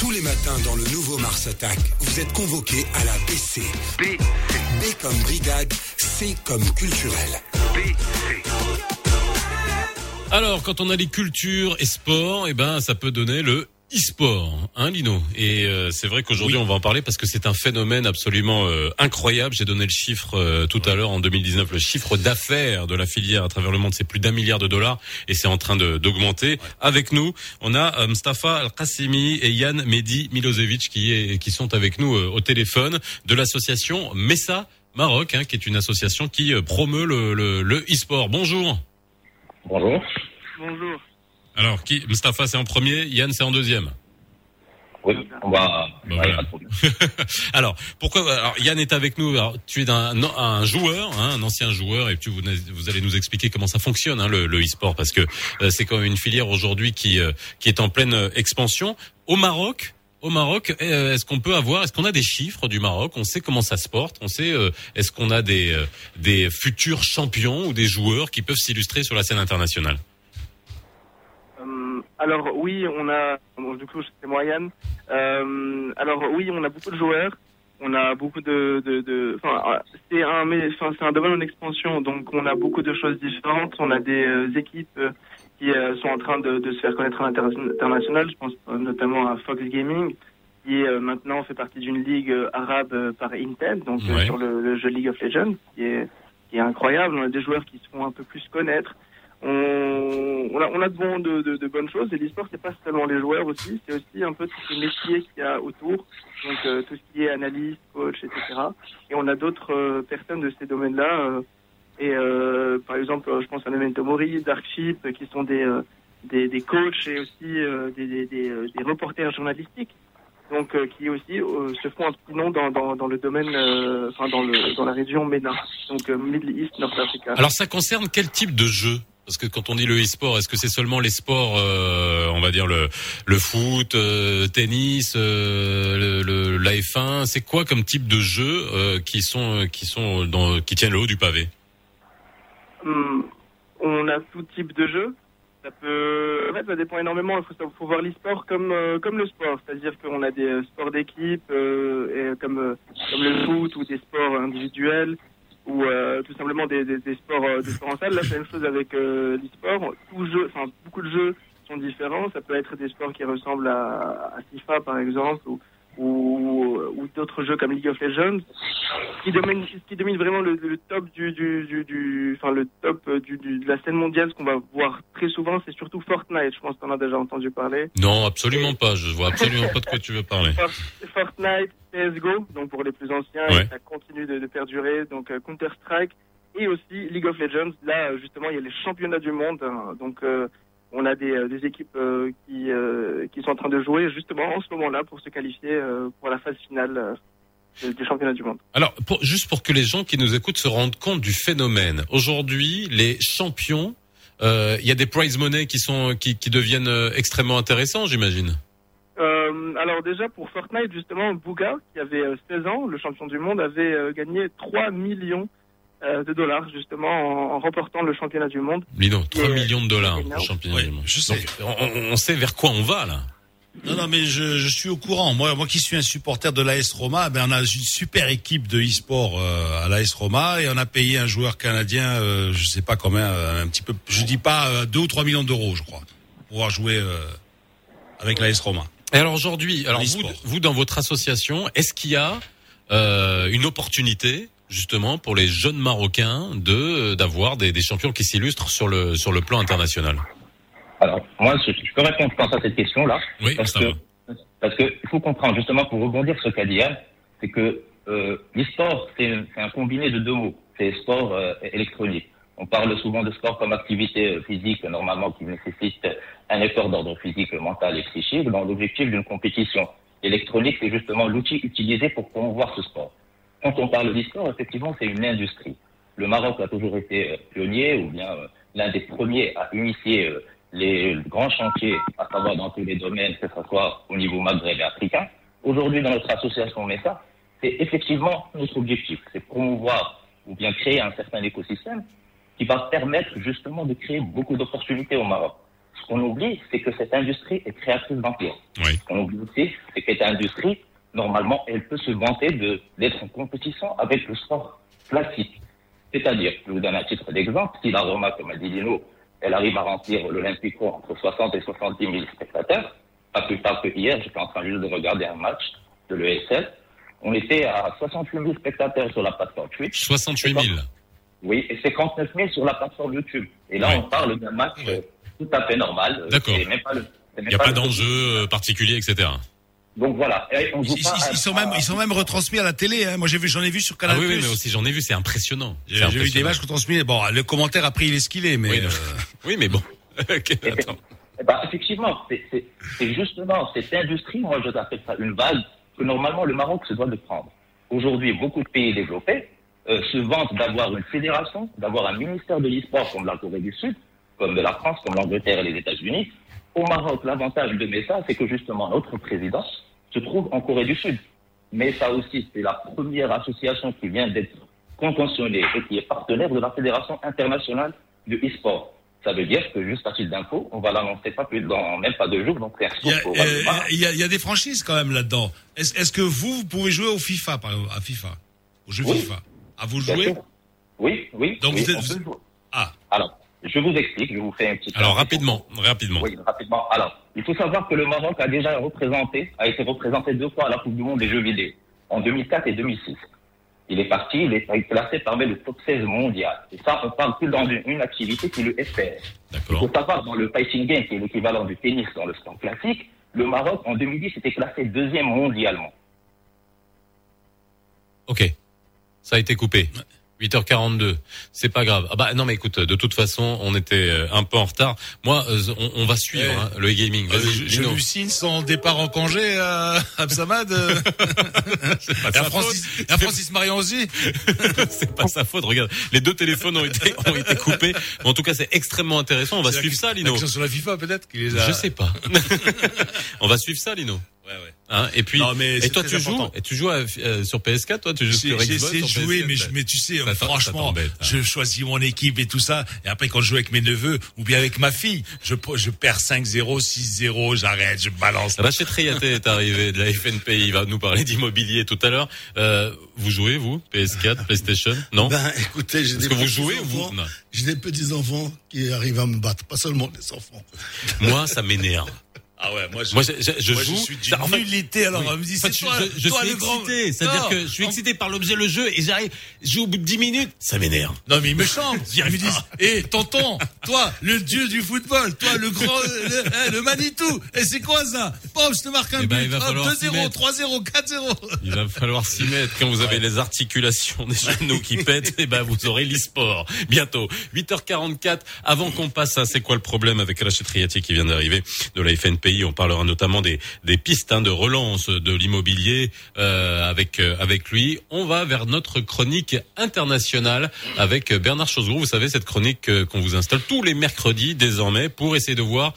Tous les matins dans le nouveau Mars Attack, vous êtes convoqués à la BC. B, B comme brigade, C comme culturel. Alors, quand on a les cultures et sports, eh ben, ça peut donner le e-sport, hein, Lino. Et euh, c'est vrai qu'aujourd'hui, on va en parler parce que c'est un phénomène absolument euh, incroyable. J'ai donné le chiffre euh, tout à l'heure en 2019, le chiffre d'affaires de la filière à travers le monde, c'est plus d'un milliard de dollars et c'est en train de- d'augmenter. Avec nous, on a euh, Mustafa Al-Qassimi et Yann Mehdi Milosevic qui, est, qui sont avec nous euh, au téléphone de l'association Messa Maroc, hein, qui est une association qui promeut le, le, le e-sport. Bonjour. Bonjour. Bonjour. Alors, qui Mustafa, c'est en premier, Yann, c'est en deuxième. Oui, on va. Bon, voilà. alors, pourquoi alors, Yann est avec nous. Alors, tu es un, un joueur, hein, un ancien joueur, et tu vous, vous allez nous expliquer comment ça fonctionne hein, le, le e-sport, parce que euh, c'est quand même une filière aujourd'hui qui euh, qui est en pleine euh, expansion. Au Maroc, au Maroc, euh, est-ce qu'on peut avoir, est-ce qu'on a des chiffres du Maroc? On sait comment ça se porte. On sait, euh, est-ce qu'on a des euh, des futurs champions ou des joueurs qui peuvent s'illustrer sur la scène internationale? Alors oui, on a, du coup c'est moi Yann. Alors oui, on a beaucoup de joueurs, on a beaucoup de, de, c'est un, domaine en expansion, donc on a beaucoup de choses différentes. On a des équipes qui euh, sont en train de, de se faire connaître à l'international. Je pense euh, notamment à Fox Gaming, qui euh, maintenant fait partie d'une ligue euh, arabe euh, par Intel, donc Ouais. sur le, le jeu League of Legends, qui est, qui est incroyable. On a des joueurs qui se font un peu plus connaître. on, on, a, on a de, bon- de, de, de bonnes choses. Et l'e-sport, c'est pas seulement les joueurs aussi, c'est aussi un peu tous les métiers qu'il y a autour. Donc euh, tout ce qui est analyste, coach, etc. Et on a d'autres euh, personnes de ces domaines-là. Et euh, par exemple, je pense à Memento Mori, Darkship, qui sont des, euh, des, des coachs et aussi euh, des, des, des, euh, reporters journalistiques. Donc euh, qui aussi euh, se font un petit nom dans, dans, dans le domaine, enfin dans, le, dans la région MENA, donc Middle East, North Africa. Alors ça concerne quel type de jeu? Parce que quand on dit le e-sport, est-ce que c'est seulement les sports, euh, on va dire le le foot, euh, tennis, euh, le, le la F1 C'est quoi comme type de euh, qui sont qui sont dans qui tiennent le haut du pavé? On a tout type de jeu. Ça peut, en fait, ça dépend énormément. Il faut, voir l'e-sport comme euh, comme le sport, c'est-à-dire qu'on a des euh, sports d'équipe, euh, et comme le foot ou des sports individuels ou tout simplement des, sports des sports en salle. La même chose avec euh, l'e-sport. Beaucoup de jeux sont différents. Ça peut être des sports qui ressemblent à, FIFA par exemple ou, ou d'autres jeux comme League of Legends. Qui domine, qui domine vraiment le, le top du, du, du, du- enfin le top euh, du, du- de la scène mondiale, ce qu'on va voir très souvent, c'est surtout Fortnite. Je pense que t'en as déjà entendu parler. Non, absolument pas. Je vois absolument pas de quoi tu veux parler. Fort- Fortnite, CS:GO, donc pour les plus anciens, Ouais. et ça continue de, de perdurer. Donc euh, Counter Strike et aussi League of Legends. Là, euh, justement, il y a les championnats du monde. hein. donc euh, on a des, euh, des équipes euh, qui, euh, qui sont en train de jouer justement en ce moment-là pour se qualifier pour la phase finale des- championnats du monde. Alors, pour, juste pour que les gens qui nous écoutent se rendent compte du phénomène. Aujourd'hui, les champions, euh, il y a des prize money qui sont qui, qui deviennent extrêmement intéressants, j'imagine. Euh, alors déjà pour Fortnite justement Bouga qui avait euh, 16 ans, le champion du monde avait gagné 3 millions de dollars justement en, en remportant le championnat du monde. Lino, 3 Et, euh, millions de dollars pour championnat du monde. je sais. Donc, on, on sait vers quoi on va là. Non, non, mais je, je suis au courant. Moi, moi qui suis un supporter de l'AS Roma, ben on a une super équipe de e-sport euh, à l'AS Roma et on a payé un joueur canadien, euh, je sais pas combien, euh, un petit peu, je dis pas euh, 2 ou 3 millions d'euros, je crois, pour pouvoir jouer euh, avec l'AS Roma. Et alors aujourd'hui, alors vous, vous dans votre association, est-ce qu'il y a euh, une opportunité justement pour les jeunes Marocains de d'avoir des, des champions qui s'illustrent sur le sur le plan international Alors, moi, je, je peux répondre, je pense, à cette question-là. Oui, parce ça que, va. Parce que il faut comprendre, justement, pour rebondir sur ce qu'a dit Yann, c'est que euh, l'e-sport, c'est un combiné de deux mots. C'est sport euh, électronique. On parle souvent de sport comme activité euh, physique, normalement, qui nécessite un effort d'ordre physique, mental et psychique, dans l'objectif d'une compétition. L'électronique, c'est justement l'outil utilisé pour promouvoir ce sport. Quand on parle d'e-sport, effectivement, c'est une industrie. Le Maroc a toujours été euh, pionnier, ou bien euh, l'un des premiers à initier euh, les grands chantiers, à savoir dans tous les domaines, que ce soit au niveau maghreb et africain. Aujourd'hui, dans notre association MESA, c'est effectivement notre objectif, c'est promouvoir ou bien créer un certain écosystème qui va permettre justement de créer beaucoup d'opportunités au Maroc. Ce qu'on oublie, c'est que cette industrie est créatrice d'emplois. Ce qu'on oublie aussi, c'est que cette industrie, normalement, elle peut se vanter de d'être en compétition avec le sport classique. C'est-à-dire, je vous donne un titre d'exemple, si la Roma, comme a dit Lino, elle arrive à remplir l'Olympico entre 60 et 70 000 spectateurs, pas plus tard que hier, j'étais en train juste de regarder un match de l'ESL, on était à 68 000 spectateurs sur la plateforme Twitch. 68 000. Oui, et 59 000 sur la plateforme YouTube. Et là, on parle d'un match euh, tout à fait normal. D'accord. pas Il n'y a pas le- d'enjeu euh, particulier, etc. Donc voilà. On Ils, joue ils- pas à- ils sont même, ils sont même retransmis à la télé. Hein. Moi, j'ai vu, j'en ai vu sur Canal+. Ah oui, oui, mais aussi j'en ai vu, c'est impressionnant. J'ai vu des matchs retransmis. Bon, le commentaire après il est ce qu'il est, mais Oui, euh, Oui, mais bon. Attends. Eh ben, effectivement, c'est- justement cette industrie, moi je appelle ça une vague, que normalement le Maroc se doit de prendre. Aujourd'hui, beaucoup de pays développés euh, se vantent d'avoir une fédération, d'avoir un ministère de l'e-sport comme la Corée du Sud, comme de la France, comme l'Angleterre et les États-Unis. Au Maroc, l'avantage de Mesa, c'est que justement notre président se trouve en Corée du Sud. Mesa aussi, c'est la première association qui vient d'être conventionnée et qui est partenaire de la Fédération internationale de e-sport. Ça veut dire que, juste à titre d'info, on va l'annoncer pas plus dans même pas deux jours, donc c'est il euh, il y a- il y a des franchises quand même là-dedans. Est-ce que vous, vous pouvez jouer au FIFA, par exemple, à FIFA, au jeu Oui. FIFA? À vous jouer? Oui, oui. Donc oui, vous êtes-. Ah. Alors, je vous explique, je vous fais un petit. Alors rapidement, rapidement. Oui, rapidement. Alors, il faut savoir que le Maroc a déjà représenté, a été représenté deux fois à la Coupe du Monde des jeux vidéo, en 2004 et 2006. Il est parti, il est classé parmi le top 16 mondial. Et ça, on parle que dans une, une activité qui est le FPS. Il faut savoir, dans le fighting game, qui est l'équivalent du tennis dans le sport classique, le Maroc, en 2010, était classé deuxième mondialement. Ok. Ça a été coupé. 8h42, c'est pas grave. Ah bah non mais écoute, de toute façon, on était euh, un peu en retard. Moi, euh, on, on va suivre hein, le gaming. Euh, je, hallucine son départ en congé, Absamad. euh. pas Et à Francis, et à Francis Marion aussi. c'est pas sa faute. Regarde, les deux téléphones ont été ont été coupés. Mais en tout cas, c'est extrêmement intéressant. On va la suivre ça, Lino. sur la FIFA peut-être qu'il les a. Je sais pas. on va suivre ça, Lino. Ouais, ouais. Hein, et puis, Non, mais et c'est toi, tu joues, et tu joues à- euh, sur PS4, toi, tu joues sur Xbox, essayé de jouer, PS4, mais, je- mais tu sais, Ça t'en- ça franchement, hein. je choisis mon équipe et tout ça. Et après, quand je joue avec mes neveux ou bien avec ma fille, je, je perds 5-0, 6-0, j'arrête, je balance. Rachid Triaté est arrivé de la FNP, il va nous parler d'immobilier tout à l'heure. Euh, vous jouez, vous PS4, PlayStation? Non? Ben, écoutez, j'ai Est-ce des que vous jouez ou petits-enfants. vous Non. J'ai des petits enfants qui arrivent à me battre, pas seulement des enfants. Moi, ça m'énerve. Ah ouais, moi je, Moi, je, je, je moi, joue. suis d'une Ça, en fait- nullité. Alors, Oui. on me dit, En c'est fait, toi, je, je toi suis le grand. C'est-à-dire que je suis excité par l'objet, le jeu, et j'arrive, je joue au bout de 10 minutes, ça m'énerve. Non, mais ils me chantent. Ils me disent, hé, tonton, toi, le dieu du football, toi, le grand, le, hein, le Manitou. Et c'est quoi ça? Pop, je te marque un Eh ben, but. s'y 2-0, mettre. 3-0, 4-0. Il va falloir s'y mettre. Quand vous avez les articulations des genoux qui pètent, et ben vous aurez l'e-sport. Bientôt. 8h44. Avant qu'on passe à c'est quoi le problème avec Rachid Triati qui vient d'arriver de la On parlera notamment des, des pistes hein, de relance de l'immobilier euh, avec euh, avec lui. On va vers notre chronique internationale avec Bernard Chosgrou. Vous savez cette chronique euh, qu'on vous installe tous les mercredis désormais pour essayer de voir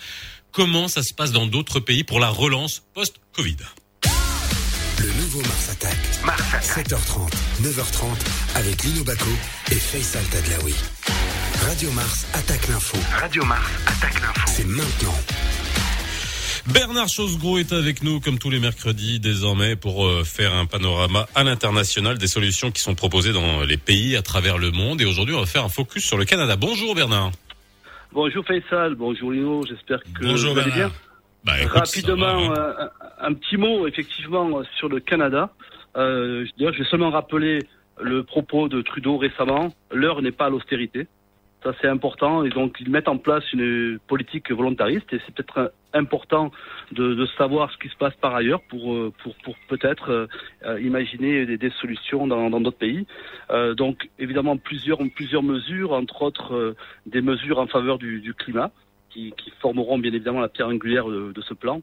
comment ça se passe dans d'autres pays pour la relance post-Covid. Le nouveau Mars Attack. 7h30, 9h30 avec Lino Baco et Faisal Tadlaoui. Radio Mars attaque l'info. Radio Mars attaque l'info. C'est maintenant. Bernard Chosgros est avec nous comme tous les mercredis désormais pour euh, faire un panorama à l'international des solutions qui sont proposées dans les pays à travers le monde. Et aujourd'hui, on va faire un focus sur le Canada. Bonjour Bernard. Bonjour Faisal, bonjour Lino, j'espère que Bonjour, vous allez Bernard. bien. Bah, écoute, Rapidement, va, hein. euh, un, un petit mot effectivement sur le Canada. Euh, D'ailleurs, je vais seulement rappeler le propos de Trudeau récemment. L'heure n'est pas à l'austérité. Ça, c'est important. Et donc, ils mettent en place une politique volontariste. Et c'est peut-être euh, important de, de savoir ce qui se passe par ailleurs pour, euh, pour, pour peut-être euh, euh, imaginer des, des solutions dans d'autres pays. Euh, donc, évidemment, plusieurs, plusieurs mesures, entre autres euh, des mesures en faveur du, du climat, qui, qui formeront bien évidemment la pierre angulaire de, de ce plan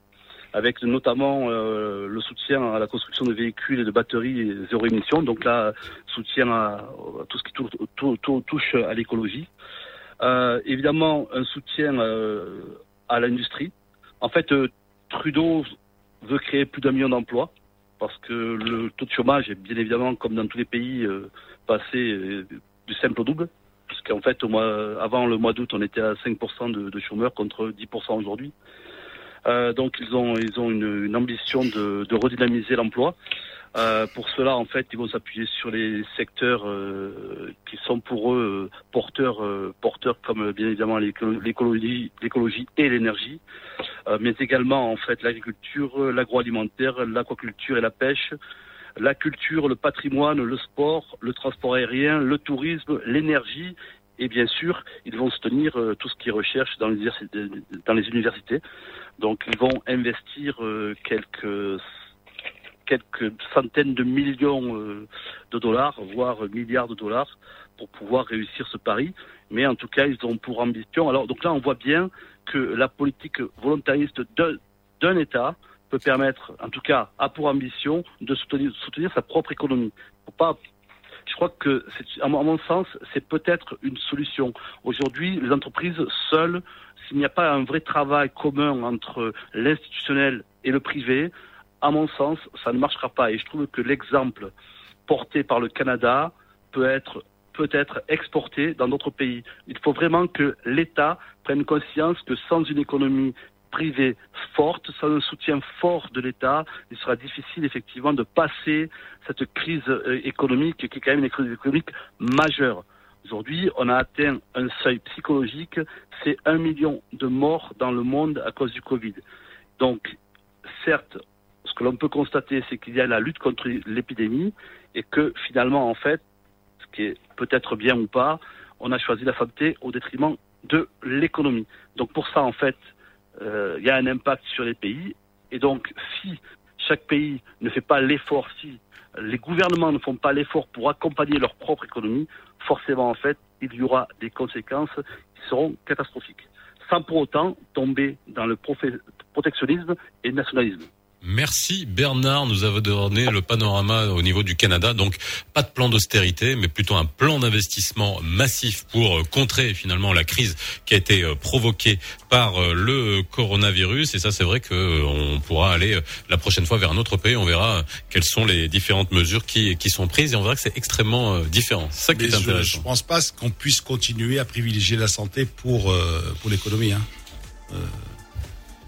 avec notamment euh, le soutien à la construction de véhicules et de batteries zéro émission. Donc là, soutien à, à tout ce qui tou- tou- tou- touche à l'écologie. Euh, évidemment, un soutien euh, à l'industrie. En fait, euh, Trudeau veut créer plus d'un million d'emplois parce que le taux de chômage est bien évidemment, comme dans tous les pays, passé du simple au double. Puisqu'en fait, au mois, avant le mois d'août, on était à 5% de, de chômeurs contre 10% aujourd'hui. Euh, donc ils ont ils ont une, une ambition de, de redynamiser l'emploi. Euh, pour cela, en fait, ils vont s'appuyer sur les secteurs euh, qui sont pour eux euh, porteurs porteurs comme bien évidemment l'écolo- l'écologie l'écologie et l'énergie, mais également en fait l'agriculture, l'agroalimentaire, l'aquaculture et la pêche. La culture, le patrimoine, le sport, le transport aérien, le tourisme, l'énergie et bien sûr, ils vont soutenir tout ce qu'ils recherchent dans dans les universités. Donc, ils vont investir quelques quelques centaines de millions euh, de dollars, voire milliards de dollars, pour pouvoir réussir ce pari. Mais en tout cas, ils ont pour ambition. Alors, donc là, on voit bien que la politique volontariste d'un État peut permettre, en tout cas, a pour ambition de soutenir, soutenir sa propre économie. Pas je crois que, à mon sens, c'est peut-être une solution. Aujourd'hui, les entreprises seules, s'il n'y a pas un vrai travail commun entre l'institutionnel et le privé, à mon sens, ça ne marchera pas. Et je trouve que l'exemple porté par le Canada peut être peut être exporté dans d'autres pays. Il faut vraiment que l'État prenne conscience que sans une économie privée forte, sans un soutien fort de l'État, il sera difficile effectivement de passer cette crise euh, économique qui est quand même une crise économique majeure. Aujourd'hui, on a atteint un seuil psychologique, c'est un million de morts dans le monde à cause du Covid. Donc, certes, ce que l'on peut constater, c'est qu'il y a la lutte contre l'épidémie et que finalement, en fait, ce qui est peut-être bien ou pas, on a choisi la santé au détriment de l'économie. Donc pour ça, en fait, euh, il y a un impact sur les pays. Et donc, si chaque pays ne fait pas l'effort, si les gouvernements ne font pas l'effort pour accompagner leur propre économie, forcément, en fait, il y aura des conséquences qui seront catastrophiques, sans pour autant tomber dans le protectionnisme et le nationalisme. Merci Bernard, nous avons donné le panorama au niveau du Canada. Donc pas de plan d'austérité, mais plutôt un plan d'investissement massif pour euh, contrer finalement la crise qui a été euh, provoquée par euh, le coronavirus. Et ça, c'est vrai que euh, on pourra aller la prochaine fois vers un autre pays. On verra quelles sont les différentes mesures qui, qui sont prises et on verra que c'est extrêmement différent. C'est ça qui Mais est je, intéressant. je pense pas qu'on puisse continuer à privilégier la santé pour euh, pour l'économie. Hein.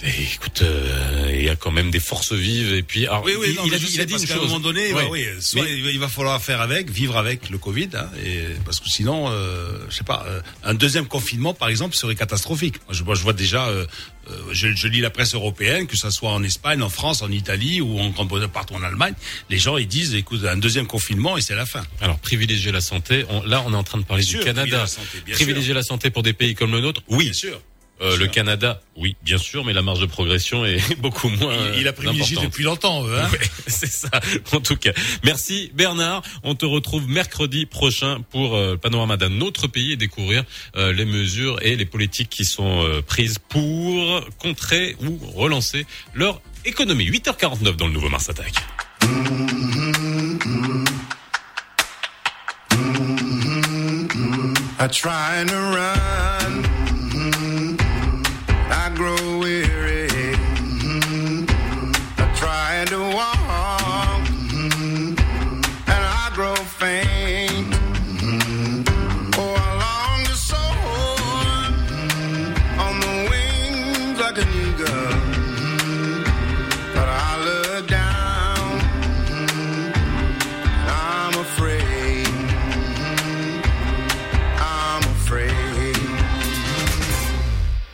Écoute, euh, il y a quand même des forces vives et puis alors, Oui, oui, il, non, il a il a dit parce une qu'à chose. un moment donné, Ouais. bah oui, soit Mais- il va- falloir faire avec, vivre avec le Covid, hein, et parce que sinon, euh, je sais pas, euh, un deuxième confinement, par exemple, serait catastrophique. Moi, je, moi, je vois déjà, euh, euh, je, je lis la presse européenne, que ça soit en Espagne, en France, en Italie ou en partout en Allemagne, les gens ils disent, écoute, un deuxième confinement et c'est la fin. Alors privilégier la santé. On- là, on est en train de parler Bien du sûr, Canada. privilégier la santé, bien privilégier la santé pour des pays comme le nôtre, oui. Bien sûr. Euh, le Canada, oui, bien sûr, mais la marge de progression est beaucoup moins. Il, il a privilégié importante. depuis longtemps, eux, hein. Ouais, c'est ça. En tout cas, merci Bernard. On te retrouve mercredi prochain pour euh, le panorama d'un autre pays et découvrir euh, les mesures et les politiques qui sont euh, prises pour contrer ou relancer leur économie. 8h49 dans le nouveau Mars Attack. I try to run.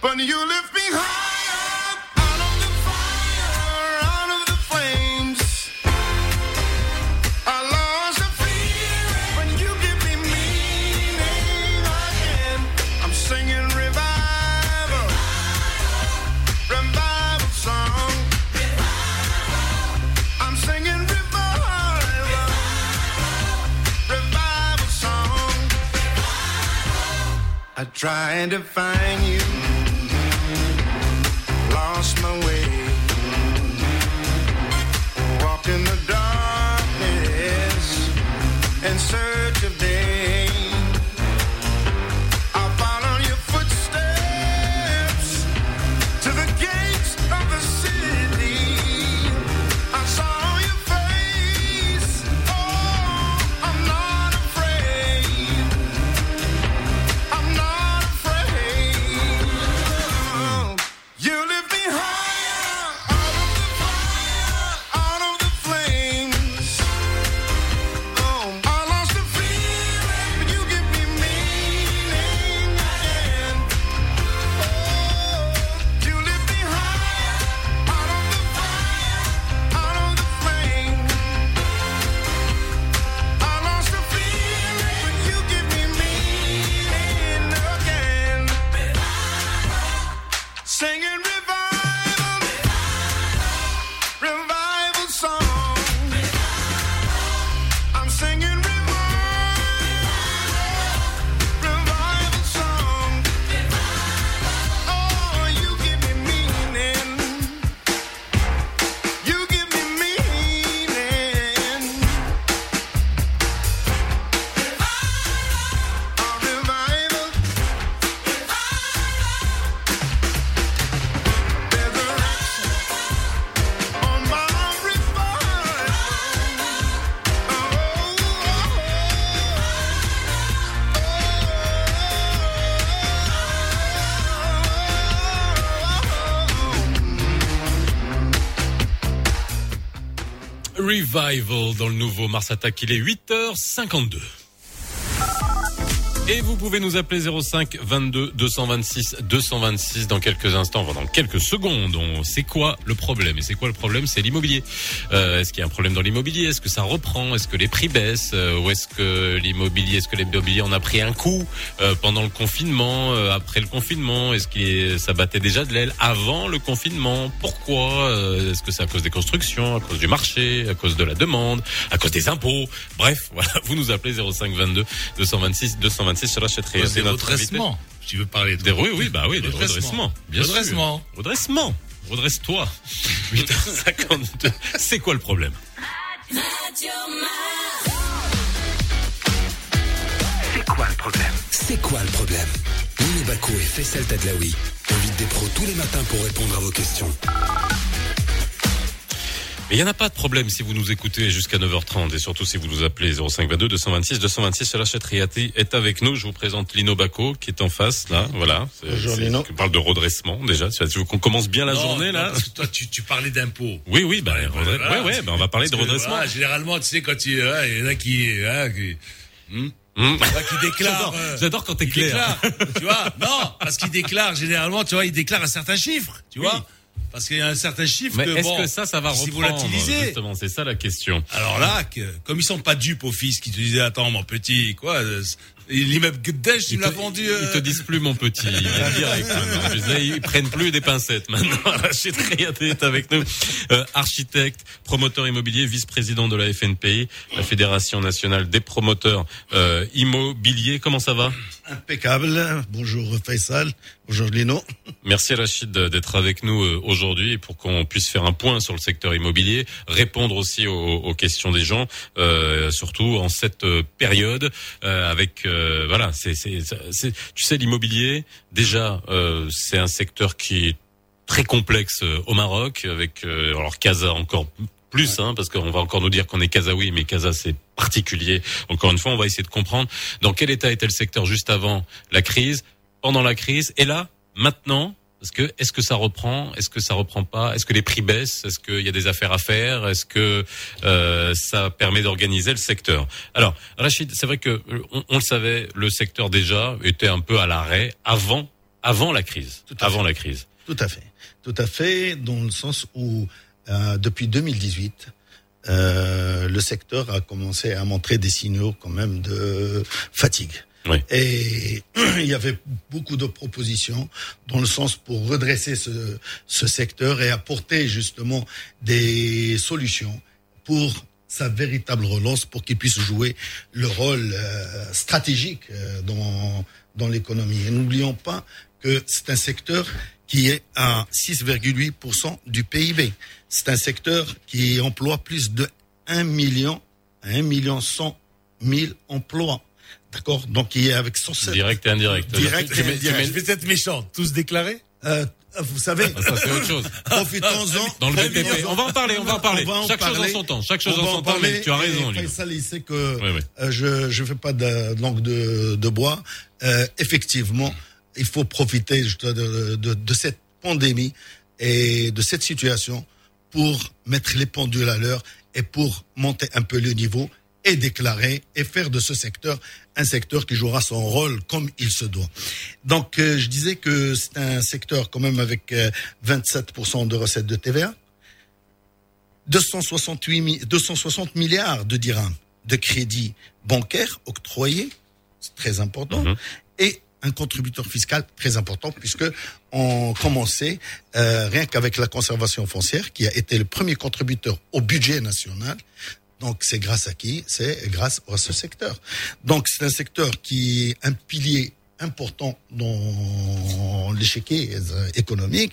But you lift me higher out of the fire, out of the flames. I lost the fear when you give me meaning again. I'm singing revival, revival song. I'm singing revival, revival song. I to find you, Dans le nouveau Mars Attack. Il est 8h52. Et vous pouvez nous appeler 05 22 226 226 dans quelques instants, enfin dans quelques secondes. On sait quoi le problème. Et c'est quoi le problème? C'est l'immobilier. Euh, est-ce qu'il y a un problème dans l'immobilier? Est-ce que ça reprend? Est-ce que les prix baissent? Euh, Ou est-ce que l'immobilier, est-ce que l'immobilier en a pris un coup euh, pendant le confinement, euh, après le confinement? Est-ce que ça battait déjà de l'aile avant le confinement? Pourquoi? Euh, Est-ce que c'est à cause des constructions, à cause du marché, à cause de la demande, à cause des impôts? Bref, voilà, vous nous appelez 05 22 226 226 sur la chatterie. Des C'est notre redressements. invité. Tu veux parler de Des oui, oui, bah oui, des Redressement. redressements. Bien Redressement. sûr. Redressement. Redresse-toi. 8h52. C'est quoi le problème? C'est quoi le problème? C'est quoi le problème? Lino Baco et Faisal Tadlaoui invitent des pros tous les matins pour répondre à vos questions. Mais il n'y en a pas de problème si vous nous écoutez jusqu'à 9h30 et surtout si vous nous appelez 0522 226 226 sur la Riati est avec nous. Je vous présente Lino Baco qui est en face là. Voilà. Bonjour, Lino. On parle de redressement déjà. Tu veux qu'on commence bien la Non, journée non, là parce que toi, tu, tu parlais d'impôts. Oui, oui, bah, redre- Voilà. ouais, ouais, bah, on va parler de que, redressement. voilà, généralement, tu sais, quand tu, ouais, il y en a qui, hein, qui, hmm, vois, qui déclarent. J'adore, euh, quand t'es qui clair. tu vois, non, parce qu'ils déclarent généralement, tu vois, ils déclarent un certain chiffre, tu Oui. Parce qu'il y a un certain chiffre Mais est-ce bon, que ça, ça va reprendre. Justement, c'est ça la question. Alors là, que, comme ils sont pas dupes au fils qui te disaient, attends, mon petit, quoi, euh, l'immeuble Gdesh, tu me l'as vendu, Ils te euh, disent plus mon petit, direct. Je sais, ils prennent plus des pincettes maintenant. Rachid Riaté est avec nous, Euh, architecte, promoteur immobilier, vice-président de la FNPI, la Fédération nationale des promoteurs euh, immobiliers. Comment ça va? Impeccable. Bonjour Faisal. Bonjour Lino. Merci Rachid d'être avec nous euh, aujourd'hui pour qu'on puisse faire un point sur le secteur immobilier, répondre aussi aux, aux questions des gens, euh, surtout en cette euh, période euh, avec euh, voilà, c'est tu sais l'immobilier déjà euh, c'est un secteur qui est très complexe au Maroc avec alors Casa encore plus hein, parce qu'on va encore nous dire qu'on est Kazaoui mais Casa c'est particulier. Encore une fois, on va essayer de comprendre dans quel état était le secteur juste avant la crise, pendant la crise et là maintenant parce que est-ce que ça reprend Est-ce que ça reprend pas Est-ce que les prix baissent Est-ce qu'il y a des affaires à faire Est-ce que euh, ça permet d'organiser le secteur? Alors, Rachid, c'est vrai que euh, on, on le savait, le secteur déjà était un peu à l'arrêt avant avant la crise. Tout à Avant fait. la crise. Tout à fait. Tout à fait, dans le sens où euh, depuis 2018, euh, le secteur a commencé à montrer des signaux quand même de fatigue. Oui. Et il y avait beaucoup de propositions dans le sens pour redresser ce, ce secteur et apporter justement des solutions pour sa véritable relance, pour qu'il puisse jouer le rôle euh, stratégique euh, dans, dans l'économie. Et n'oublions pas que c'est un secteur qui est à 6,8% du PIB. C'est un secteur qui emploie plus de 1 million, 1 million 100 000 emplois. D'accord? Donc, il est avec 107. Direct et indirect. Direct et indirect. mets- je vais être méchant, tous déclarés? Euh, vous savez, Ah, ça c'est autre chose. profitons-en. Dans le BTP. On va en parler, on va en parler. On va en Chaque chose en son temps. Chaque chose On en son en temps, mais tu as raison, Lino. Faisal, il sait que Oui, oui. euh, je je fais pas de langue de, de bois. Euh, effectivement, il faut profiter de, de, de, de cette pandémie et de cette situation pour mettre les pendules à l'heure et pour monter un peu le niveau et déclarer et faire de ce secteur un secteur qui jouera son rôle comme il se doit. Donc, euh, je disais que c'est un secteur quand même avec euh, 27% de recettes de TVA, 268 mi- 260 milliards de dirhams de crédits bancaires octroyés, c'est très important, Mhm. et un contributeur fiscal très important puisque on commençait euh, rien qu'avec la conservation foncière qui a été le premier contributeur au budget national. Donc c'est grâce à qui? C'est grâce à ce secteur. Donc c'est un secteur qui est un pilier important dans l'échiquier euh, économique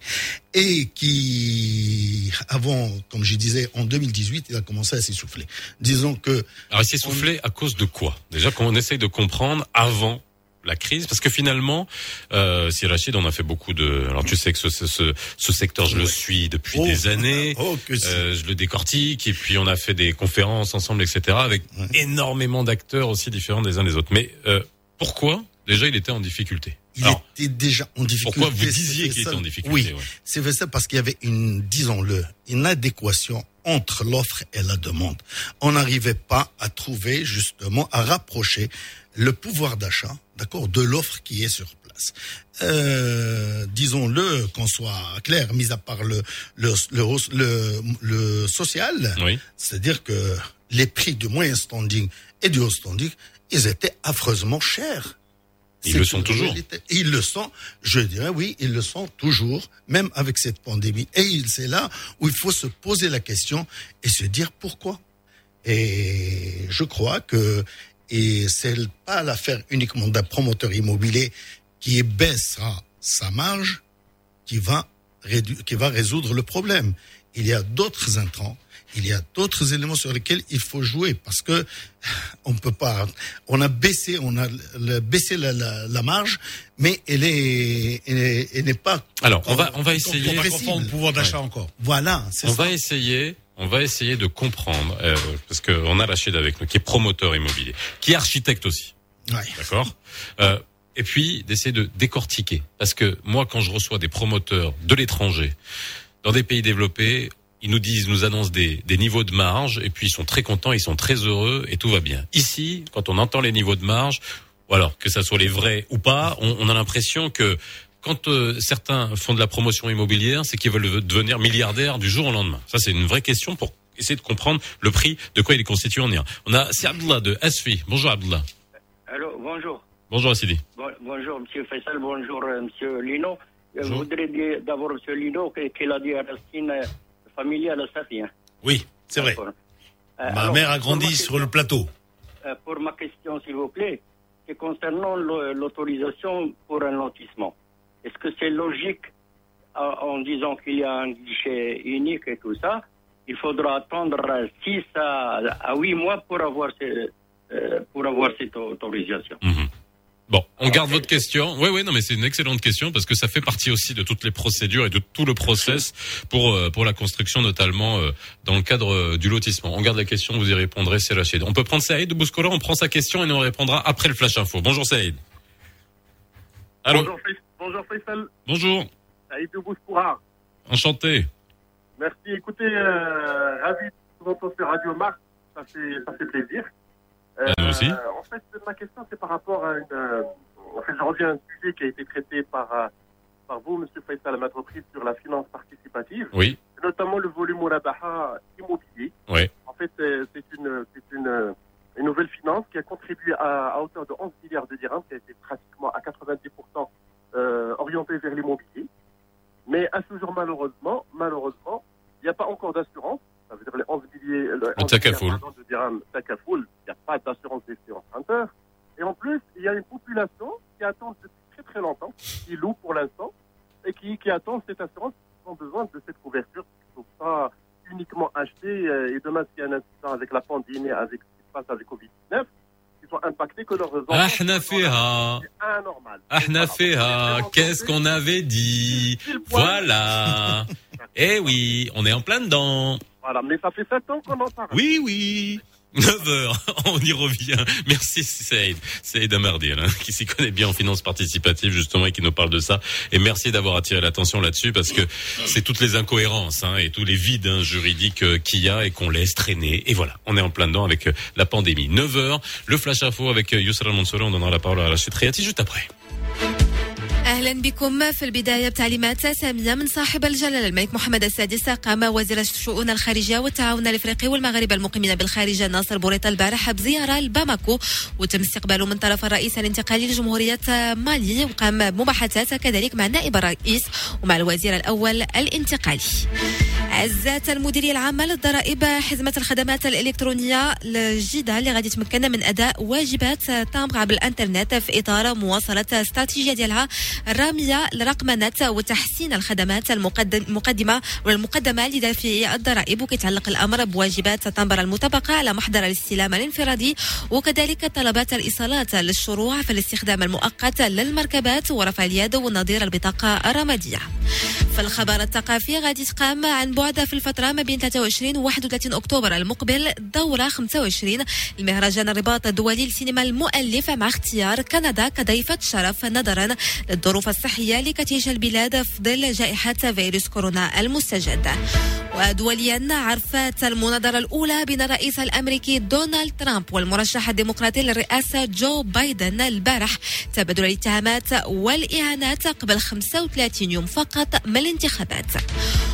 et qui, avant, comme je disais, en 2018, il a commencé à s'essouffler. Disons que Alors, il s'est soufflé à cause de quoi? Déjà, qu'on essaye de comprendre avant la crise, parce que finalement, euh, si Rachid, on a fait beaucoup de. Alors, tu sais que ce, ce, ce, ce secteur, je le suis depuis Oh. des années. Oh, que. Euh, je le décortique, et puis on a fait des conférences ensemble, etc., avec Ouais. énormément d'acteurs aussi différents des uns des autres. Mais euh, pourquoi? Déjà, il était en difficulté. il Alors, était déjà en difficulté. pourquoi vous disiez qu'il était en difficulté Oui, ouais. c'est fait ça parce qu'il y avait une, disons-le, une adéquation entre l'offre et la demande. On n'arrivait pas à trouver justement, à rapprocher le pouvoir d'achat, d'accord, de l'offre qui est sur place. Euh, disons-le, qu'on soit clair, mis à part le le le, le, le social, c'est-à-dire que les prix du moyen standing et du haut standing, ils étaient affreusement chers. Ils le sont toujours. Ils le sont, je dirais oui, ils le sont toujours, même avec cette pandémie. Et c'est là où il faut se poser la question et se dire pourquoi. Et je crois que et c'est pas l'affaire uniquement d'un promoteur immobilier qui baissera sa marge qui va qui va résoudre le problème. Il y a d'autres intrants il y a d'autres éléments sur lesquels il faut jouer parce que on peut pas. On a baissé, on a baissé la, la, la, marge, mais elle est, elle n'est pas. Alors on va on va essayer. le pouvoir d'achat encore. Voilà. On va essayer. On va essayer de comprendre euh, parce qu'on a Rachid avec nous qui est promoteur immobilier, qui est architecte aussi. Ouais. D'accord? Euh, et puis d'essayer de décortiquer parce que moi quand je reçois des promoteurs de l'étranger dans des pays développés ils nous disent, nous annoncent des, des, niveaux de marge, et puis ils sont très contents, ils sont très heureux, et tout va bien. Ici, quand on entend les niveaux de marge, ou alors que ça soit les vrais ou pas, on, on a l'impression que quand euh, certains font de la promotion immobilière, c'est qu'ils veulent devenir milliardaires du jour au lendemain. Ça, c'est une vraie question pour essayer de comprendre le prix de quoi il est constitué en Iran. On a c'est Abdullah de Asfi. Bonjour Abdullah. Allô, bonjour. Bonjour Assidi. Bon, bonjour Monsieur Faisal, bonjour euh, Monsieur Lino. Bonjour. Je voudrais dire d'abord Monsieur Lino qu'il a dit à Racine Oui, c'est vrai. Euh, ma alors, mère a grandi sur le plateau. Euh, pour ma question, s'il vous plaît, c'est concernant l'autorisation pour un lotissement. Est-ce que c'est logique en disant qu'il y a un guichet unique et tout ça Il faudra attendre 6 à, à 8 mois pour avoir, ce, euh, pour avoir cette autorisation? Mm -hmm. Bon, on garde votre question. Oui, oui, non, mais c'est une excellente question parce que ça fait partie aussi de toutes les procédures et de tout le process pour euh, pour la construction, notamment euh, dans le cadre euh, du lotissement. On garde la question, vous y répondrez, c'est Rachid. On peut prendre Saïd de Bouskola, on prend sa question et nous on répondra après le flash info. Bonjour Saïd. Allô. Bonjour, bonjour Faisal. Bonjour. Saïd de Bouskoura. Enchanté. Merci. Écoutez, euh, ravi de vous entendre sur Radio Mars. Ça fait ça fait plaisir. Euh, aussi. En fait, ma question, c'est par rapport à une. Euh, en fait, je reviens à un sujet qui a été traité par, euh, par vous, Monsieur Faisal, à ma reprise sur la finance participative. Oui. Notamment le volume Mourabaha immobilier. Oui. En fait, c'est une, une, une nouvelle finance qui a contribué à, à hauteur de 11 milliards de dirhams, qui a été pratiquement à 90% euh, orientée vers l'immobilier. Mais à ce jour, malheureusement, malheureusement, il n'y a pas encore d'assurance ça veut dire les 11 milliers, le 11 Takafoul. de dirhams il n'y a pas d'assurance des emprunteurs. Et en plus, il y a une population qui attend depuis très très longtemps, qui loue pour l'instant, et qui, qui attend cette assurance, qui ont besoin de cette couverture. Il ne faut pas uniquement acheter, euh, et demain s'il y a un incident avec la pandémie, avec ce qui se passe avec Covid-19, sont impactés que leurs enfants. Ahna fiha. anormal. Fiha. Qu'est-ce qu'on avait dit? Voilà. Eh oui, on est en plein dedans. Voilà, mais ça fait 7 ans qu'on en parle. Oui, oui. 9 heures, on y revient. Merci Saïd, Saïd Amardi, hein, qui s'y connaît bien en finance participative justement et qui nous parle de ça. Et merci d'avoir attiré l'attention là-dessus parce que c'est toutes les incohérences hein, et tous les vides hein, juridiques euh, qu'il y a et qu'on laisse traîner. Et voilà, on est en plein dedans avec euh, la pandémie. 9 heures, le flash info avec euh, Youssra Mansouri, on donnera la parole à Rachid Riati juste après. أهلا بكم في البداية بتعليمات سامية من صاحب الجلاله الملك محمد السادس قام وزير الشؤون الخارجية والتعاون الإفريقي والمغاربه المقيمين بالخارج ناصر بوريطة البارحه بزيارة لباماكو وتم استقباله من طرف الرئيس الانتقالي لجمهورية مالي وقام بمباحثات كذلك مع نائب الرئيس ومع الوزير الأول الانتقالي. عزات المديرية العامة للضرائب حزمة الخدمات الإلكترونية الجديده اللي غادي تمكن من أداء واجبات تامر عبر الإنترنت في إطار مواصلة استراتيجية ديالها الرامية لرقمنة وتحسين الخدمات المقدمة والمقدمة لدافعي الضرائب وكيتعلق الأمر بواجبات تنبر المطابقة على محضر الاستلام الانفرادي وكذلك طلبات الإيصالات للشروع في الاستخدام المؤقت للمركبات ورفع اليد ونظير البطاقة الرمادية. في الخبر الثقافي غادي تقام عن بعد في الفترة ما بين 23 و 31 أكتوبر المقبل دورة 25 المهرجان الرباط الدولي للسينما المؤلف مع اختيار كندا كضيفة شرف نظرا للظروف الصحية اللي البلاد في ظل جائحة فيروس كورونا المستجد. ودوليا عرفت المناظرة الأولى بين الرئيس الأمريكي دونالد ترامب والمرشح الديمقراطي للرئاسة جو بايدن البارح. تبادل الاتهامات والإهانات قبل 35 يوم فقط من الانتخابات.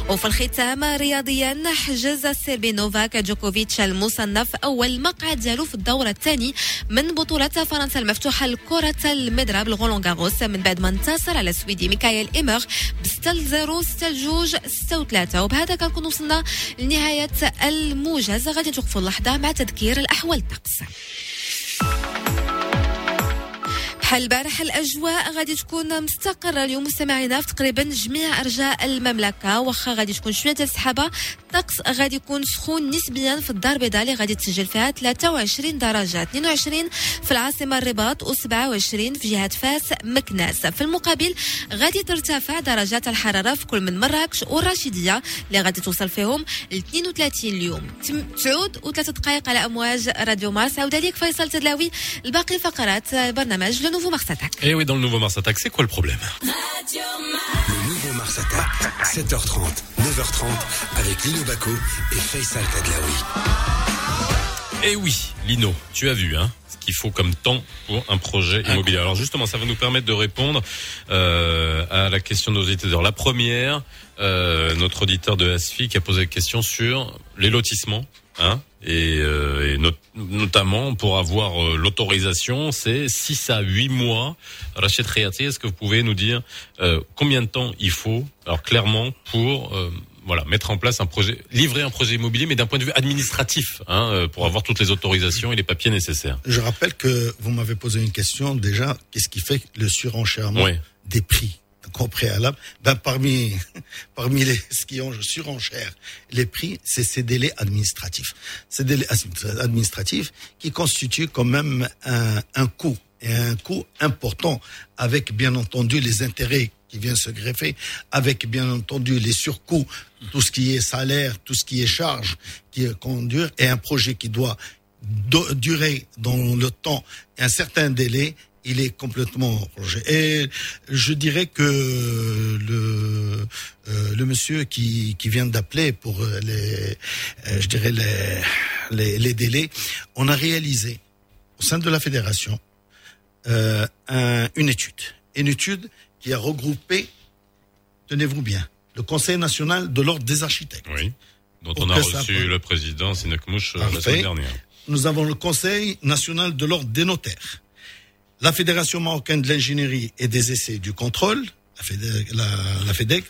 وفي الختام رياضيا حجز السيربي نوفاك جوكوفيتش المصنف أول مقعد ديالو في الدور الثاني من بطولة فرنسا المفتوحة لكرة المضرب الغولون غاروس. من بعد ما انتصر على السويدي ميكايل إيمر ب 6 0 6 جوج 6 3 وبهذا كنكون وصلنا لنهاية الموجز. غادي نوقفوا اللحظة مع تذكير الأحوال الطقس. البارح الأجواء غادي تكون مستقرة. اليوم مستمعينا في تقريبا جميع أرجاء المملكة. واخا غادي تكون شوية ديال السحابة الطقس غادي يكون سخون نسبيا في الدار البيضاء اللي غادي تسجل فيها 23 درجه 22 في العاصمة الرباط و27 في جهة فاس مكناس. في المقابل غادي ترتفع درجات الحرارة في كل من مراكش والرشيديه اللي غادي توصل فيهم ل 32 اليوم. تعود وثلاثة دقائق على أمواج راديو مارس عاود عليك فيصل تدلاوي. الباقي فقرات البرنامج لو nouveau Mars Attack. Et oui, dans le nouveau Mars Attack, c'est quoi le problème Le nouveau Mars Attack, 7h30, 9h30, avec Lino Baco et Faisal Tadlaoui. Eh oui, Lino, tu as vu, hein ce qu'il faut comme temps pour un projet immobilier. Alors justement, ça va nous permettre de répondre euh, à la question de nos auditeurs. La première, euh, notre auditeur de ASFI qui a posé la question sur les lotissements. Hein et, euh, et not notamment pour avoir euh, l'autorisation, c'est 6 à 8 mois. Rachid Khayati, est-ce que vous pouvez nous dire euh, combien de temps il faut, alors clairement, pour euh, voilà, mettre en place un projet, livrer un projet immobilier, mais d'un point de vue administratif, hein, euh, pour avoir toutes les autorisations et les papiers nécessaires? Je rappelle que vous m'avez posé une question déjà, qu'est-ce qui fait le surenchèrement des prix? Au préalable ben, Parmi, parmi les, ce qui ont surenchère les prix, c'est ces délais administratifs. Ces délais administratifs qui constituent quand même un, un coût, et un coût important, avec bien entendu les intérêts qui viennent se greffer, avec bien entendu les surcoûts, tout ce qui est salaire, tout ce qui est charge, qui est conduire, et un projet qui doit do- durer dans le temps un certain délai, il est complètement prolongé. Et je dirais que le euh, le monsieur qui qui vient d'appeler pour les euh, je dirais les, les les délais, on a réalisé au sein de la fédération euh, un- une étude, une étude qui a regroupé, tenez-vous bien, le Conseil national de l'ordre des architectes. Oui. Dont on a ça reçu le président la semaine dernière. Nous avons le Conseil national de l'ordre des notaires, la Fédération marocaine de l'ingénierie et des essais et du contrôle, la, FEDEC, la- la FEDEC,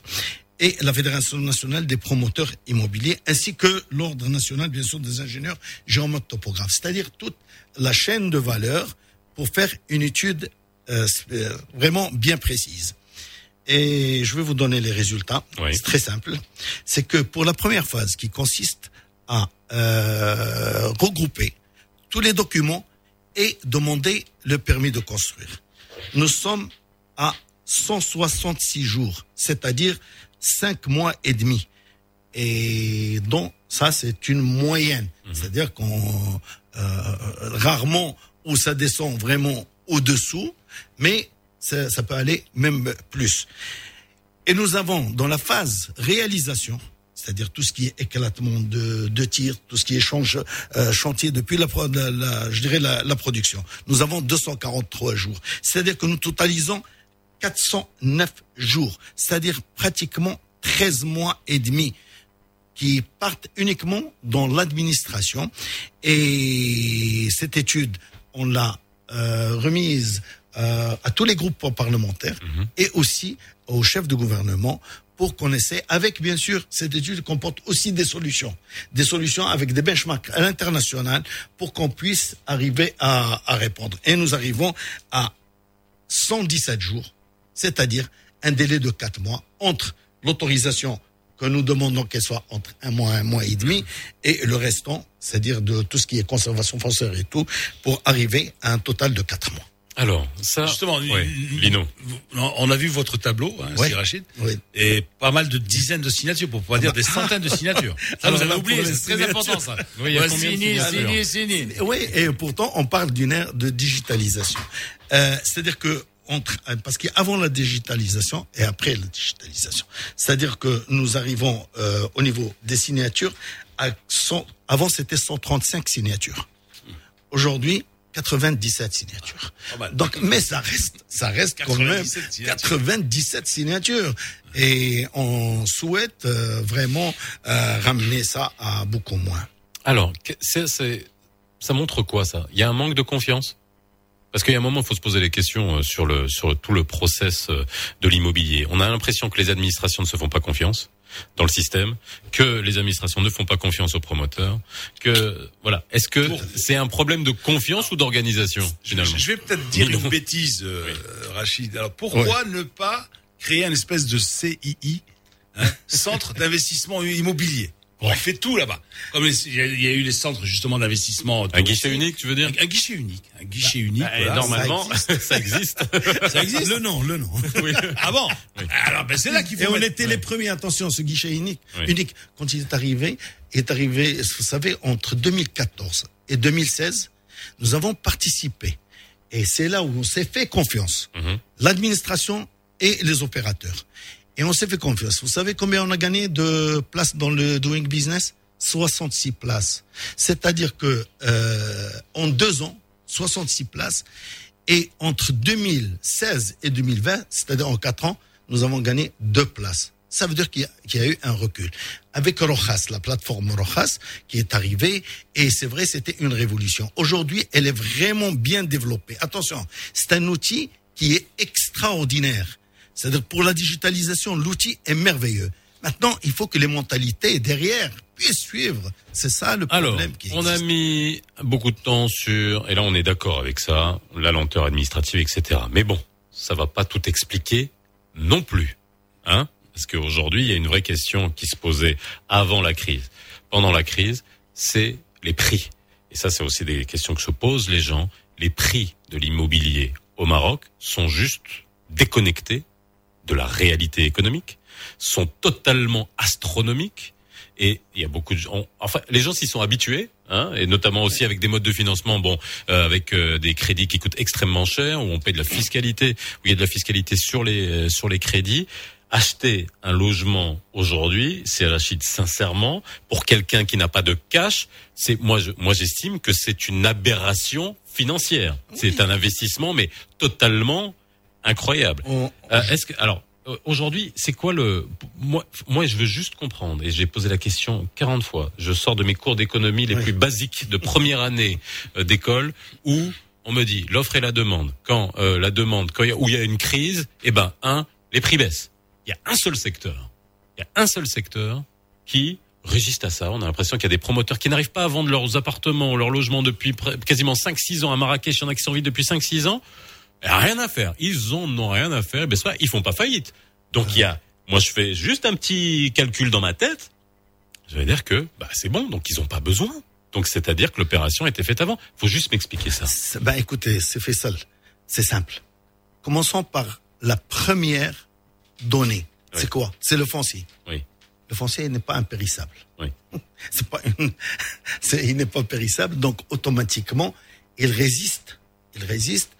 et la Fédération nationale des promoteurs immobiliers, ainsi que l'Ordre national, bien sûr, des ingénieurs géomètres topographes, c'est-à-dire toute la chaîne de valeur pour faire une étude euh, euh, vraiment bien précise. Et je vais vous donner les résultats. C'est très simple. C'est que pour la première phase qui consiste à euh, regrouper tous les documents et demander le permis de construire. Nous sommes à 166 jours, c'est-à-dire 5 mois et demi. Et donc, ça, c'est une moyenne. C'est-à-dire qu'on, euh, rarement où ça descend vraiment au-dessous, mais ça, ça peut aller même plus. Et nous avons dans la phase réalisation, c'est-à-dire tout ce qui est éclatement de, de tir, tout ce qui est change, euh, chantier depuis la, pro- la, la- je dirais la, la production. Nous avons 243 jours. C'est-à-dire que nous totalisons 409 jours, c'est-à-dire pratiquement 13 mois et demi qui partent uniquement dans l'administration. Et cette étude, on l'a euh, remise euh, à tous les groupes parlementaires et aussi au chef de gouvernement pour qu'on essaie, avec bien sûr, cette étude comporte aussi des solutions, des solutions avec des benchmarks à l'international pour qu'on puisse arriver à, répondre. Et nous arrivons à 117 jours, c'est-à-dire un délai de 4 mois entre l'autorisation que nous demandons qu'elle soit entre un mois et un mois et demi et le restant, c'est-à-dire de tout ce qui est conservation foncière et tout, pour arriver à un total de 4 mois. Alors, ça, Justement, ouais, Lino. On a vu votre tableau, hein, Ouais. Rachid, Oui. et pas mal de dizaines de signatures, pour pas dire des centaines de signatures. Ça, Alors vous avez oublié, c'est très important ça. Oui, il y a Ouais, combien de signé, signatures signé, signé. Oui, et pourtant, on parle d'une ère de digitalisation. Euh, C'est-à-dire que entre, parce qu'avant la digitalisation et après la digitalisation. C'est-à-dire que nous arrivons euh, au niveau des signatures à 100 avant c'était 135 signatures. Aujourd'hui, 97 signatures. Donc, mais ça reste, ça reste quand même 97 signatures. 97 signatures. Et on souhaite euh, vraiment euh, ramener ça à beaucoup moins. Alors, que- c'est, c'est- ça montre quoi ça? Il y a un manque de confiance? Parce qu'il y a un moment, il faut se poser les questions euh, sur le sur tout le process de l'immobilier. On a l'impression que les administrations ne se font pas confiance dans le système, que les administrations ne font pas confiance aux promoteurs, que voilà. Est-ce que c'est un problème de confiance ou d'organisation finalement Je vais peut-être dire une bêtise, euh, Rachid. Alors pourquoi ne pas créer un espèce de CII, hein, Centre d'investissement immobilier On fait tout là-bas. Comme il y, a- il y a eu les centres justement d'investissement. Un guichet unique, tu veux dire un, un guichet unique. Un guichet unique. bah, et normalement, ça existe. ça existe. Le nom, le nom. Ah bon Alors ben c'est là qu'il faut. Et on était les premiers, attention, ce guichet unique, Oui. unique, quand il est arrivé, est arrivé, vous savez, entre 2014 et 2016, nous avons participé. Et c'est là où on s'est fait confiance. L'administration et les opérateurs. Et on s'est fait confiance. Vous savez combien on a gagné de places dans le doing business? 66 places. C'est-à-dire que euh, en deux ans, 66 places. Et entre 2016 et 2020, c'est-à-dire en quatre ans, nous avons gagné deux places. Ça veut dire qu'il y, y a eu un recul. Avec Rojas, la plateforme Rojas, qui est arrivée, et c'est vrai, c'était une révolution. Aujourd'hui, elle est vraiment bien développée. Attention, c'est un outil qui est extraordinaire. C'est-à-dire pour la digitalisation, l'outil est merveilleux. Maintenant, il faut que les mentalités derrière puissent suivre. C'est ça le Alors, problème qui on a mis beaucoup de temps sur, et là on est d'accord avec ça, la lenteur administrative, etc. Mais bon, ça va pas tout expliquer non plus, hein Parce qu'aujourd'hui, il y a une vraie question qui se posait avant la crise, pendant la crise, c'est les prix. Et ça, c'est aussi des questions que se posent les gens. Les prix de l'immobilier au Maroc sont juste déconnectés de la réalité économique, sont totalement astronomiques. Et il y a beaucoup de gens, enfin, les gens s'y sont habitués, hein, et notamment aussi avec des modes de financement, bon, euh, avec euh, des crédits qui coûtent extrêmement cher, où on paye de la fiscalité, où il y a de la fiscalité sur les euh, sur les crédits. Acheter un logement aujourd'hui, c'est Rachid sincèrement, pour quelqu'un qui n'a pas de cash, c'est moi, je, moi j'estime que c'est une aberration financière. C'est un investissement, mais totalement incroyable. Euh, Est-ce que alors euh, aujourd'hui, c'est quoi le moi moi je veux juste comprendre et j'ai posé la question 40 fois. Je sors de mes cours d'économie les plus basiques de première année euh, d'école où on me dit l'offre et la demande. Quand euh, la demande quand il y a, où il y a une crise, eh ben un les prix baissent. Il y a un seul secteur. Il y a un seul secteur qui résiste à ça. On a l'impression qu'il y a des promoteurs qui n'arrivent pas à vendre leurs appartements, leurs logements depuis quasiment 5-6 ans à Marrakech. Il y en a qui sont vides depuis 5-6 ans. Rien à faire. Ils en ont rien à faire. Ben, c'est pas, ils font pas faillite. Donc il y a, moi je fais juste un petit calcul dans ma tête. Je vais dire que, bah, c'est bon. Donc ils ont pas besoin. Donc c'est-à-dire que l'opération a été faite avant. Faut juste m'expliquer ça. Ben écoutez, c'est fait seul. C'est simple. Commençons par la première donnée. C'est quoi? C'est le foncier. Oui. Le foncier n'est pas impérissable. Oui. C'est pas une- c'est- il n'est pas périssable, donc automatiquement il résiste. Il résiste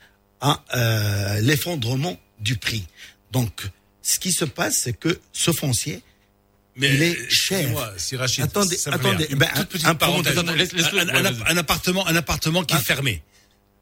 à euh, l'effondrement du prix. Donc ce qui se passe, c'est que ce foncier Mais il est excusez-moi, cher. si Rachid, attendez, attendez. ben, toute un- petite un parenthèse. Un- un, un- un appartement, un appartement qui est fermé.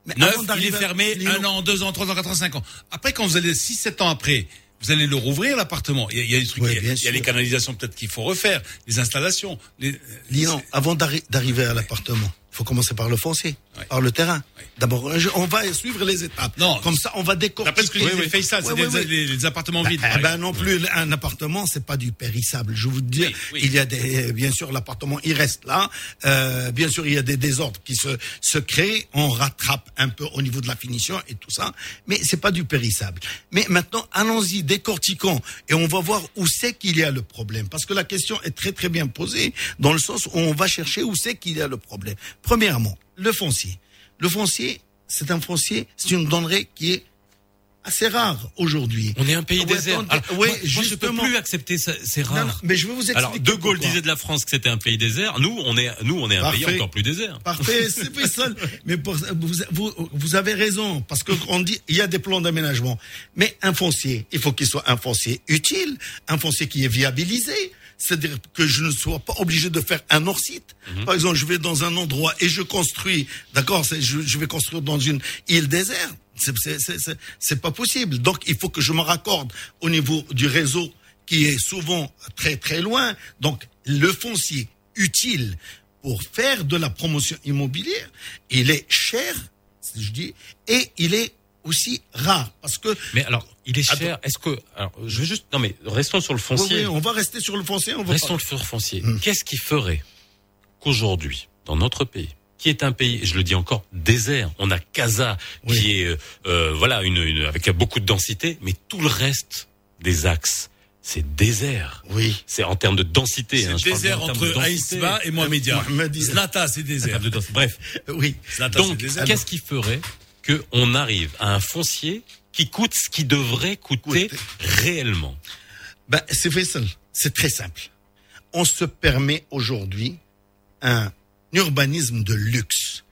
Mais Neuf, il est fermé un an, deux ans, trois ans, quatre ans, cinq ans. Après, quand vous allez six, sept ans après, vous allez le rouvrir l'appartement. Il y a, il y a des trucs, Oui, il y a- il y a les canalisations peut-être qu'il faut refaire, les installations. Les... Lyon, avant d'arri- d'arriver à l'appartement, il faut commencer par le foncier, par le terrain. D'abord, on va suivre les étapes. Non. Comme ça, on va décortiquer. D'après ce que disait Faisal, c'est Oui, des, les, les appartements Ben, vides. eh ben non plus, un appartement, c'est pas du périssable. Je vous dis, il y a des, bien sûr, l'appartement, il reste là. Euh, bien sûr, il y a des désordres qui se, se créent. On rattrape un peu au niveau de la finition et tout ça. Mais c'est pas du périssable. Mais maintenant, allons-y, décortiquons. Et on va voir où c'est qu'il y a le problème. Parce que la question est très, très bien posée dans le sens où on va chercher où c'est qu'il y a le problème. Premièrement, le foncier. Le foncier, c'est un foncier, c'est une denrée qui est assez rare aujourd'hui. On est un pays Ouais, désert. Alors, ouais, moi, moi, je peux plus accepter ça. C'est Non, rare. non, mais je vais vous expliquer. Alors, De Gaulle pourquoi. disait de la France que c'était un pays désert. Nous, on est, nous, on est un pays encore plus désert. Parfait, c'est Faisal. Mais pour- vous, vous, vous avez raison, parce que on dit il y a des plans d'aménagement. Mais un foncier, il faut qu'il soit un foncier utile, un foncier qui est viabilisé. C'est-à-dire que je ne sois pas obligé de faire un hors-site. Mhm. Par exemple, je vais dans un endroit et je construis, d'accord, je, je vais construire dans une île déserte. C'est- C'est c'est- c'est- c'est pas possible. Donc, il faut que je me raccorde au niveau du réseau qui est souvent très très loin. Donc, le foncier utile pour faire de la promotion immobilière, il est cher, je dis, et il est aussi rare parce que. Mais alors, il est cher. Est-ce que, alors, je veux juste, non mais restons sur le foncier. oui, on va rester sur le foncier. On va Restons pas- sur le foncier. Hmm. Qu'est-ce qui ferait qu'aujourd'hui, dans notre pays, qui est un pays, je le dis encore, désert, on a Casa qui est, euh, euh, voilà, une, une- avec beaucoup de densité, mais tout le reste des axes, c'est désert. Oui. C'est en termes de densité. C'est hein, je parle désert en entre. Aïsba et Mohamedia. Mohamedia. Zlata, c'est désert. Bref. Oui. Zlata, Donc, c'est désert. qu'est-ce qui ferait que on arrive à un foncier qui coûte ce qui devrait coûter réellement Ben, c'est. C'est très simple. On se permet aujourd'hui un urbanisme de luxe.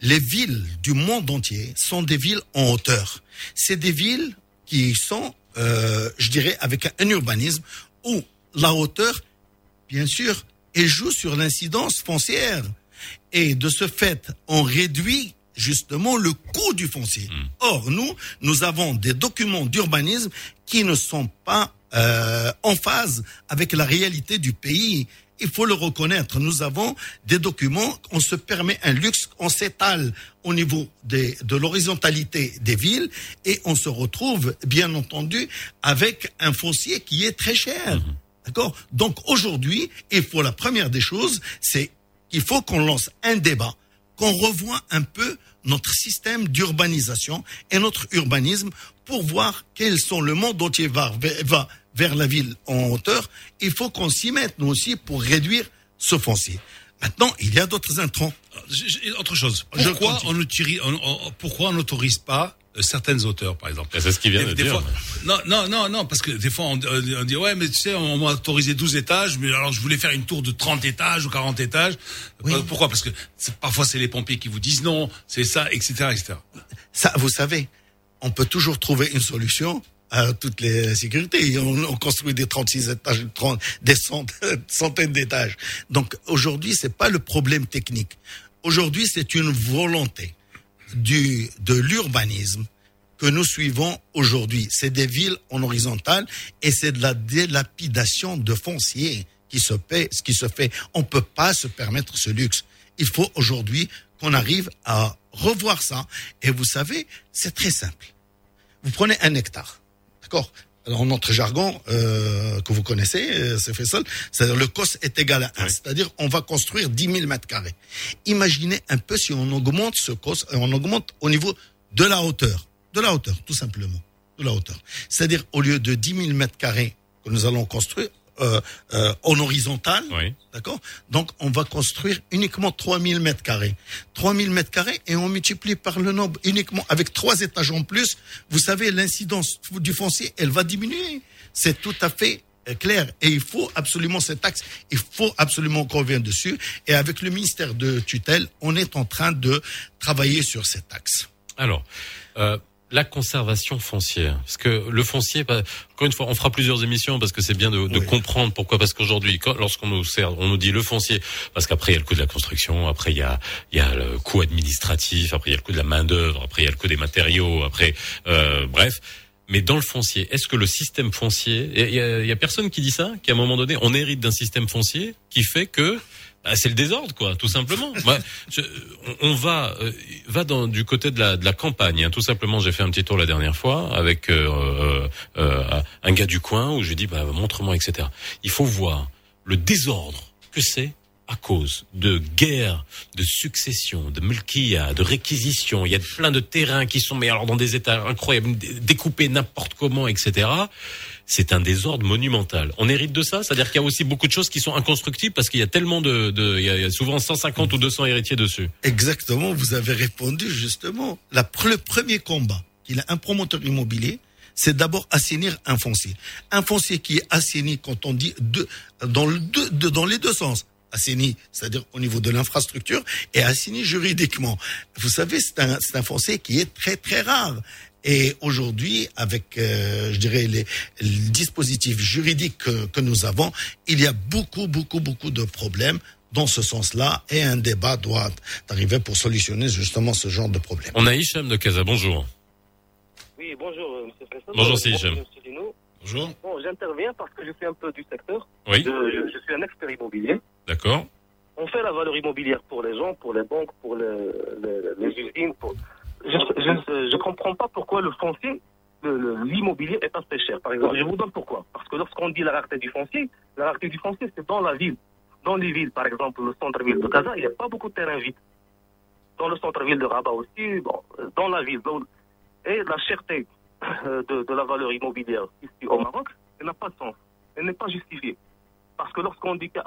Les villes du monde entier sont des villes en hauteur. C'est des villes qui sont, euh, je dirais, avec un, un urbanisme où la hauteur, bien sûr, elle joue sur l'incidence foncière. Et de ce fait, on réduit justement le coût du foncier. Or, nous, nous avons des documents d'urbanisme qui ne sont pas euh, en phase avec la réalité du pays. Il faut le reconnaître. Nous avons des documents, on se permet un luxe, on s'étale au niveau des, de l'horizontalité des villes et on se retrouve, bien entendu, avec un foncier qui est très cher. D'accord? Donc aujourd'hui, il faut la première des choses, c'est qu'il faut qu'on lance un débat, qu'on revoie un peu notre système d'urbanisation et notre urbanisme pour voir quels sont le monde entier va, va vers la ville en hauteur. Il faut qu'on s'y mette nous aussi pour réduire ce foncier. Maintenant, il y a d'autres intrants. J'ai- Autre chose. Pourquoi on pourquoi on n'autorise pas euh, certaines hauteurs, par exemple C'est ce qu'il vient Des- de des dire. fois- non, non, non, non, parce que des fois on, on dit ouais, mais tu sais, on m'a autorisé 12 étages, mais alors je voulais faire une tour de 30 étages ou 40 étages. Euh, Pourquoi? Parce que c'est- parfois c'est les pompiers qui vous disent non, c'est ça, etc., etc. Ça, vous savez, on peut toujours trouver une solution à toutes les sécurités. On, on construit des 36 étages, 30, des cent- centaines d'étages. Donc aujourd'hui, c'est pas le problème technique. Aujourd'hui, c'est une volonté du de l'urbanisme que nous suivons aujourd'hui. C'est des villes en horizontale et c'est de la délapidation de foncier qui se paie, ce qui se fait. On peut pas se permettre ce luxe. Il faut aujourd'hui qu'on arrive à revoir ça. Et vous savez, c'est très simple. Vous prenez un hectare, d'accord? En notre jargon euh, que vous connaissez, euh, c'est fait seul, c'est-à-dire le COS est égal à 1, c'est-à-dire on va construire 10 000 mètres carrés. Imaginez un peu si on augmente ce COS, et on augmente au niveau de la hauteur, de la hauteur, tout simplement, de la hauteur. C'est-à-dire au lieu de 10 000 mètres carrés que nous allons construire euh, euh, en horizontal, d'accord? Donc on va construire uniquement 3 000 mètres carrés. 3 000 mètres carrés et on multiplie par le nombre uniquement avec trois étages en plus. Vous savez, l'incidence du foncier, elle va diminuer. C'est tout à fait euh, clair. Et il faut absolument cet axe, il faut absolument qu'on revienne dessus. Et avec le ministère de tutelle, on est en train de travailler sur cet axe. Alors, euh, la conservation foncière, parce que le foncier, bah, encore une fois, on fera plusieurs émissions parce que c'est bien de, de comprendre pourquoi. Parce qu'aujourd'hui, lorsqu'on nous sert, on nous dit le foncier, parce qu'après il y a le coût de la construction, après il y a, il y a le coût administratif, après il y a le coût de la main d'œuvre, après il y a le coût des matériaux, après, euh, bref. Mais dans le foncier, est-ce que le système foncier, il y y a personne qui dit ça, qu'à un moment donné, on hérite d'un système foncier qui fait que bah, c'est le désordre, quoi, tout simplement. Je- on, va, euh, va dans du côté de la, de la campagne. hein. Tout simplement, j'ai fait un petit tour la dernière fois avec euh, euh, euh, un gars du coin où je lui dis, bah, montre-moi, etc. Il faut voir le désordre que c'est à cause de guerres, de succession, de mulkia, de réquisitions. Il y a plein de terrains qui sont, mais alors dans des états incroyables, dé- découpés n'importe comment, etc. C'est un désordre monumental. On hérite de ça, c'est-à-dire qu'il y a aussi beaucoup de choses qui sont inconstructibles parce qu'il y a tellement de, de il, y a, souvent 150 ou 200 héritiers dessus. Exactement, vous avez répondu justement. Le premier combat qu'il a un promoteur immobilier, c'est d'abord assainir un foncier. Un foncier qui est assaini, quand on dit deux, dans, le de- dans les deux sens, assaini, c'est-à-dire au niveau de l'infrastructure, et assaini juridiquement. Vous savez, c'est un, un foncier qui est très très rare. Et aujourd'hui, avec, euh, je dirais, les, les dispositifs juridiques que, que nous avons, il y a beaucoup, beaucoup, beaucoup de problèmes dans ce sens-là, et un débat doit arriver pour solutionner justement ce genre de problème. On a Hicham de Casa, bonjour. Oui, bonjour, euh, monsieur Faisal. Bonjour, c'est Hicham. Bonjour. Bon, j'interviens parce que je suis un peu du secteur. Oui. Je, je- je suis un expert immobilier. D'accord. On fait la valeur immobilière pour les gens, pour les banques, pour le- le- les usines. Pour... Je ne comprends pas pourquoi le foncier, l'immobilier est assez cher. Par exemple, je vous donne pourquoi. Parce que lorsqu'on dit la rareté du foncier, la rareté du foncier, c'est dans la ville. Dans les villes, par exemple, le centre-ville de Casa, il n'y a pas beaucoup de terrains vides. Dans le centre-ville de Rabat aussi, bon, euh, dans la ville. Et la cherté euh, de, la valeur immobilière ici au Maroc, elle n'a pas de sens. Elle n'est pas justifiée. Parce que lorsqu'on dit qu'à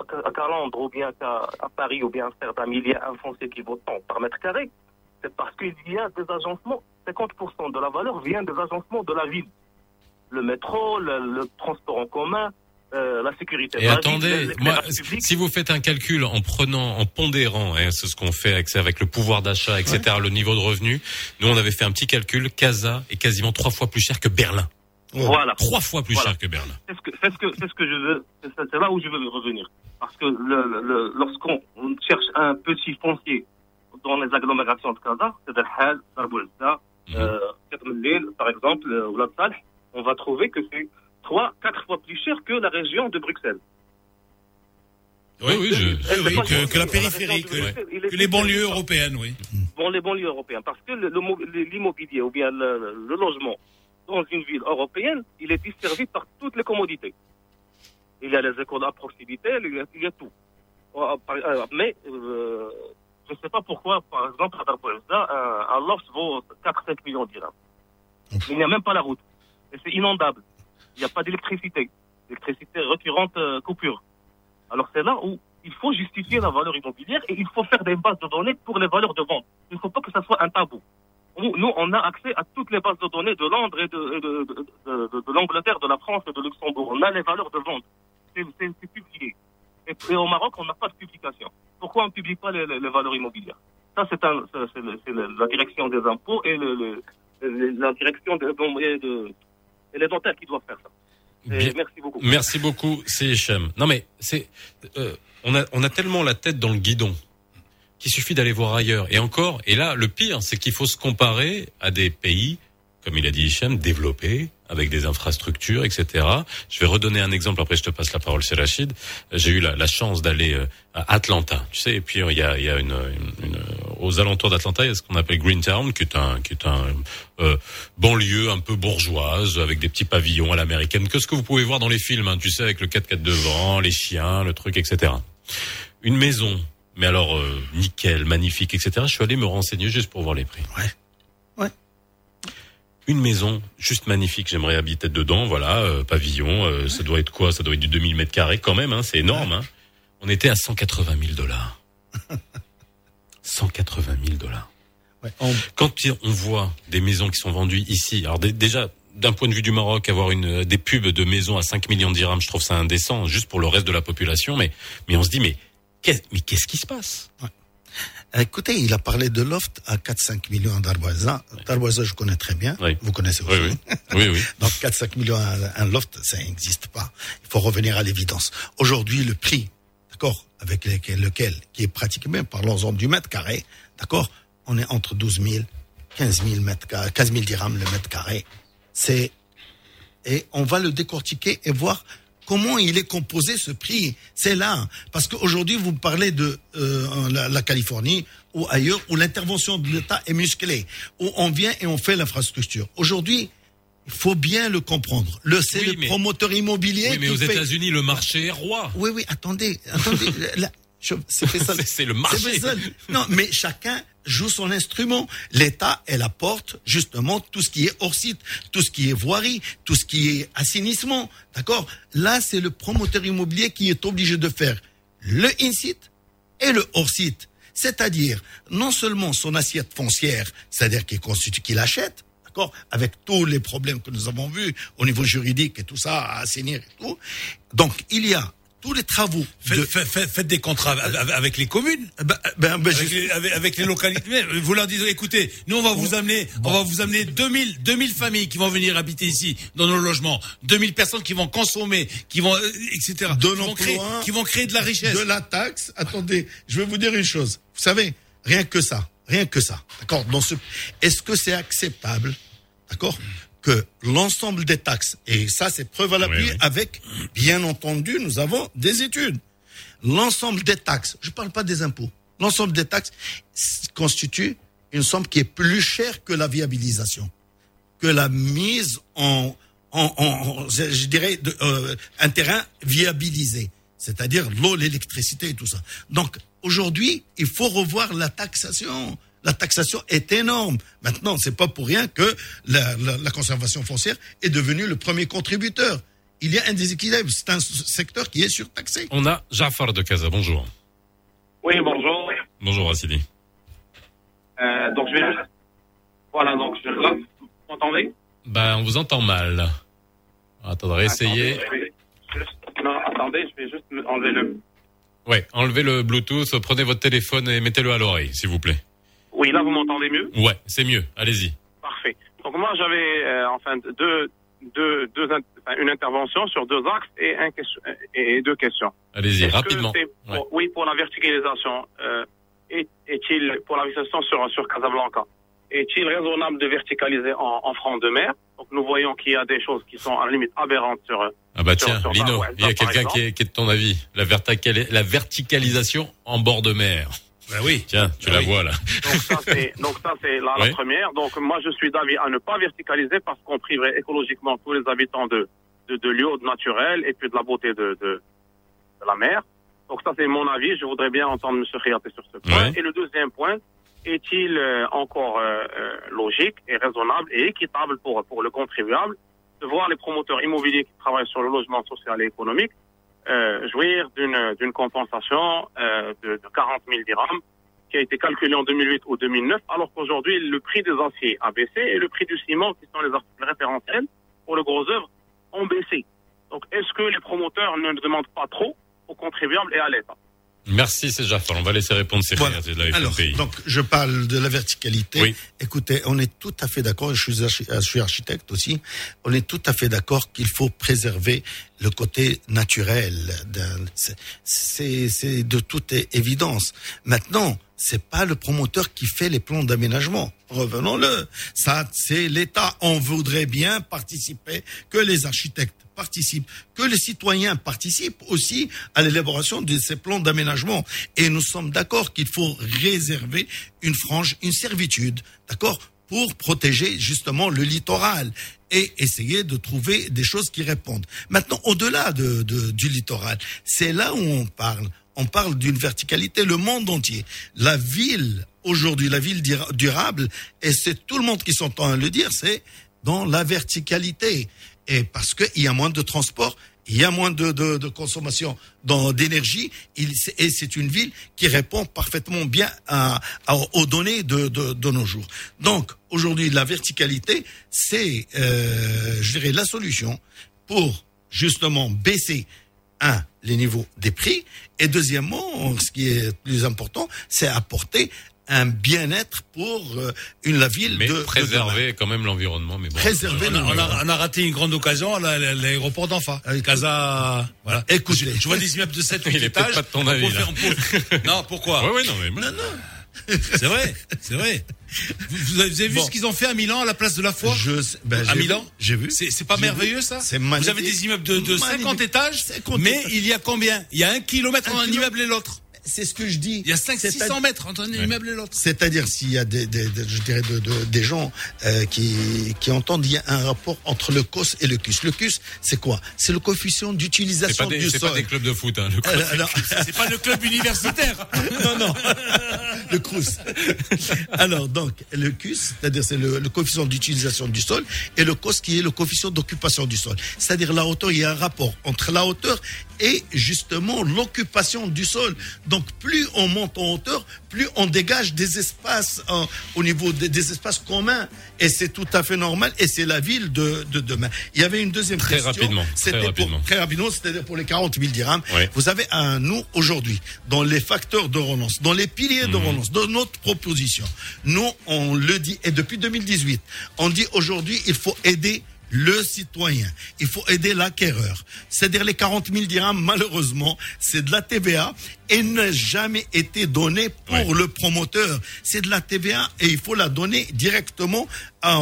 Londres ou bien qu'à à Paris ou bien à Amsterdam, il un foncier qui vaut tant par mètre carré, c'est parce qu'il y a des agencements, 50% de la valeur vient des agencements de la ville. Le métro, le, le transport en commun, euh, la sécurité. Et la attendez, ville, moi, si vous faites un calcul en prenant, en pondérant, hein, c'est ce qu'on fait avec, avec le pouvoir d'achat, etc., le niveau de revenu, nous on avait fait un petit calcul, Casa est quasiment trois fois plus cher que Berlin. Voilà. Trois fois plus Voilà. cher que Berlin. C'est ce que, c'est ce que, c'est ce que je veux, c'est là où je veux revenir. Parce que le, le- le- lorsqu'on on cherche un petit foncier dans les agglomérations de Casa, c'est Hal, Darboulza, euh, Katmellil, par exemple, euh, ou La Salle, on va trouver que c'est trois, quatre fois plus cher que la région de Bruxelles. Oui, oui, je... Oui, que, que la périphérie, que, que les banlieues européennes, oui. Bon, les banlieues européennes, parce que l'immobilier ou bien le, le logement dans une ville européenne, il est desservi par toutes les commodités. Il y a les écoles à proximité, il y a, il y a tout. Euh, Mais euh, je ne sais pas pourquoi, par exemple, à Darbouzda, un, un loft vaut 4-5 millions de dirhams. Il n'y a même pas la route. Et c'est inondable. Il n'y a pas d'électricité. L'électricité récurrente euh, coupure. Alors c'est là où il faut justifier la valeur immobilière et il faut faire des bases de données pour les valeurs de vente. Il ne faut pas que ça soit un tabou. Nous, on a accès à toutes les bases de données de Londres et de, de, de, l'Angleterre, de la France et de Luxembourg. On a les valeurs de vente. C'est publié. Et, et au Maroc, on n'a pas de publication. Pourquoi on ne publie pas les, les- les valeurs immobilières? Ça, c'est la direction des impôts et le, le- le- la direction de, et de- et les dentaires qui doivent faire ça. Et merci beaucoup. Merci beaucoup, c'est. Non mais c'est, euh, on a, on a tellement la tête dans le guidon qu'il suffit d'aller voir ailleurs. Et encore, et là, le pire, c'est qu'il faut se comparer à des pays, comme il a dit Hicham, développés, avec des infrastructures, etc. Je vais redonner un exemple, après je te passe la parole, c'est Rachid. J'ai eu la, la chance d'aller euh, à Atlanta, tu sais, et puis euh, il y a, il y a une, une- une- aux alentours d'Atlanta, il y a ce qu'on appelle Greentown, qui est un, qui est un euh, banlieue un peu bourgeoise, avec des petits pavillons à l'américaine, que ce que vous pouvez voir dans les films, hein, tu sais, avec le 4x4 devant, les chiens, le truc, etc. Une maison, mais alors euh, nickel, magnifique, etc. Je suis allé me renseigner juste pour voir les prix. Ouais. Une maison juste magnifique, j'aimerais habiter dedans, voilà, euh, pavillon, euh, ça doit être quoi? Ça doit être du 2000 mètres carrés quand même, hein, c'est énorme. Hein. On était à 180 000 dollars. 180 000 dollars. Quand on voit des maisons qui sont vendues ici, alors dé- déjà d'un point de vue du Maroc, avoir une des pubs de maisons à 5 millions de dirhams, je trouve ça indécent, juste pour le reste de la population. Mais mais on se dit mais mais qu'est-ce qui se passe? Écoutez, il a parlé de loft à 4-5 millions d'Arboisa. D'Arboisa, je connais très bien. Vous connaissez aussi. Oui, oui. oui, oui. Donc 4-5 millions un, loft, ça n'existe pas. Il faut revenir à l'évidence. Aujourd'hui, le prix, d'accord, avec lequel, lequel, qui est pratiquement, parlons-en du mètre carré, d'accord, on est entre 12 000, 15 000 mètres carrés, 15 000 dirhams le mètre carré. C'est et on va le décortiquer et voir comment il est composé ce prix? C'est là, parce qu'aujourd'hui vous parlez de euh, la, la Californie ou ailleurs où l'intervention de l'État est musclée, où on vient et on fait l'infrastructure. Aujourd'hui, il faut bien le comprendre. Le c'est Oui, le promoteur immobilier. Oui, mais aux fait- États-Unis, le marché est roi. Oui, oui, attendez, attendez. c'est le marché. Non, mais chacun joue son instrument. L'État, elle apporte justement tout ce qui est hors site, tout ce qui est voirie, tout ce qui est assainissement. D'accord? Là, c'est le promoteur immobilier qui est obligé de faire le in-site et le hors-site. C'est-à-dire, non seulement son assiette foncière, c'est-à-dire qu'il constitue, qu'il achète, d'accord, avec tous les problèmes que nous avons vus au niveau juridique et tout ça, à assainir et tout. Donc, il y a tous les travaux. Faites, de- faites- faites- faites des contrats avec, les communes. Ben, ben, ben, avec, je- les, avec- avec les localités. Vous leur dites, écoutez, nous on va vous amener, on va vous amener 2000, 2000 familles qui vont venir habiter ici dans nos logements, 2000 personnes qui vont consommer, qui vont, euh, etc. de qui vont créer, qui vont créer de la richesse. De la taxe. Attendez, je vais vous dire une chose. Vous savez, rien que ça, rien que ça. D'accord? Dans ce, est-ce que c'est acceptable, d'accord, que l'ensemble des taxes et ça c'est preuve à l'appui avec, bien entendu, nous avons des études. L'ensemble des taxes, je parle pas des impôts. L'ensemble des taxes constitue une somme qui est plus chère que la viabilisation que la mise en, en, en- en- je je dirais, de, euh, un terrain viabilisé, c'est-à-dire l'eau, l'électricité et tout ça. Donc aujourd'hui, il faut revoir la taxation. La taxation est énorme. Maintenant, c'est pas pour rien que la, la- la conservation foncière est devenue le premier contributeur. Il y a un déséquilibre. C'est un secteur qui est surtaxé. On a Jafar de Casa. Bonjour. Oui, bonjour. Bonjour Assidi. Euh, donc, je vais juste... Voilà, donc, je... vous m'entendez? Ben, on vous entend mal. Attendez, essayez. Attendez, je vais Non, attendez, je vais juste enlever le... Ouais, enlevez le Bluetooth, prenez votre téléphone et mettez-le à l'oreille, s'il vous plaît. Oui, là, vous m'entendez mieux Ouais, c'est mieux. Allez-y. Parfait. Donc, moi, j'avais, euh, enfin, deux, deux, deux, in- enfin, une intervention sur deux axes et, un question, et deux questions. Allez-y, rapidement. Oui, pour la verticalisation. Euh, est- est-il, pour la verticalisation sur, sur Casablanca, est-il raisonnable de verticaliser en, en front de mer? Donc, nous voyons qu'il y a des choses qui sont à la limite aberrantes sur. Ah bah sur- tiens, sur Lino, il y a quelqu'un qui est, qui est de ton avis. La, verticali- la verticalisation en bord de mer. Bah oui. Tiens, tu la vois là. Donc ça c'est donc ça c'est la, première. Donc moi je suis d'avis à ne pas verticaliser parce qu'on priverait écologiquement tous les habitants de de, de l'eau naturelle et puis de la beauté de, de, de la mer. Donc ça c'est mon avis. Je voudrais bien entendre M. Khiaté sur ce point. Ouais. Et le deuxième point est-il euh, encore euh, euh, logique et raisonnable et équitable pour pour le contribuable de voir les promoteurs immobiliers qui travaillent sur le logement social et économique euh, jouir d'une d'une compensation euh, de, de 40 000 dirhams qui a été calculée en 2008 ou 2009, alors qu'aujourd'hui le prix des aciers a baissé et le prix du ciment, qui sont les articles référentiels pour le gros œuvre, ont baissé. Donc est-ce que les promoteurs ne demandent pas trop aux contribuables et à l'État? Merci, c'est. On va laisser répondre ces Voilà. de la Alors, donc, je parle de la verticalité. Oui. Écoutez, on est tout à fait d'accord, je suis, je suis architecte aussi, on est tout à fait d'accord qu'il faut préserver le côté naturel. c'est- de toute évidence. Maintenant, c'est pas le promoteur qui fait les plans d'aménagement. Revenons-le. Ça, c'est l'État. On voudrait bien participer, que les architectes participent, que les citoyens participent aussi à l'élaboration de ces plans d'aménagement. Et nous sommes d'accord qu'il faut réserver une frange, une servitude, d'accord, pour protéger justement le littoral et essayer de trouver des choses qui répondent. Maintenant, au-delà de, du littoral, c'est là où on parle. On parle d'une verticalité, le monde entier. La ville, aujourd'hui, la ville durable, et c'est tout le monde qui s'entend à le dire, c'est dans la verticalité. Et parce qu'il y a moins de transport, il y a moins de, de, de consommation d'énergie, et c'est une ville qui répond parfaitement bien à, aux données de, de, de nos jours. Donc, aujourd'hui, la verticalité, c'est, euh, je dirais, la solution pour justement baisser un, les niveaux des prix, et deuxièmement, ce qui est plus important, c'est apporter un bien-être pour euh, une la ville Mais de de demain. préserver quand même l'environnement. Mais bon, Préserver on, a, on a- on a raté une grande occasion à la- la- l'aéroport d'Enfa. Casa. Voilà. Écoutez. Je vois des immeubles de 7 Il est peut-être étages. pas de ton On avis, Non, pourquoi? Ouais, ouais, non, mais- C'est vrai, c'est vrai. Vous, vous avez vous vu Bon. ce qu'ils ont fait à Milan à la place de la foi Je sais- ben, À Milan J'ai vu. C'est pas merveilleux vu. ça C'est Vous magnifique. avez des immeubles de, de 50 Magnifique. étages, 50 mais étages. il y a combien? Il y a un kilomètre entre un immeuble et l'autre. C'est ce que je dis. Il y a 5 C'est 600 à- mètres entre un immeuble et l'autre. C'est-à-dire s'il y a des, des- des- je dirais de- de- des gens euh, qui, qui entendent, il y a un rapport entre le COS et le CUS. Le CUS, c'est quoi? C'est le coefficient C'est d'utilisation du c'est sol. pas des clubs de foot. Hein, le Euh, C'est pas le club universitaire. non, non, le CRUS. Alors, donc, le CUS, c'est-à-dire c'est le, le coefficient d'utilisation du sol, et le COS qui est le coefficient d'occupation du sol. C'est-à-dire la hauteur, il y a un rapport entre la hauteur et justement l'occupation du sol. Donc plus on monte en hauteur, plus on dégage des espaces euh, au niveau des, des espaces communs. Et c'est tout à fait normal. Et c'est la ville de, de demain. Il y avait une deuxième Très question. rapidement, très C'était pour- rapidement. très rapidement, c'est-à-dire pour les 40 000 dirhams. Oui. Vous avez un nous aujourd'hui dans les facteurs de relance, dans les piliers Mhm. de relance, dans notre proposition. Nous, on le dit et depuis 2018, on dit aujourd'hui il faut aider le citoyen. Il faut aider l'acquéreur. C'est-à-dire les 40 000 dirhams, malheureusement, c'est de la TVA et n'a jamais été donné pour le promoteur. C'est de la TVA et il faut la donner directement à,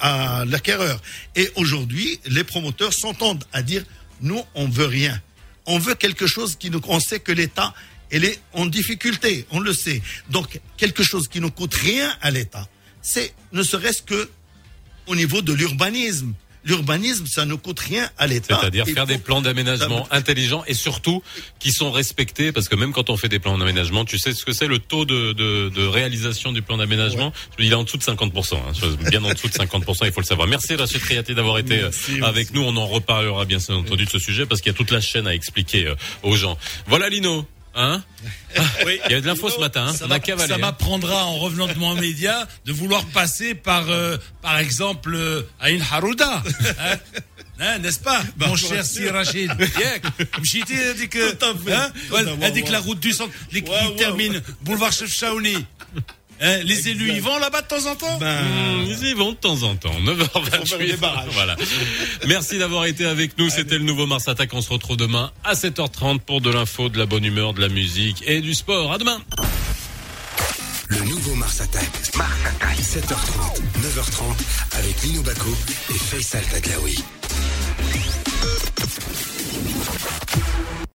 à l'acquéreur. Et aujourd'hui, les promoteurs s'entendent à dire, nous, on veut rien. On veut quelque chose qui nous, on sait que l'État, elle est en difficulté, on le sait. Donc, quelque chose qui ne coûte rien à l'État, c'est ne serait-ce que au niveau de l'urbanisme. L'urbanisme, ça ne coûte rien à l'État. C'est-à-dire faire des plans d'aménagement intelligents et surtout qui sont respectés parce que même quand on fait des plans d'aménagement, tu sais ce que c'est le taux de, de, de réalisation du plan d'aménagement? Il est en dessous de 50%, hein, bien en dessous de 50%, il faut le savoir. Merci Rachid Triati d'avoir été euh, Merci, avec nous, on en reparlera bien entendu de ce sujet parce qu'il y a toute la chaîne à expliquer euh, aux gens. Voilà Lino, Hein Il y a de l'info ce matin, hein. ça, hein. m'apprendra en revenant de mon média de vouloir passer par, euh, par exemple, euh, Aïn Harouda. N'est-ce pas, bah, mon cher Sir Rachid Je dit que, dit que la route du centre, ouais, termine boulevard Chef Chaouni. Hein, les élus, ils vont là-bas de temps en temps Mmh, ils y vont de temps en temps. faire 9h28. des barrages. Voilà. Merci d'avoir été avec nous. C'était le nouveau Mars Attack. On se retrouve demain à 7h30 pour de l'info, de la bonne humeur, de la musique et du sport. À demain. Le nouveau Mars Attack. Mars Attack. 7h30, 9h30 avec Lino Baco et Faisal Tadlaoui.